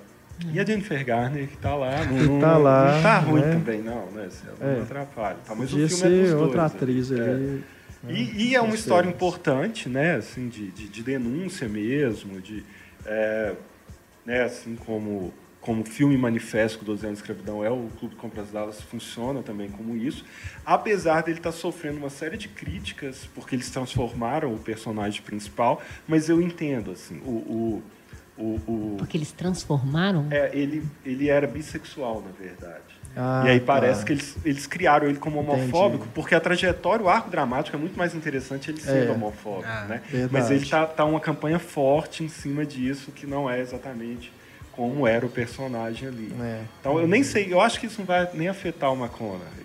Speaker 4: É, e a Jennifer Garner que tá lá. Não,
Speaker 1: Que tá lá,
Speaker 4: Não tá ruim
Speaker 1: né?
Speaker 4: também, não, né? Ela
Speaker 1: É.
Speaker 4: Não atrapalha. Tá, mas
Speaker 1: Podia
Speaker 4: o filme é dos dois,
Speaker 1: outra
Speaker 4: né?
Speaker 1: atriz
Speaker 4: É.
Speaker 1: ali.
Speaker 4: E, e é uma história importante, né? Assim, de, de, de denúncia mesmo, de, é, né? Assim como como filme manifesto 12 anos de escravidão é o Clube de Compras Dallas funciona também como isso, apesar dele estar sofrendo uma série de críticas porque eles transformaram o personagem principal, mas eu entendo assim, o, o, o, o-
Speaker 2: Porque eles transformaram.
Speaker 4: é, ele ele era bissexual na verdade.
Speaker 1: Ah,
Speaker 4: e aí
Speaker 1: tá.
Speaker 4: parece que eles, eles criaram ele como homofóbico,
Speaker 1: Entendi.
Speaker 4: porque a trajetória, o arco dramático é muito mais interessante ele sendo
Speaker 1: É.
Speaker 4: homofóbico,
Speaker 3: Ah,
Speaker 4: né?
Speaker 1: verdade.
Speaker 4: Mas ele tá, tá uma campanha forte em cima disso, que não é exatamente como era o personagem ali.
Speaker 1: É.
Speaker 4: Então eu nem sei, eu acho que isso não vai nem afetar o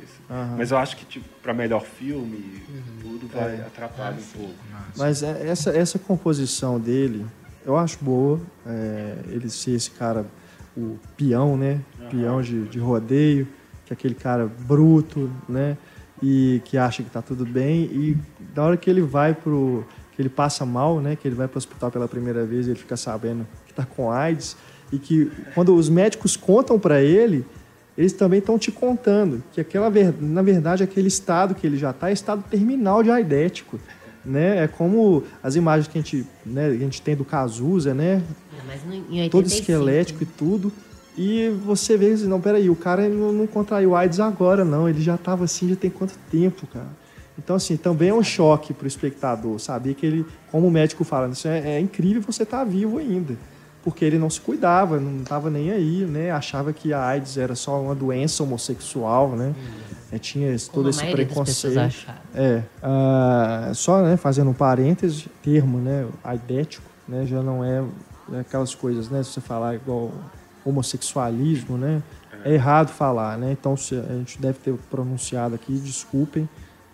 Speaker 4: assim.
Speaker 1: Aham.
Speaker 4: Mas eu acho que tipo, para melhor filme e tudo vai
Speaker 1: É.
Speaker 4: atrapalhar um pouco.
Speaker 1: Mas é- essa, essa composição dele, eu acho boa. é, ele ser esse cara, o peão, né? peão de, de rodeio, que é aquele cara bruto, né? E que acha que tá tudo bem. E da hora que ele vai pro. que ele passa mal, né? Que ele vai pro hospital pela primeira vez e ele fica sabendo que tá com AIDS. E que quando os médicos contam para ele, eles também estão te contando que aquela, na verdade, aquele estado que ele já está é estado terminal de aidético. Né? É como as imagens que a gente, né, a gente tem do Cazuza, né?
Speaker 2: É, Mas no, em 85,
Speaker 1: todo esquelético e tudo. E você vê não, peraí, o cara não, não contraiu AIDS agora, não. Ele já estava assim, já tem quanto tempo, cara? Então, assim, também é um choque para o espectador saber que ele, como o médico fala, isso é, é incrível você estar vivo ainda. Porque ele não se cuidava, não estava nem aí, né? Achava que a AIDS era só uma doença homossexual, né? É, tinha esse- todo esse preconceito. É, ah, só né, fazendo um parêntese, termo, né, aidético, né, já não é aquelas coisas, né, se você falar igual homossexualismo, né, é errado falar, né, então a gente deve ter pronunciado aqui, desculpem,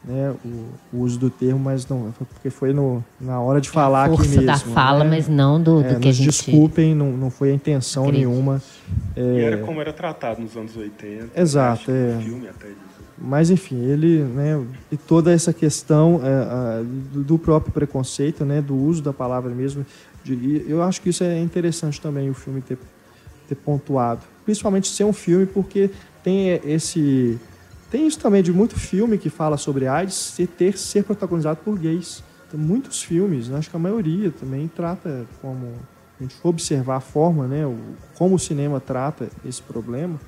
Speaker 1: né, o, o uso do termo, mas não, foi porque foi no, na hora de falar aqui
Speaker 2: Força
Speaker 1: mesmo.
Speaker 2: da fala,
Speaker 1: né?
Speaker 2: mas não do, do
Speaker 1: É,
Speaker 2: que a gente...
Speaker 1: desculpem, não, não foi a intenção
Speaker 2: acredita.
Speaker 1: nenhuma.
Speaker 4: E era como era tratado nos anos 80.
Speaker 1: Exato, é.
Speaker 4: Filme até disso.
Speaker 1: Mas enfim, ele, né, e toda essa questão é, a, do, próprio preconceito, né, do uso da palavra mesmo, de, eu acho que isso é interessante também o filme ter, ter pontuado, principalmente ser um filme porque tem esse tem isso também de muito filme que fala sobre AIDS ser, ter ser protagonizado por gays. Muitos filmes, né, acho que a maioria também trata como a gente observar a forma, né, o, como o cinema trata esse problema,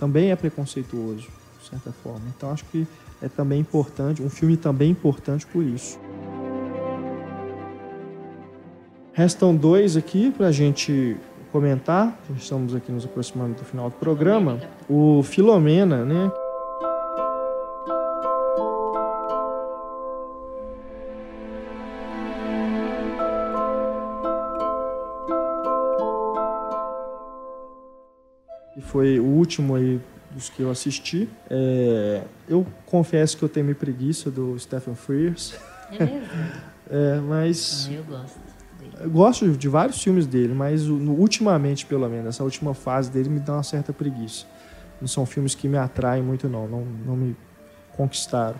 Speaker 1: também é preconceituoso de certa forma. Então acho que é também importante, um filme também importante por isso. Restam dois aqui para a gente comentar. Estamos aqui nos aproximando do final do programa. O Filomena, né? Foi o último aí dos que eu assisti. É, eu confesso que eu tenho meio preguiça do Stephen Frears,
Speaker 2: É mesmo?
Speaker 1: é, mas
Speaker 2: Ah, eu gosto dele.
Speaker 1: eu gosto de vários filmes dele, mas no- ultimamente, pelo menos, essa última fase dele me dá uma certa preguiça. Não são filmes que me atraem muito, não. Não, não me conquistaram.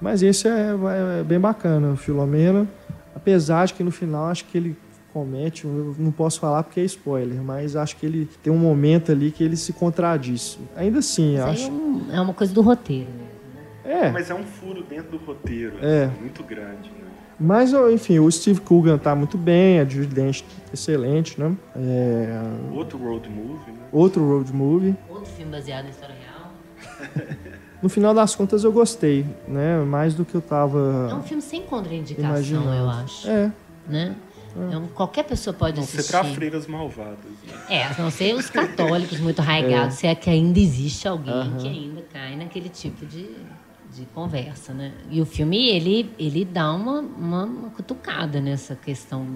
Speaker 1: Mas esse é, é bem bacana, o Filomena. Apesar de que no final acho que ele comete, eu não posso falar porque é spoiler, mas acho que ele tem um momento ali que ele se contradiz. Ainda assim,
Speaker 2: Isso aí é,
Speaker 1: acho.
Speaker 2: um- é uma coisa do roteiro. mesmo.
Speaker 1: É,
Speaker 4: Mas é um furo dentro do roteiro,
Speaker 1: É.
Speaker 4: assim, muito grande. Né?
Speaker 1: mas enfim, o Steve Coogan tá muito bem, a Judy Dench excelente, né? É,
Speaker 4: Outro road movie, né?
Speaker 1: outro road movie.
Speaker 2: Outro filme baseado em história real.
Speaker 1: No final das contas eu gostei, né? Mais do que eu
Speaker 2: É um
Speaker 1: tava
Speaker 2: filme sem contraindicação,
Speaker 1: imaginando.
Speaker 2: eu acho.
Speaker 1: É,
Speaker 2: Né? É um- qualquer pessoa pode
Speaker 4: Não ser
Speaker 2: assistir.
Speaker 4: pra freiras malvadas. Né?
Speaker 2: É, a não ser os católicos muito arraigados, se é que ainda existe alguém que ainda cai naquele tipo de, de conversa, né? E o filme, ele, ele dá uma, uma, uma cutucada nessa questão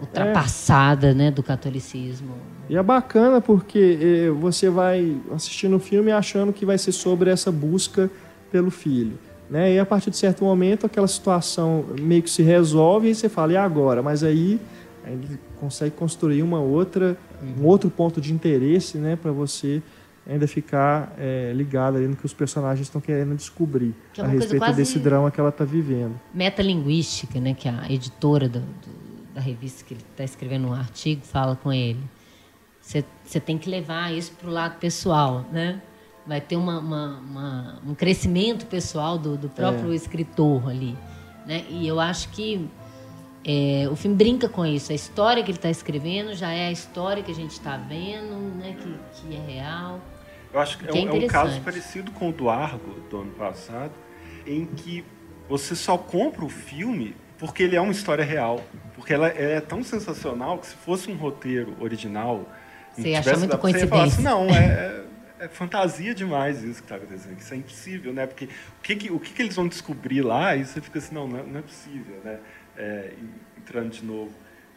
Speaker 2: ultrapassada, né, do catolicismo.
Speaker 1: E é bacana porque eh, você vai assistindo o filme achando que vai ser sobre essa busca pelo filho. Né? E a partir de certo momento aquela situação meio que se resolve e você fala, e agora? Mas aí ele consegue construir uma outra, um outro ponto de interesse né, para você ainda ficar eh, ligado ali no que os personagens estão querendo descobrir
Speaker 2: Que é
Speaker 1: a respeito desse drama que ela está vivendo.
Speaker 2: Metalinguística, né, que a editora do- do- da revista que ele está escrevendo um artigo fala com ele. Você tem que levar isso para o lado pessoal, né? Vai ter uma, uma- uma- um crescimento pessoal do, do próprio escritor ali, né? E eu acho que é, o filme brinca com isso. A história que ele está escrevendo já é a história que a gente está vendo, né? Que, que é real.
Speaker 4: Eu acho que é,
Speaker 2: Que é
Speaker 4: um- é um caso parecido com o do Argo, do ano passado, em que você só compra o filme porque ele é uma história real. Porque ela, ela é tão sensacional que se fosse um roteiro original...
Speaker 2: Você ia
Speaker 4: tivesse
Speaker 2: achar muita
Speaker 4: dado- Você ia falar assim,
Speaker 2: coincidência.
Speaker 4: não, é, é- é fantasia demais isso que está acontecendo. Isso é impossível, né? Porque o que, que- o que, que eles vão descobrir lá, e você fica assim, não, não é, não é possível, né? É, entrando de novo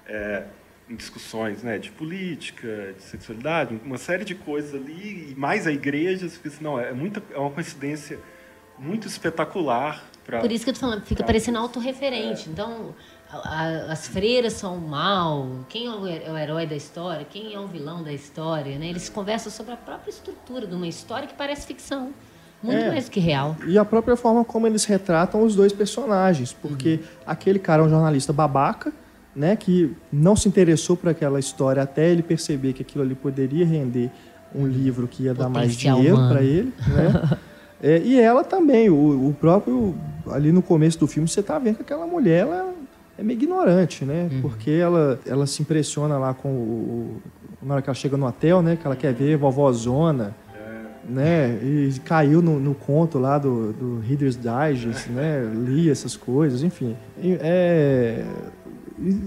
Speaker 4: é, em discussões né, de política, de sexualidade, uma série de coisas ali, e mais a igreja, você fica assim, não, é, muita, é uma coincidência muito espetacular para
Speaker 2: Por isso que eu tô falando, fica parecendo autorreferente. Então, as freiras são o mal, quem é o, é o herói da história, quem é o vilão da história, né? Eles conversam sobre a própria estrutura de uma história que parece ficção, muito
Speaker 1: É.
Speaker 2: mais do que real.
Speaker 1: E a própria forma como eles retratam os dois personagens, porque aquele cara é um jornalista babaca, né, que não se interessou por aquela história até ele perceber que aquilo ali poderia render um livro que ia dar mais
Speaker 2: Potencial
Speaker 1: dinheiro para ele, né? É, e ela também, o, o próprio ali no começo do filme você tá vendo que aquela mulher ela é meio ignorante, né? Porque ela, ela se impressiona lá com o, o- na hora que ela chega no hotel, né? Que ela quer ver vovózona, né? E caiu no, no conto lá do, do Reader's Digest, né? Li essas coisas, enfim. E, é,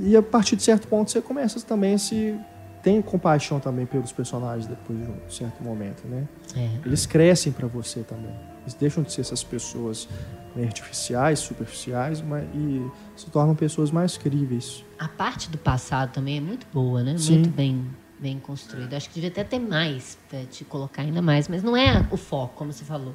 Speaker 1: e, a partir de certo ponto você começa também a se tem compaixão também pelos personagens depois de um certo momento, né?
Speaker 2: É.
Speaker 1: Eles crescem para você também. Eles deixam de ser essas pessoas meio artificiais, superficiais, mas, e se tornam pessoas mais críveis.
Speaker 2: A parte do passado também é muito boa, né?
Speaker 1: Sim.
Speaker 2: Muito bem, bem construída. Acho que devia até ter mais para te colocar ainda mais, mas não é o foco, como você falou.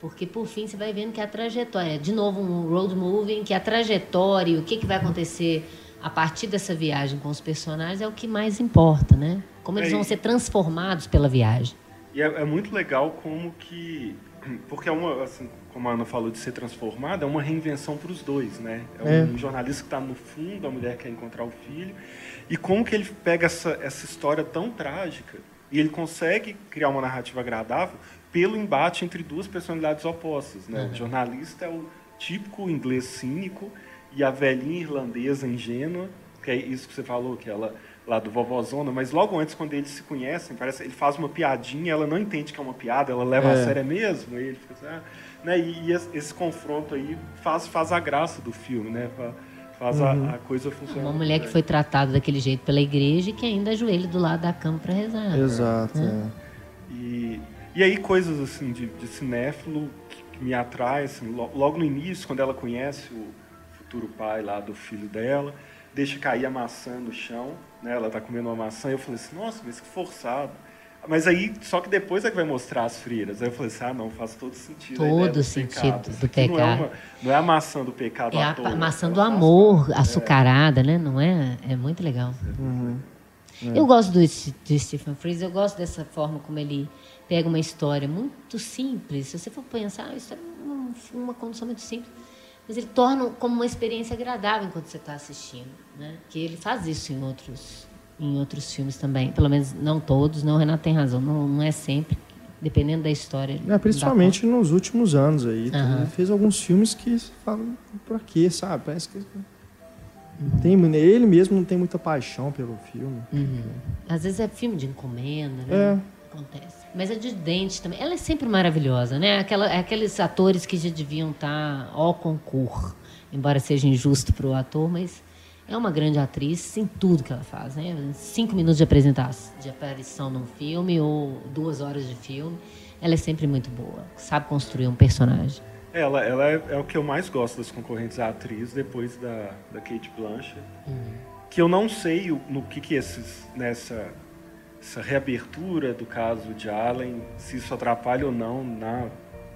Speaker 2: Porque por fim você vai vendo que a trajetória, de novo um road movie, em que a trajetória, e o que, que vai acontecer a partir dessa viagem com os personagens é o que mais importa, né? Como eles
Speaker 4: É,
Speaker 2: vão ser transformados pela viagem.
Speaker 4: E é, é muito legal como que. Porque é uma, assim, como a Ana falou de ser transformada, é uma reinvenção para os dois, né? É um,
Speaker 1: É.
Speaker 4: jornalista que está no fundo, a mulher quer encontrar o filho. E como que ele pega essa, essa história tão trágica e ele consegue criar uma narrativa agradável pelo embate entre duas personalidades opostas, né? O jornalista é o típico inglês cínico e a velhinha irlandesa ingênua, que é isso que você falou, que ela lá do vovózona, mas logo antes quando eles se conhecem, parece ele faz uma piadinha, ela não entende que é uma piada, ela leva
Speaker 1: É.
Speaker 4: a sério mesmo, e ele fica assim, ah, né? E, e esse, confronto aí faz faz a graça do filme, né? Fa- Faz a- a, coisa funcionar.
Speaker 2: Uma mulher que foi tratada daquele jeito pela igreja e que ainda ajoelha do lado da cama para rezar.
Speaker 1: Exato.
Speaker 2: Né?
Speaker 1: é.
Speaker 4: E, e aí coisas assim de, de cinéfilo que, que me atraem, assim, lo- logo no início, quando ela conhece o futuro pai lá do filho dela, deixa cair a maçã no chão, né? Ela tá comendo uma maçã, e eu falei assim, nossa, mas que forçado. Mas aí, só que depois é que vai mostrar as freiras. Aí eu falei assim, ah, não, faz todo sentido. a
Speaker 2: Todo
Speaker 4: do
Speaker 2: sentido
Speaker 4: pecado.
Speaker 2: do
Speaker 4: Isso aqui Não é,
Speaker 2: pecado.
Speaker 4: uma- não é a maçã do pecado
Speaker 2: É a
Speaker 4: toa,
Speaker 2: maçã
Speaker 4: ela
Speaker 2: do amor,
Speaker 4: parte.
Speaker 2: açucarada, né? Não é? É muito legal.
Speaker 1: Uhum.
Speaker 2: Eu gosto do, de Stephen Frears, eu gosto dessa forma como ele pega uma história muito simples. Se você for pensar, a história é uma, uma condição muito simples. Mas ele torna como uma experiência agradável enquanto você está assistindo. Né? Que ele faz isso em outros, em outros filmes também. Pelo menos não todos, não, o Renato tem razão. Não, não é sempre. Dependendo da história.
Speaker 1: É, principalmente nos últimos anos aí. Ele fez alguns filmes que você fala, pra quê, sabe? Parece que. Tem, ele mesmo não tem muita paixão pelo filme.
Speaker 2: Uhum. Às vezes é filme de encomenda, né?
Speaker 1: É.
Speaker 2: Acontece. Mas a de dente também. Ela é sempre maravilhosa, né? Aquela, aqueles atores que já deviam estar ao concurso. Embora seja injusto para o ator, mas é uma grande atriz em tudo que ela faz, né? Cinco minutos de apresentação, de aparição num filme ou duas horas de filme. Ela é sempre muito boa. Sabe construir um personagem.
Speaker 4: Ela, ela é, é o que eu mais gosto das concorrentes à atriz, depois da, da Kate Blanchett. Que eu não sei o- no que, que esses, nessa essa reabertura do caso de Allen, se isso atrapalha ou não na,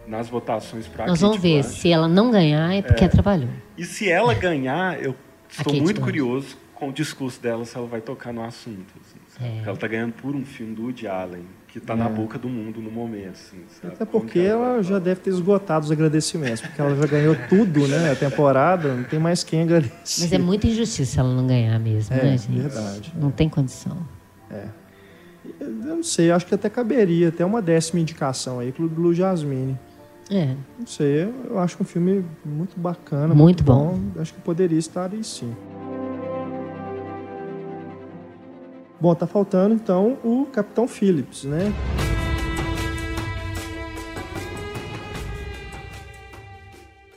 Speaker 4: nas votações para
Speaker 2: Nós vamos ver. Se ela não ganhar, é porque atrapalhou.
Speaker 4: E se ela ganhar, eu estou muito
Speaker 2: Blanchett.
Speaker 4: curioso com o discurso dela, se ela vai tocar no assunto. assim?
Speaker 2: É.
Speaker 4: Ela está ganhando por um filme do Woody Allen, que está na boca do mundo no momento. Assim, sabe?
Speaker 1: Até porque
Speaker 4: que
Speaker 1: ela
Speaker 4: vai
Speaker 1: já deve ter esgotado os agradecimentos, porque ela já ganhou tudo, né? A temporada, não tem mais quem agradecer.
Speaker 2: Mas é muita injustiça se ela não ganhar mesmo,
Speaker 1: É,
Speaker 2: né, gente?
Speaker 1: verdade.
Speaker 2: Não tem condição.
Speaker 1: Eu não sei, acho que até caberia, até uma décima indicação aí, Clube Blue Jasmine.
Speaker 2: É.
Speaker 1: Não sei, eu- eu acho um filme muito bacana,
Speaker 2: Muito
Speaker 1: muito,
Speaker 2: bom.
Speaker 1: Acho que poderia estar aí sim. Bom, tá faltando então o Capitão Phillips, né?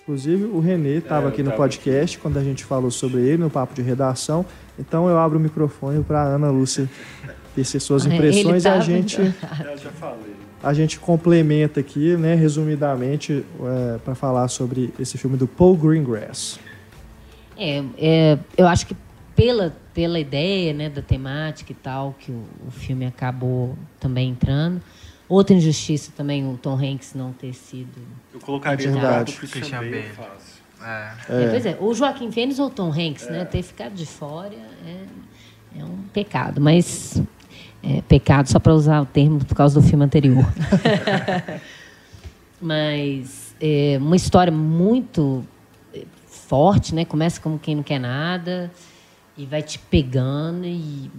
Speaker 1: Inclusive, o Renê estava
Speaker 4: eu
Speaker 1: aqui no
Speaker 4: tava
Speaker 1: podcast quando a gente falou sobre ele, no papo de redação. Então eu abro o microfone para Ana Lúcia tecer suas
Speaker 2: ele
Speaker 1: impressões e a gente
Speaker 4: Eu já falei.
Speaker 1: a gente complementa aqui, né, resumidamente, para falar sobre esse filme do Paul Greengrass.
Speaker 2: É, é, eu acho que pela, pela ideia né, da temática e tal, que o, o filme acabou também entrando. Outra injustiça também, o Tom Hanks não ter sido.
Speaker 4: Eu colocaria
Speaker 1: É verdade.
Speaker 4: Christian,
Speaker 3: Christian
Speaker 4: Bale, fácil.
Speaker 3: É.
Speaker 2: É, pois é, ou Joaquim Fênix ou Tom Hanks, né? Ter ficado de fora é, é um pecado, mas é pecado só para usar o termo por causa do filme anterior. mas é uma história muito é, forte, né? Começa como quem não quer nada e vai te pegando e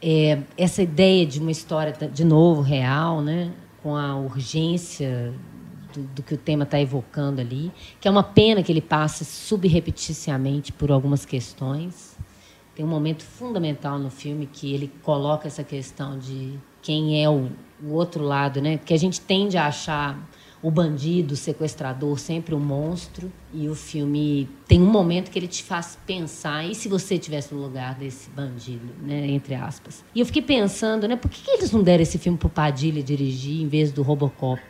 Speaker 2: é, essa ideia de uma história de novo real, né? Com a urgência do, do que o tema está evocando ali, que é uma pena que ele passe subrepeticiamente por algumas questões. Tem um momento fundamental no filme que ele coloca essa questão de quem é o, o outro lado, né? Porque a gente tende a achar o bandido, o sequestrador, sempre um monstro. E o filme tem um momento que ele te faz pensar, e se você estivesse no lugar desse bandido, né, entre aspas. E eu fiquei pensando, né, por que, que eles não deram esse filme pro Padilha dirigir em vez do Robocop?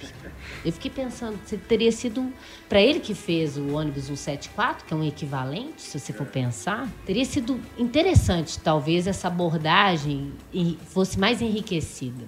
Speaker 2: Eu fiquei pensando, se teria sido para ele que fez o ônibus 174, que é um equivalente, se você for pensar, teria sido interessante, talvez essa abordagem fosse mais enriquecida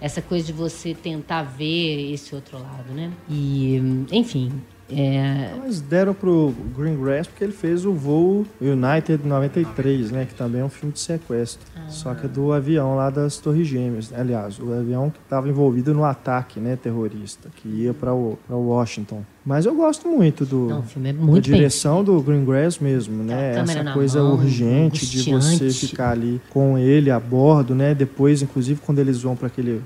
Speaker 2: essa coisa de você tentar ver esse outro lado, né? E, enfim. É...
Speaker 1: Mas deram pro Greengrass porque ele fez o voo United 93, né? Que também é um filme de sequestro.
Speaker 2: Ah.
Speaker 1: Só que é do avião lá das Torres Gêmeas. né? Aliás, o avião que estava envolvido no ataque né, terrorista, que ia para Washington. Mas eu gosto muito do,
Speaker 2: Não, é
Speaker 1: da
Speaker 2: muito bem
Speaker 1: direção do Greengrass mesmo, né? Essa coisa
Speaker 2: mão,
Speaker 1: urgente de você ficar ali com ele a bordo, né? Depois, inclusive, quando eles vão para aquele.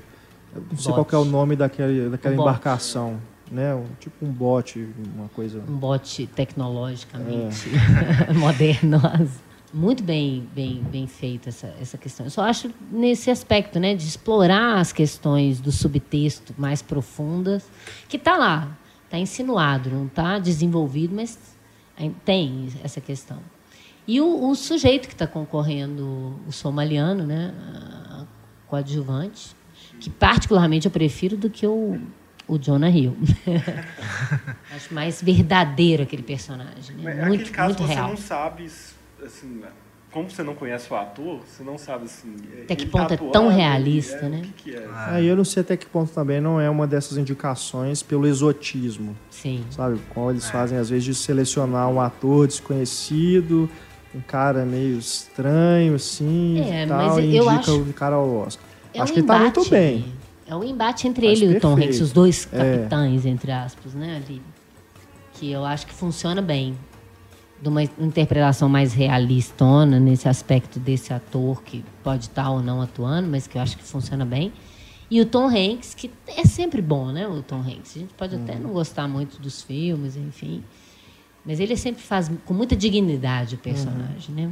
Speaker 1: Não sei qual que é o
Speaker 2: Bote.
Speaker 1: nome daquele, daquela
Speaker 2: bote.
Speaker 1: embarcação, né? Um- tipo um bote, uma coisa.
Speaker 2: um bote tecnologicamente
Speaker 1: É.
Speaker 2: moderno. Muito bem, bem, bem feita essa, essa questão. Eu só acho nesse aspecto, né, de explorar as questões do subtexto mais profundas, que está lá, está insinuado, não está desenvolvido, mas tem essa questão. E o, o sujeito que está concorrendo, o somaliano, né, coadjuvante, que particularmente eu prefiro do que o, o Jonah Hill. Acho mais verdadeiro aquele personagem,
Speaker 4: Mas
Speaker 2: né?
Speaker 4: é
Speaker 2: muito,
Speaker 4: aquele caso
Speaker 2: muito
Speaker 4: que você
Speaker 2: real.
Speaker 4: não sabe, assim, como você não conhece o ator, você não sabe assim.
Speaker 2: Até que ponto
Speaker 4: tá
Speaker 2: é tão
Speaker 4: atuando,
Speaker 2: realista,
Speaker 4: é,
Speaker 2: né?
Speaker 4: O que, que é?
Speaker 1: Aí eu não sei até que ponto também não é uma dessas indicações pelo exotismo,
Speaker 2: Sim.
Speaker 1: sabe? Como eles fazem às vezes de selecionar um ator desconhecido, um cara meio estranho assim,
Speaker 2: É,
Speaker 1: e tal,
Speaker 2: mas
Speaker 1: e
Speaker 2: eu
Speaker 1: indica
Speaker 2: acho-
Speaker 1: o cara ao Oscar.
Speaker 2: É
Speaker 1: acho
Speaker 2: um
Speaker 1: que ele tá muito bem.
Speaker 2: É o embate entre
Speaker 1: Mas
Speaker 2: ele e o Tom
Speaker 1: perfeito.
Speaker 2: Hanks, os dois
Speaker 1: É.
Speaker 2: capitães, entre aspas, né? Ali, que eu acho que funciona bem. De uma interpretação mais realistona nesse aspecto desse ator que pode estar ou não atuando, mas que eu acho que funciona bem. E o Tom Hanks, que é sempre bom, né? O Tom Hanks. A gente pode até não gostar muito dos filmes, enfim. Mas ele sempre faz com muita dignidade o personagem, né?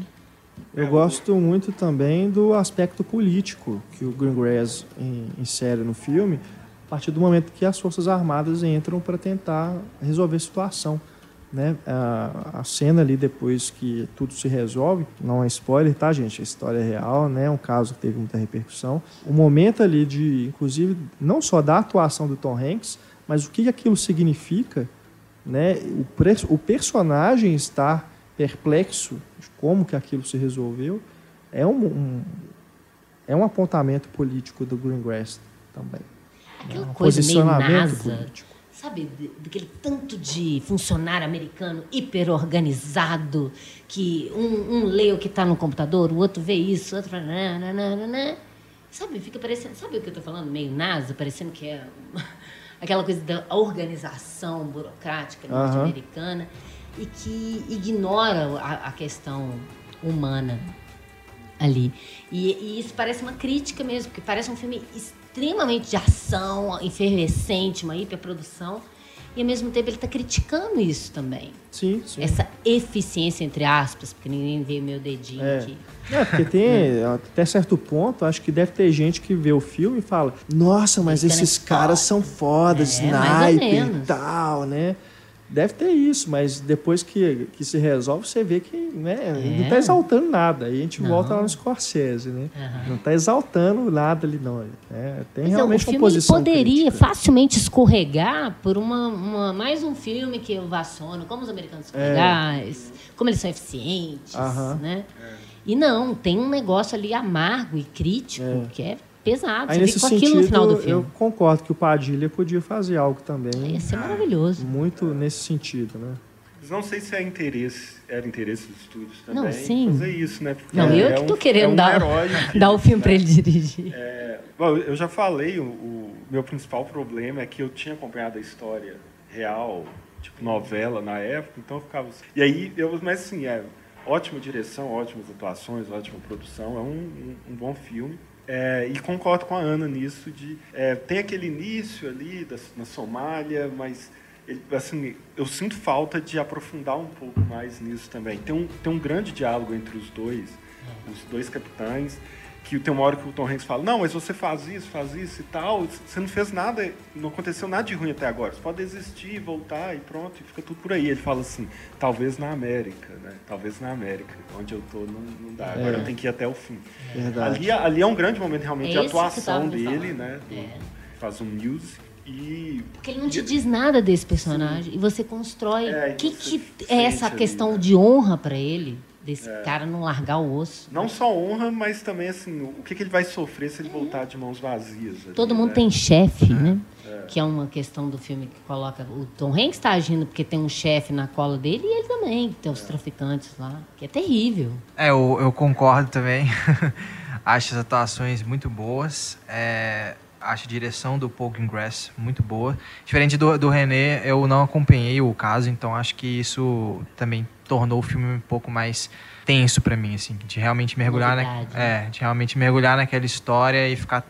Speaker 1: Eu gosto muito também do aspecto político que o Greengrass in- insere no filme, a partir do momento que as Forças Armadas entram para tentar resolver a situação. Né? A, a cena ali, depois que tudo se resolve, não é spoiler, tá, gente? A história é real, né? Um caso que teve muita repercussão. O momento ali de, inclusive, não só da atuação do Tom Hanks, mas o que aquilo significa né, o, o personagem estar perplexo de como que aquilo se resolveu é um, um- é um apontamento político do Greengrass também.
Speaker 2: Aquela
Speaker 1: É um
Speaker 2: coisa meio
Speaker 1: posicionamento
Speaker 2: NASA.
Speaker 1: político.
Speaker 2: Sabe, daquele tanto de funcionário americano hiper organizado, que um, um lê o que está no computador, o outro vê isso, o outro. nananana. Sabe, fica parecendo. Sabe o que eu estou falando? Meio NASA, parecendo que é uma- aquela coisa da organização burocrática
Speaker 1: Aham.
Speaker 2: norte-americana e que ignora a, a questão humana ali. E, e isso parece uma crítica mesmo, porque parece um filme extremamente de ação, efervescente, uma hiperprodução. E ao mesmo tempo ele está criticando isso também.
Speaker 1: Sim, sim.
Speaker 2: Essa eficiência, entre aspas, porque ninguém vê meu dedinho
Speaker 1: É.
Speaker 2: aqui.
Speaker 1: É, porque tem, até certo ponto, acho que deve ter gente que vê o filme e fala: Nossa, mas esses caras
Speaker 2: história."
Speaker 1: são fodas,
Speaker 2: É,
Speaker 1: sniper e tal, né? Deve ter isso, mas depois que, que se resolve, você vê que né, não tá
Speaker 2: É.
Speaker 1: exaltando nada. Aí a gente
Speaker 2: Não.
Speaker 1: volta lá no Scorsese, né?
Speaker 2: Aham.
Speaker 1: Não tá exaltando nada ali, não. É, tem
Speaker 2: Mas
Speaker 1: realmente
Speaker 2: o
Speaker 1: uma posição
Speaker 2: poderia
Speaker 1: crítica.
Speaker 2: facilmente escorregar por uma, uma- mais um filme que ovaciona, como os americanos são
Speaker 1: É.
Speaker 2: legais, como eles são eficientes,
Speaker 1: Aham.
Speaker 2: né? E não, tem um negócio ali amargo e crítico
Speaker 1: É.
Speaker 2: que é pesado.
Speaker 1: Aí
Speaker 2: Você
Speaker 1: nesse
Speaker 2: fica com aquilo no final do
Speaker 1: sentido, eu
Speaker 2: filme.
Speaker 1: concordo que o Padilha podia fazer algo também
Speaker 2: Ia ser maravilhoso.
Speaker 1: muito nesse sentido, né?
Speaker 4: não sei se é interesse, era interesse dos estúdios também
Speaker 2: Não, sim.
Speaker 4: fazer isso, né? Porque
Speaker 2: Não,
Speaker 4: é,
Speaker 2: eu
Speaker 4: é
Speaker 2: que tô
Speaker 4: um,
Speaker 2: querendo
Speaker 4: é um
Speaker 2: dar-
Speaker 4: herói
Speaker 2: Dá o filme
Speaker 4: né?
Speaker 2: pra ele dirigir.
Speaker 4: É, bom, eu já falei, o, o meu principal problema é que eu tinha acompanhado a história real, tipo novela na época, então eu ficava. assim- E aí, eu, mas assim, é ótima direção, ótimas atuações, ótima produção, é um, um- um bom filme. É, e concordo com a Ana nisso de é, tem aquele início ali da, na Somália, mas ele, assim, eu sinto falta de aprofundar um pouco mais nisso também. Tem um, tem um grande diálogo entre os dois, os dois capitães, que tem uma hora que o Tom Hanks fala, não, mas você faz isso, faz isso e tal, você não fez nada, não aconteceu nada de ruim até agora, você pode desistir, voltar e pronto, e fica tudo por aí. Ele fala assim, talvez na América, né? Talvez na América, onde eu tô não, não dá, agora
Speaker 1: É.
Speaker 4: eu tenho que ir até o fim.
Speaker 1: Verdade.
Speaker 4: Ali, ali é um grande momento realmente
Speaker 2: É
Speaker 4: de atuação dele, né? do-
Speaker 2: É.
Speaker 4: Faz um music e
Speaker 2: Porque ele não te diz nada desse personagem. E você constrói.
Speaker 4: É,
Speaker 2: O que, que é essa
Speaker 4: sente ali,
Speaker 2: questão
Speaker 4: né?
Speaker 2: de honra pra ele? Desse cara não largar o osso.
Speaker 4: não só honra, mas também assim, o que, que ele vai sofrer se ele voltar de mãos vazias. ali,
Speaker 2: Todo mundo
Speaker 4: né?
Speaker 2: tem chefe, né? Que é uma questão do filme que coloca. O Tom Hanks está agindo porque tem um chefe na cola dele e ele também, tem os traficantes lá. Que é terrível.
Speaker 3: É, eu, eu concordo também. acho as atuações muito boas. É, acho a direção do Paul Greengrass muito boa. Diferente do, do René, eu não acompanhei o caso, então acho que isso também tornou o filme um pouco mais tenso pra mim, assim, de realmente mergulhar, na, é, de realmente mergulhar naquela história e ficar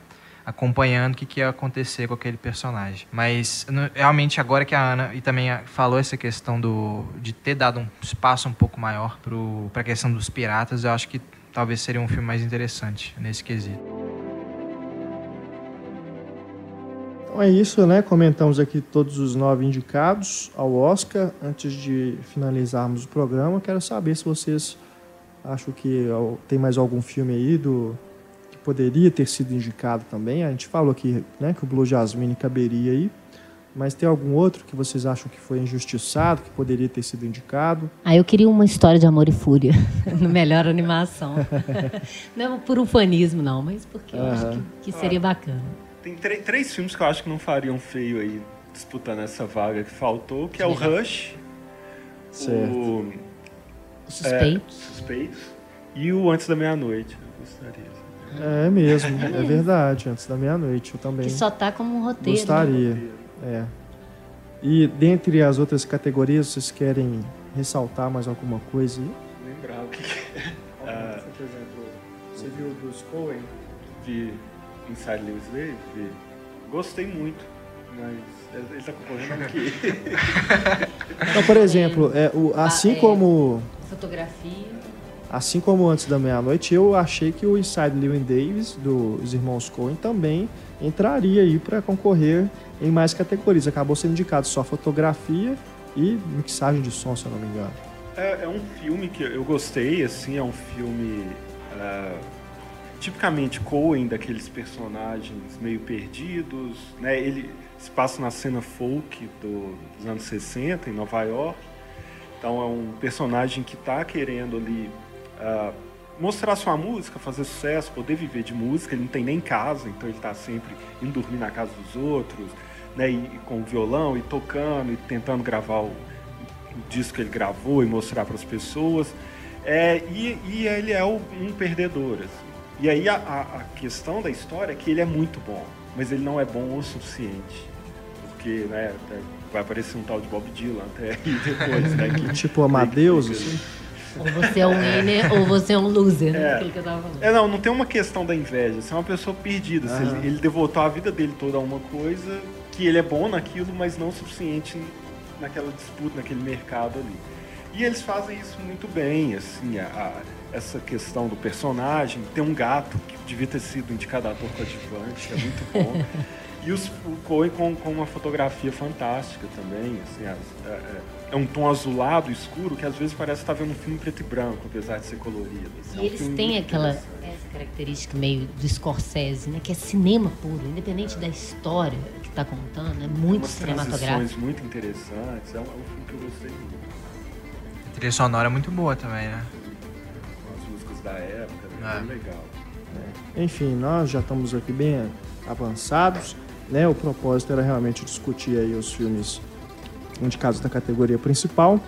Speaker 3: acompanhando o que, que ia acontecer com aquele personagem. Mas realmente agora que a Ana e também falou essa questão do de ter dado um espaço um pouco maior para a questão dos piratas, eu acho que talvez seria um filme mais interessante nesse quesito.
Speaker 1: Então é isso, né? Comentamos aqui todos os nove indicados ao Oscar. Antes de finalizarmos o programa, quero saber se vocês acham que tem mais algum filme aí do que poderia ter sido indicado também. A gente falou aqui, né, que o Blue Jasmine caberia aí. Mas tem algum outro que vocês acham que foi injustiçado, que poderia ter sido indicado?
Speaker 2: Aí eu queria uma história de amor e fúria no melhor animação. não por ufanismo, não, mas porque eu acho que, que seria bacana.
Speaker 4: Tem trê- três filmes que eu acho que não fariam feio aí disputando essa vaga que faltou, que é o Rush,
Speaker 1: Certo.
Speaker 4: o
Speaker 2: Os suspeitos.
Speaker 4: é, Suspeitos e o Antes da Meia-Noite. Eu gostaria.
Speaker 1: É mesmo, é verdade. Antes da meia-noite, eu também
Speaker 2: Que só tá como um roteiro. né?
Speaker 1: gostaria. É. E dentre as outras categorias, vocês querem ressaltar mais alguma coisa aí?
Speaker 4: Lembrar o que, que é. Ah,
Speaker 1: por exemplo, você viu o Bruce Cohen?
Speaker 4: vi Inside Lewis Day, vi. Gostei muito, mas ele tá concorrendo aqui.
Speaker 1: Então, por exemplo, é, o, assim
Speaker 2: é.
Speaker 1: como
Speaker 2: Fotografia.
Speaker 1: assim como antes da meia-noite, eu achei que o Inside Llewyn Davis dos irmãos Coen também entraria aí para concorrer em mais categorias. Acabou sendo indicado só fotografia e mixagem de som, se eu não me engano.
Speaker 4: É, é um filme que eu gostei, assim, é um filme ah, tipicamente Coen, daqueles personagens meio perdidos, né? Ele se passa na cena folk do- dos anos 60, em Nova York. Então é um personagem que está querendo ali ah, mostrar sua música, fazer sucesso, poder viver de música. Ele não tem nem casa, então ele está sempre indo dormir na casa dos outros, né? E, e com o violão e tocando e tentando gravar o, o disco que ele gravou e mostrar para as pessoas. É, e, e ele é um perdedor. assim. E aí a, a- a questão da história é que ele é muito bom, mas ele não é bom o suficiente. Porque né, vai aparecer um tal de Bob Dylan até aí depois. Né, que-
Speaker 1: Tipo Amadeus,
Speaker 4: que-
Speaker 1: assim.
Speaker 2: Ou você é um winner ou você é um loser, né?
Speaker 4: É.
Speaker 2: Aquilo que eu tava falando.
Speaker 4: É, não, não tem uma questão da inveja. Você é uma pessoa perdida.
Speaker 1: Aham.
Speaker 4: Ele, ele devotou a vida dele toda a uma coisa que ele é bom naquilo, mas não o suficiente naquela disputa, naquele mercado ali. E eles fazem isso muito bem, assim, a, a- essa questão do personagem. Tem um gato que devia ter sido indicado a ator coadjuvante, que é muito bom. e os, o Coen com, com uma fotografia fantástica também, assim, as- é, é- é um tom azulado, escuro, que às vezes parece estar vendo um filme preto e branco, apesar de ser colorido. assim. É um
Speaker 2: E eles
Speaker 4: filme
Speaker 2: têm
Speaker 4: muito
Speaker 2: aquela essa característica meio do Scorsese, né? Que é cinema puro, independente da história que tá contando, é muito
Speaker 4: umas
Speaker 2: cinematográfico.
Speaker 4: muito interessantes. É um, é um filme que eu gostei muito.
Speaker 3: A trilha sonora é muito boa também, né?
Speaker 4: Da época, né?
Speaker 3: É.
Speaker 4: bem legal.
Speaker 1: Enfim, nós já estamos aqui bem avançados. Né? O propósito era realmente discutir aí os filmes indicados da categoria principal.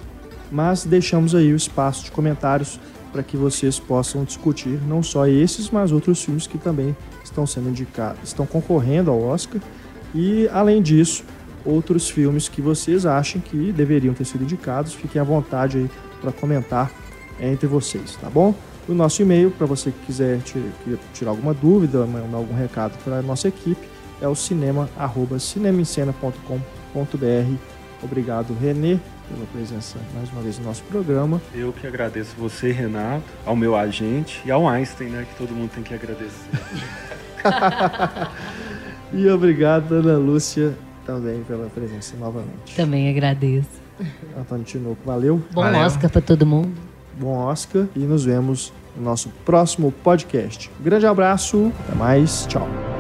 Speaker 1: mas deixamos aí o espaço de comentários para que vocês possam discutir não só esses, mas outros filmes que também estão sendo indicados, estão concorrendo ao Oscar. E além disso, outros filmes que vocês acham que deveriam ter sido indicados, fiquem à vontade aí para comentar entre vocês, tá bom? O nosso e-mail, para você que quiser tirar alguma dúvida, mandar algum recado para a nossa equipe, é o cinema@cinemascena.com.br. Obrigado, Renê, pela presença mais uma vez no nosso programa.
Speaker 4: Eu que agradeço você, Renato, ao meu agente e ao Einstein, né, que todo mundo tem que agradecer.
Speaker 1: e obrigado, Ana Lúcia, também pela presença novamente.
Speaker 2: Também agradeço.
Speaker 1: Antônio Tinoco, valeu.
Speaker 2: Bom
Speaker 3: Valeu.
Speaker 2: Oscar para todo mundo.
Speaker 1: Bom Oscar e nos vemos no nosso próximo podcast. Um grande abraço, até mais, tchau.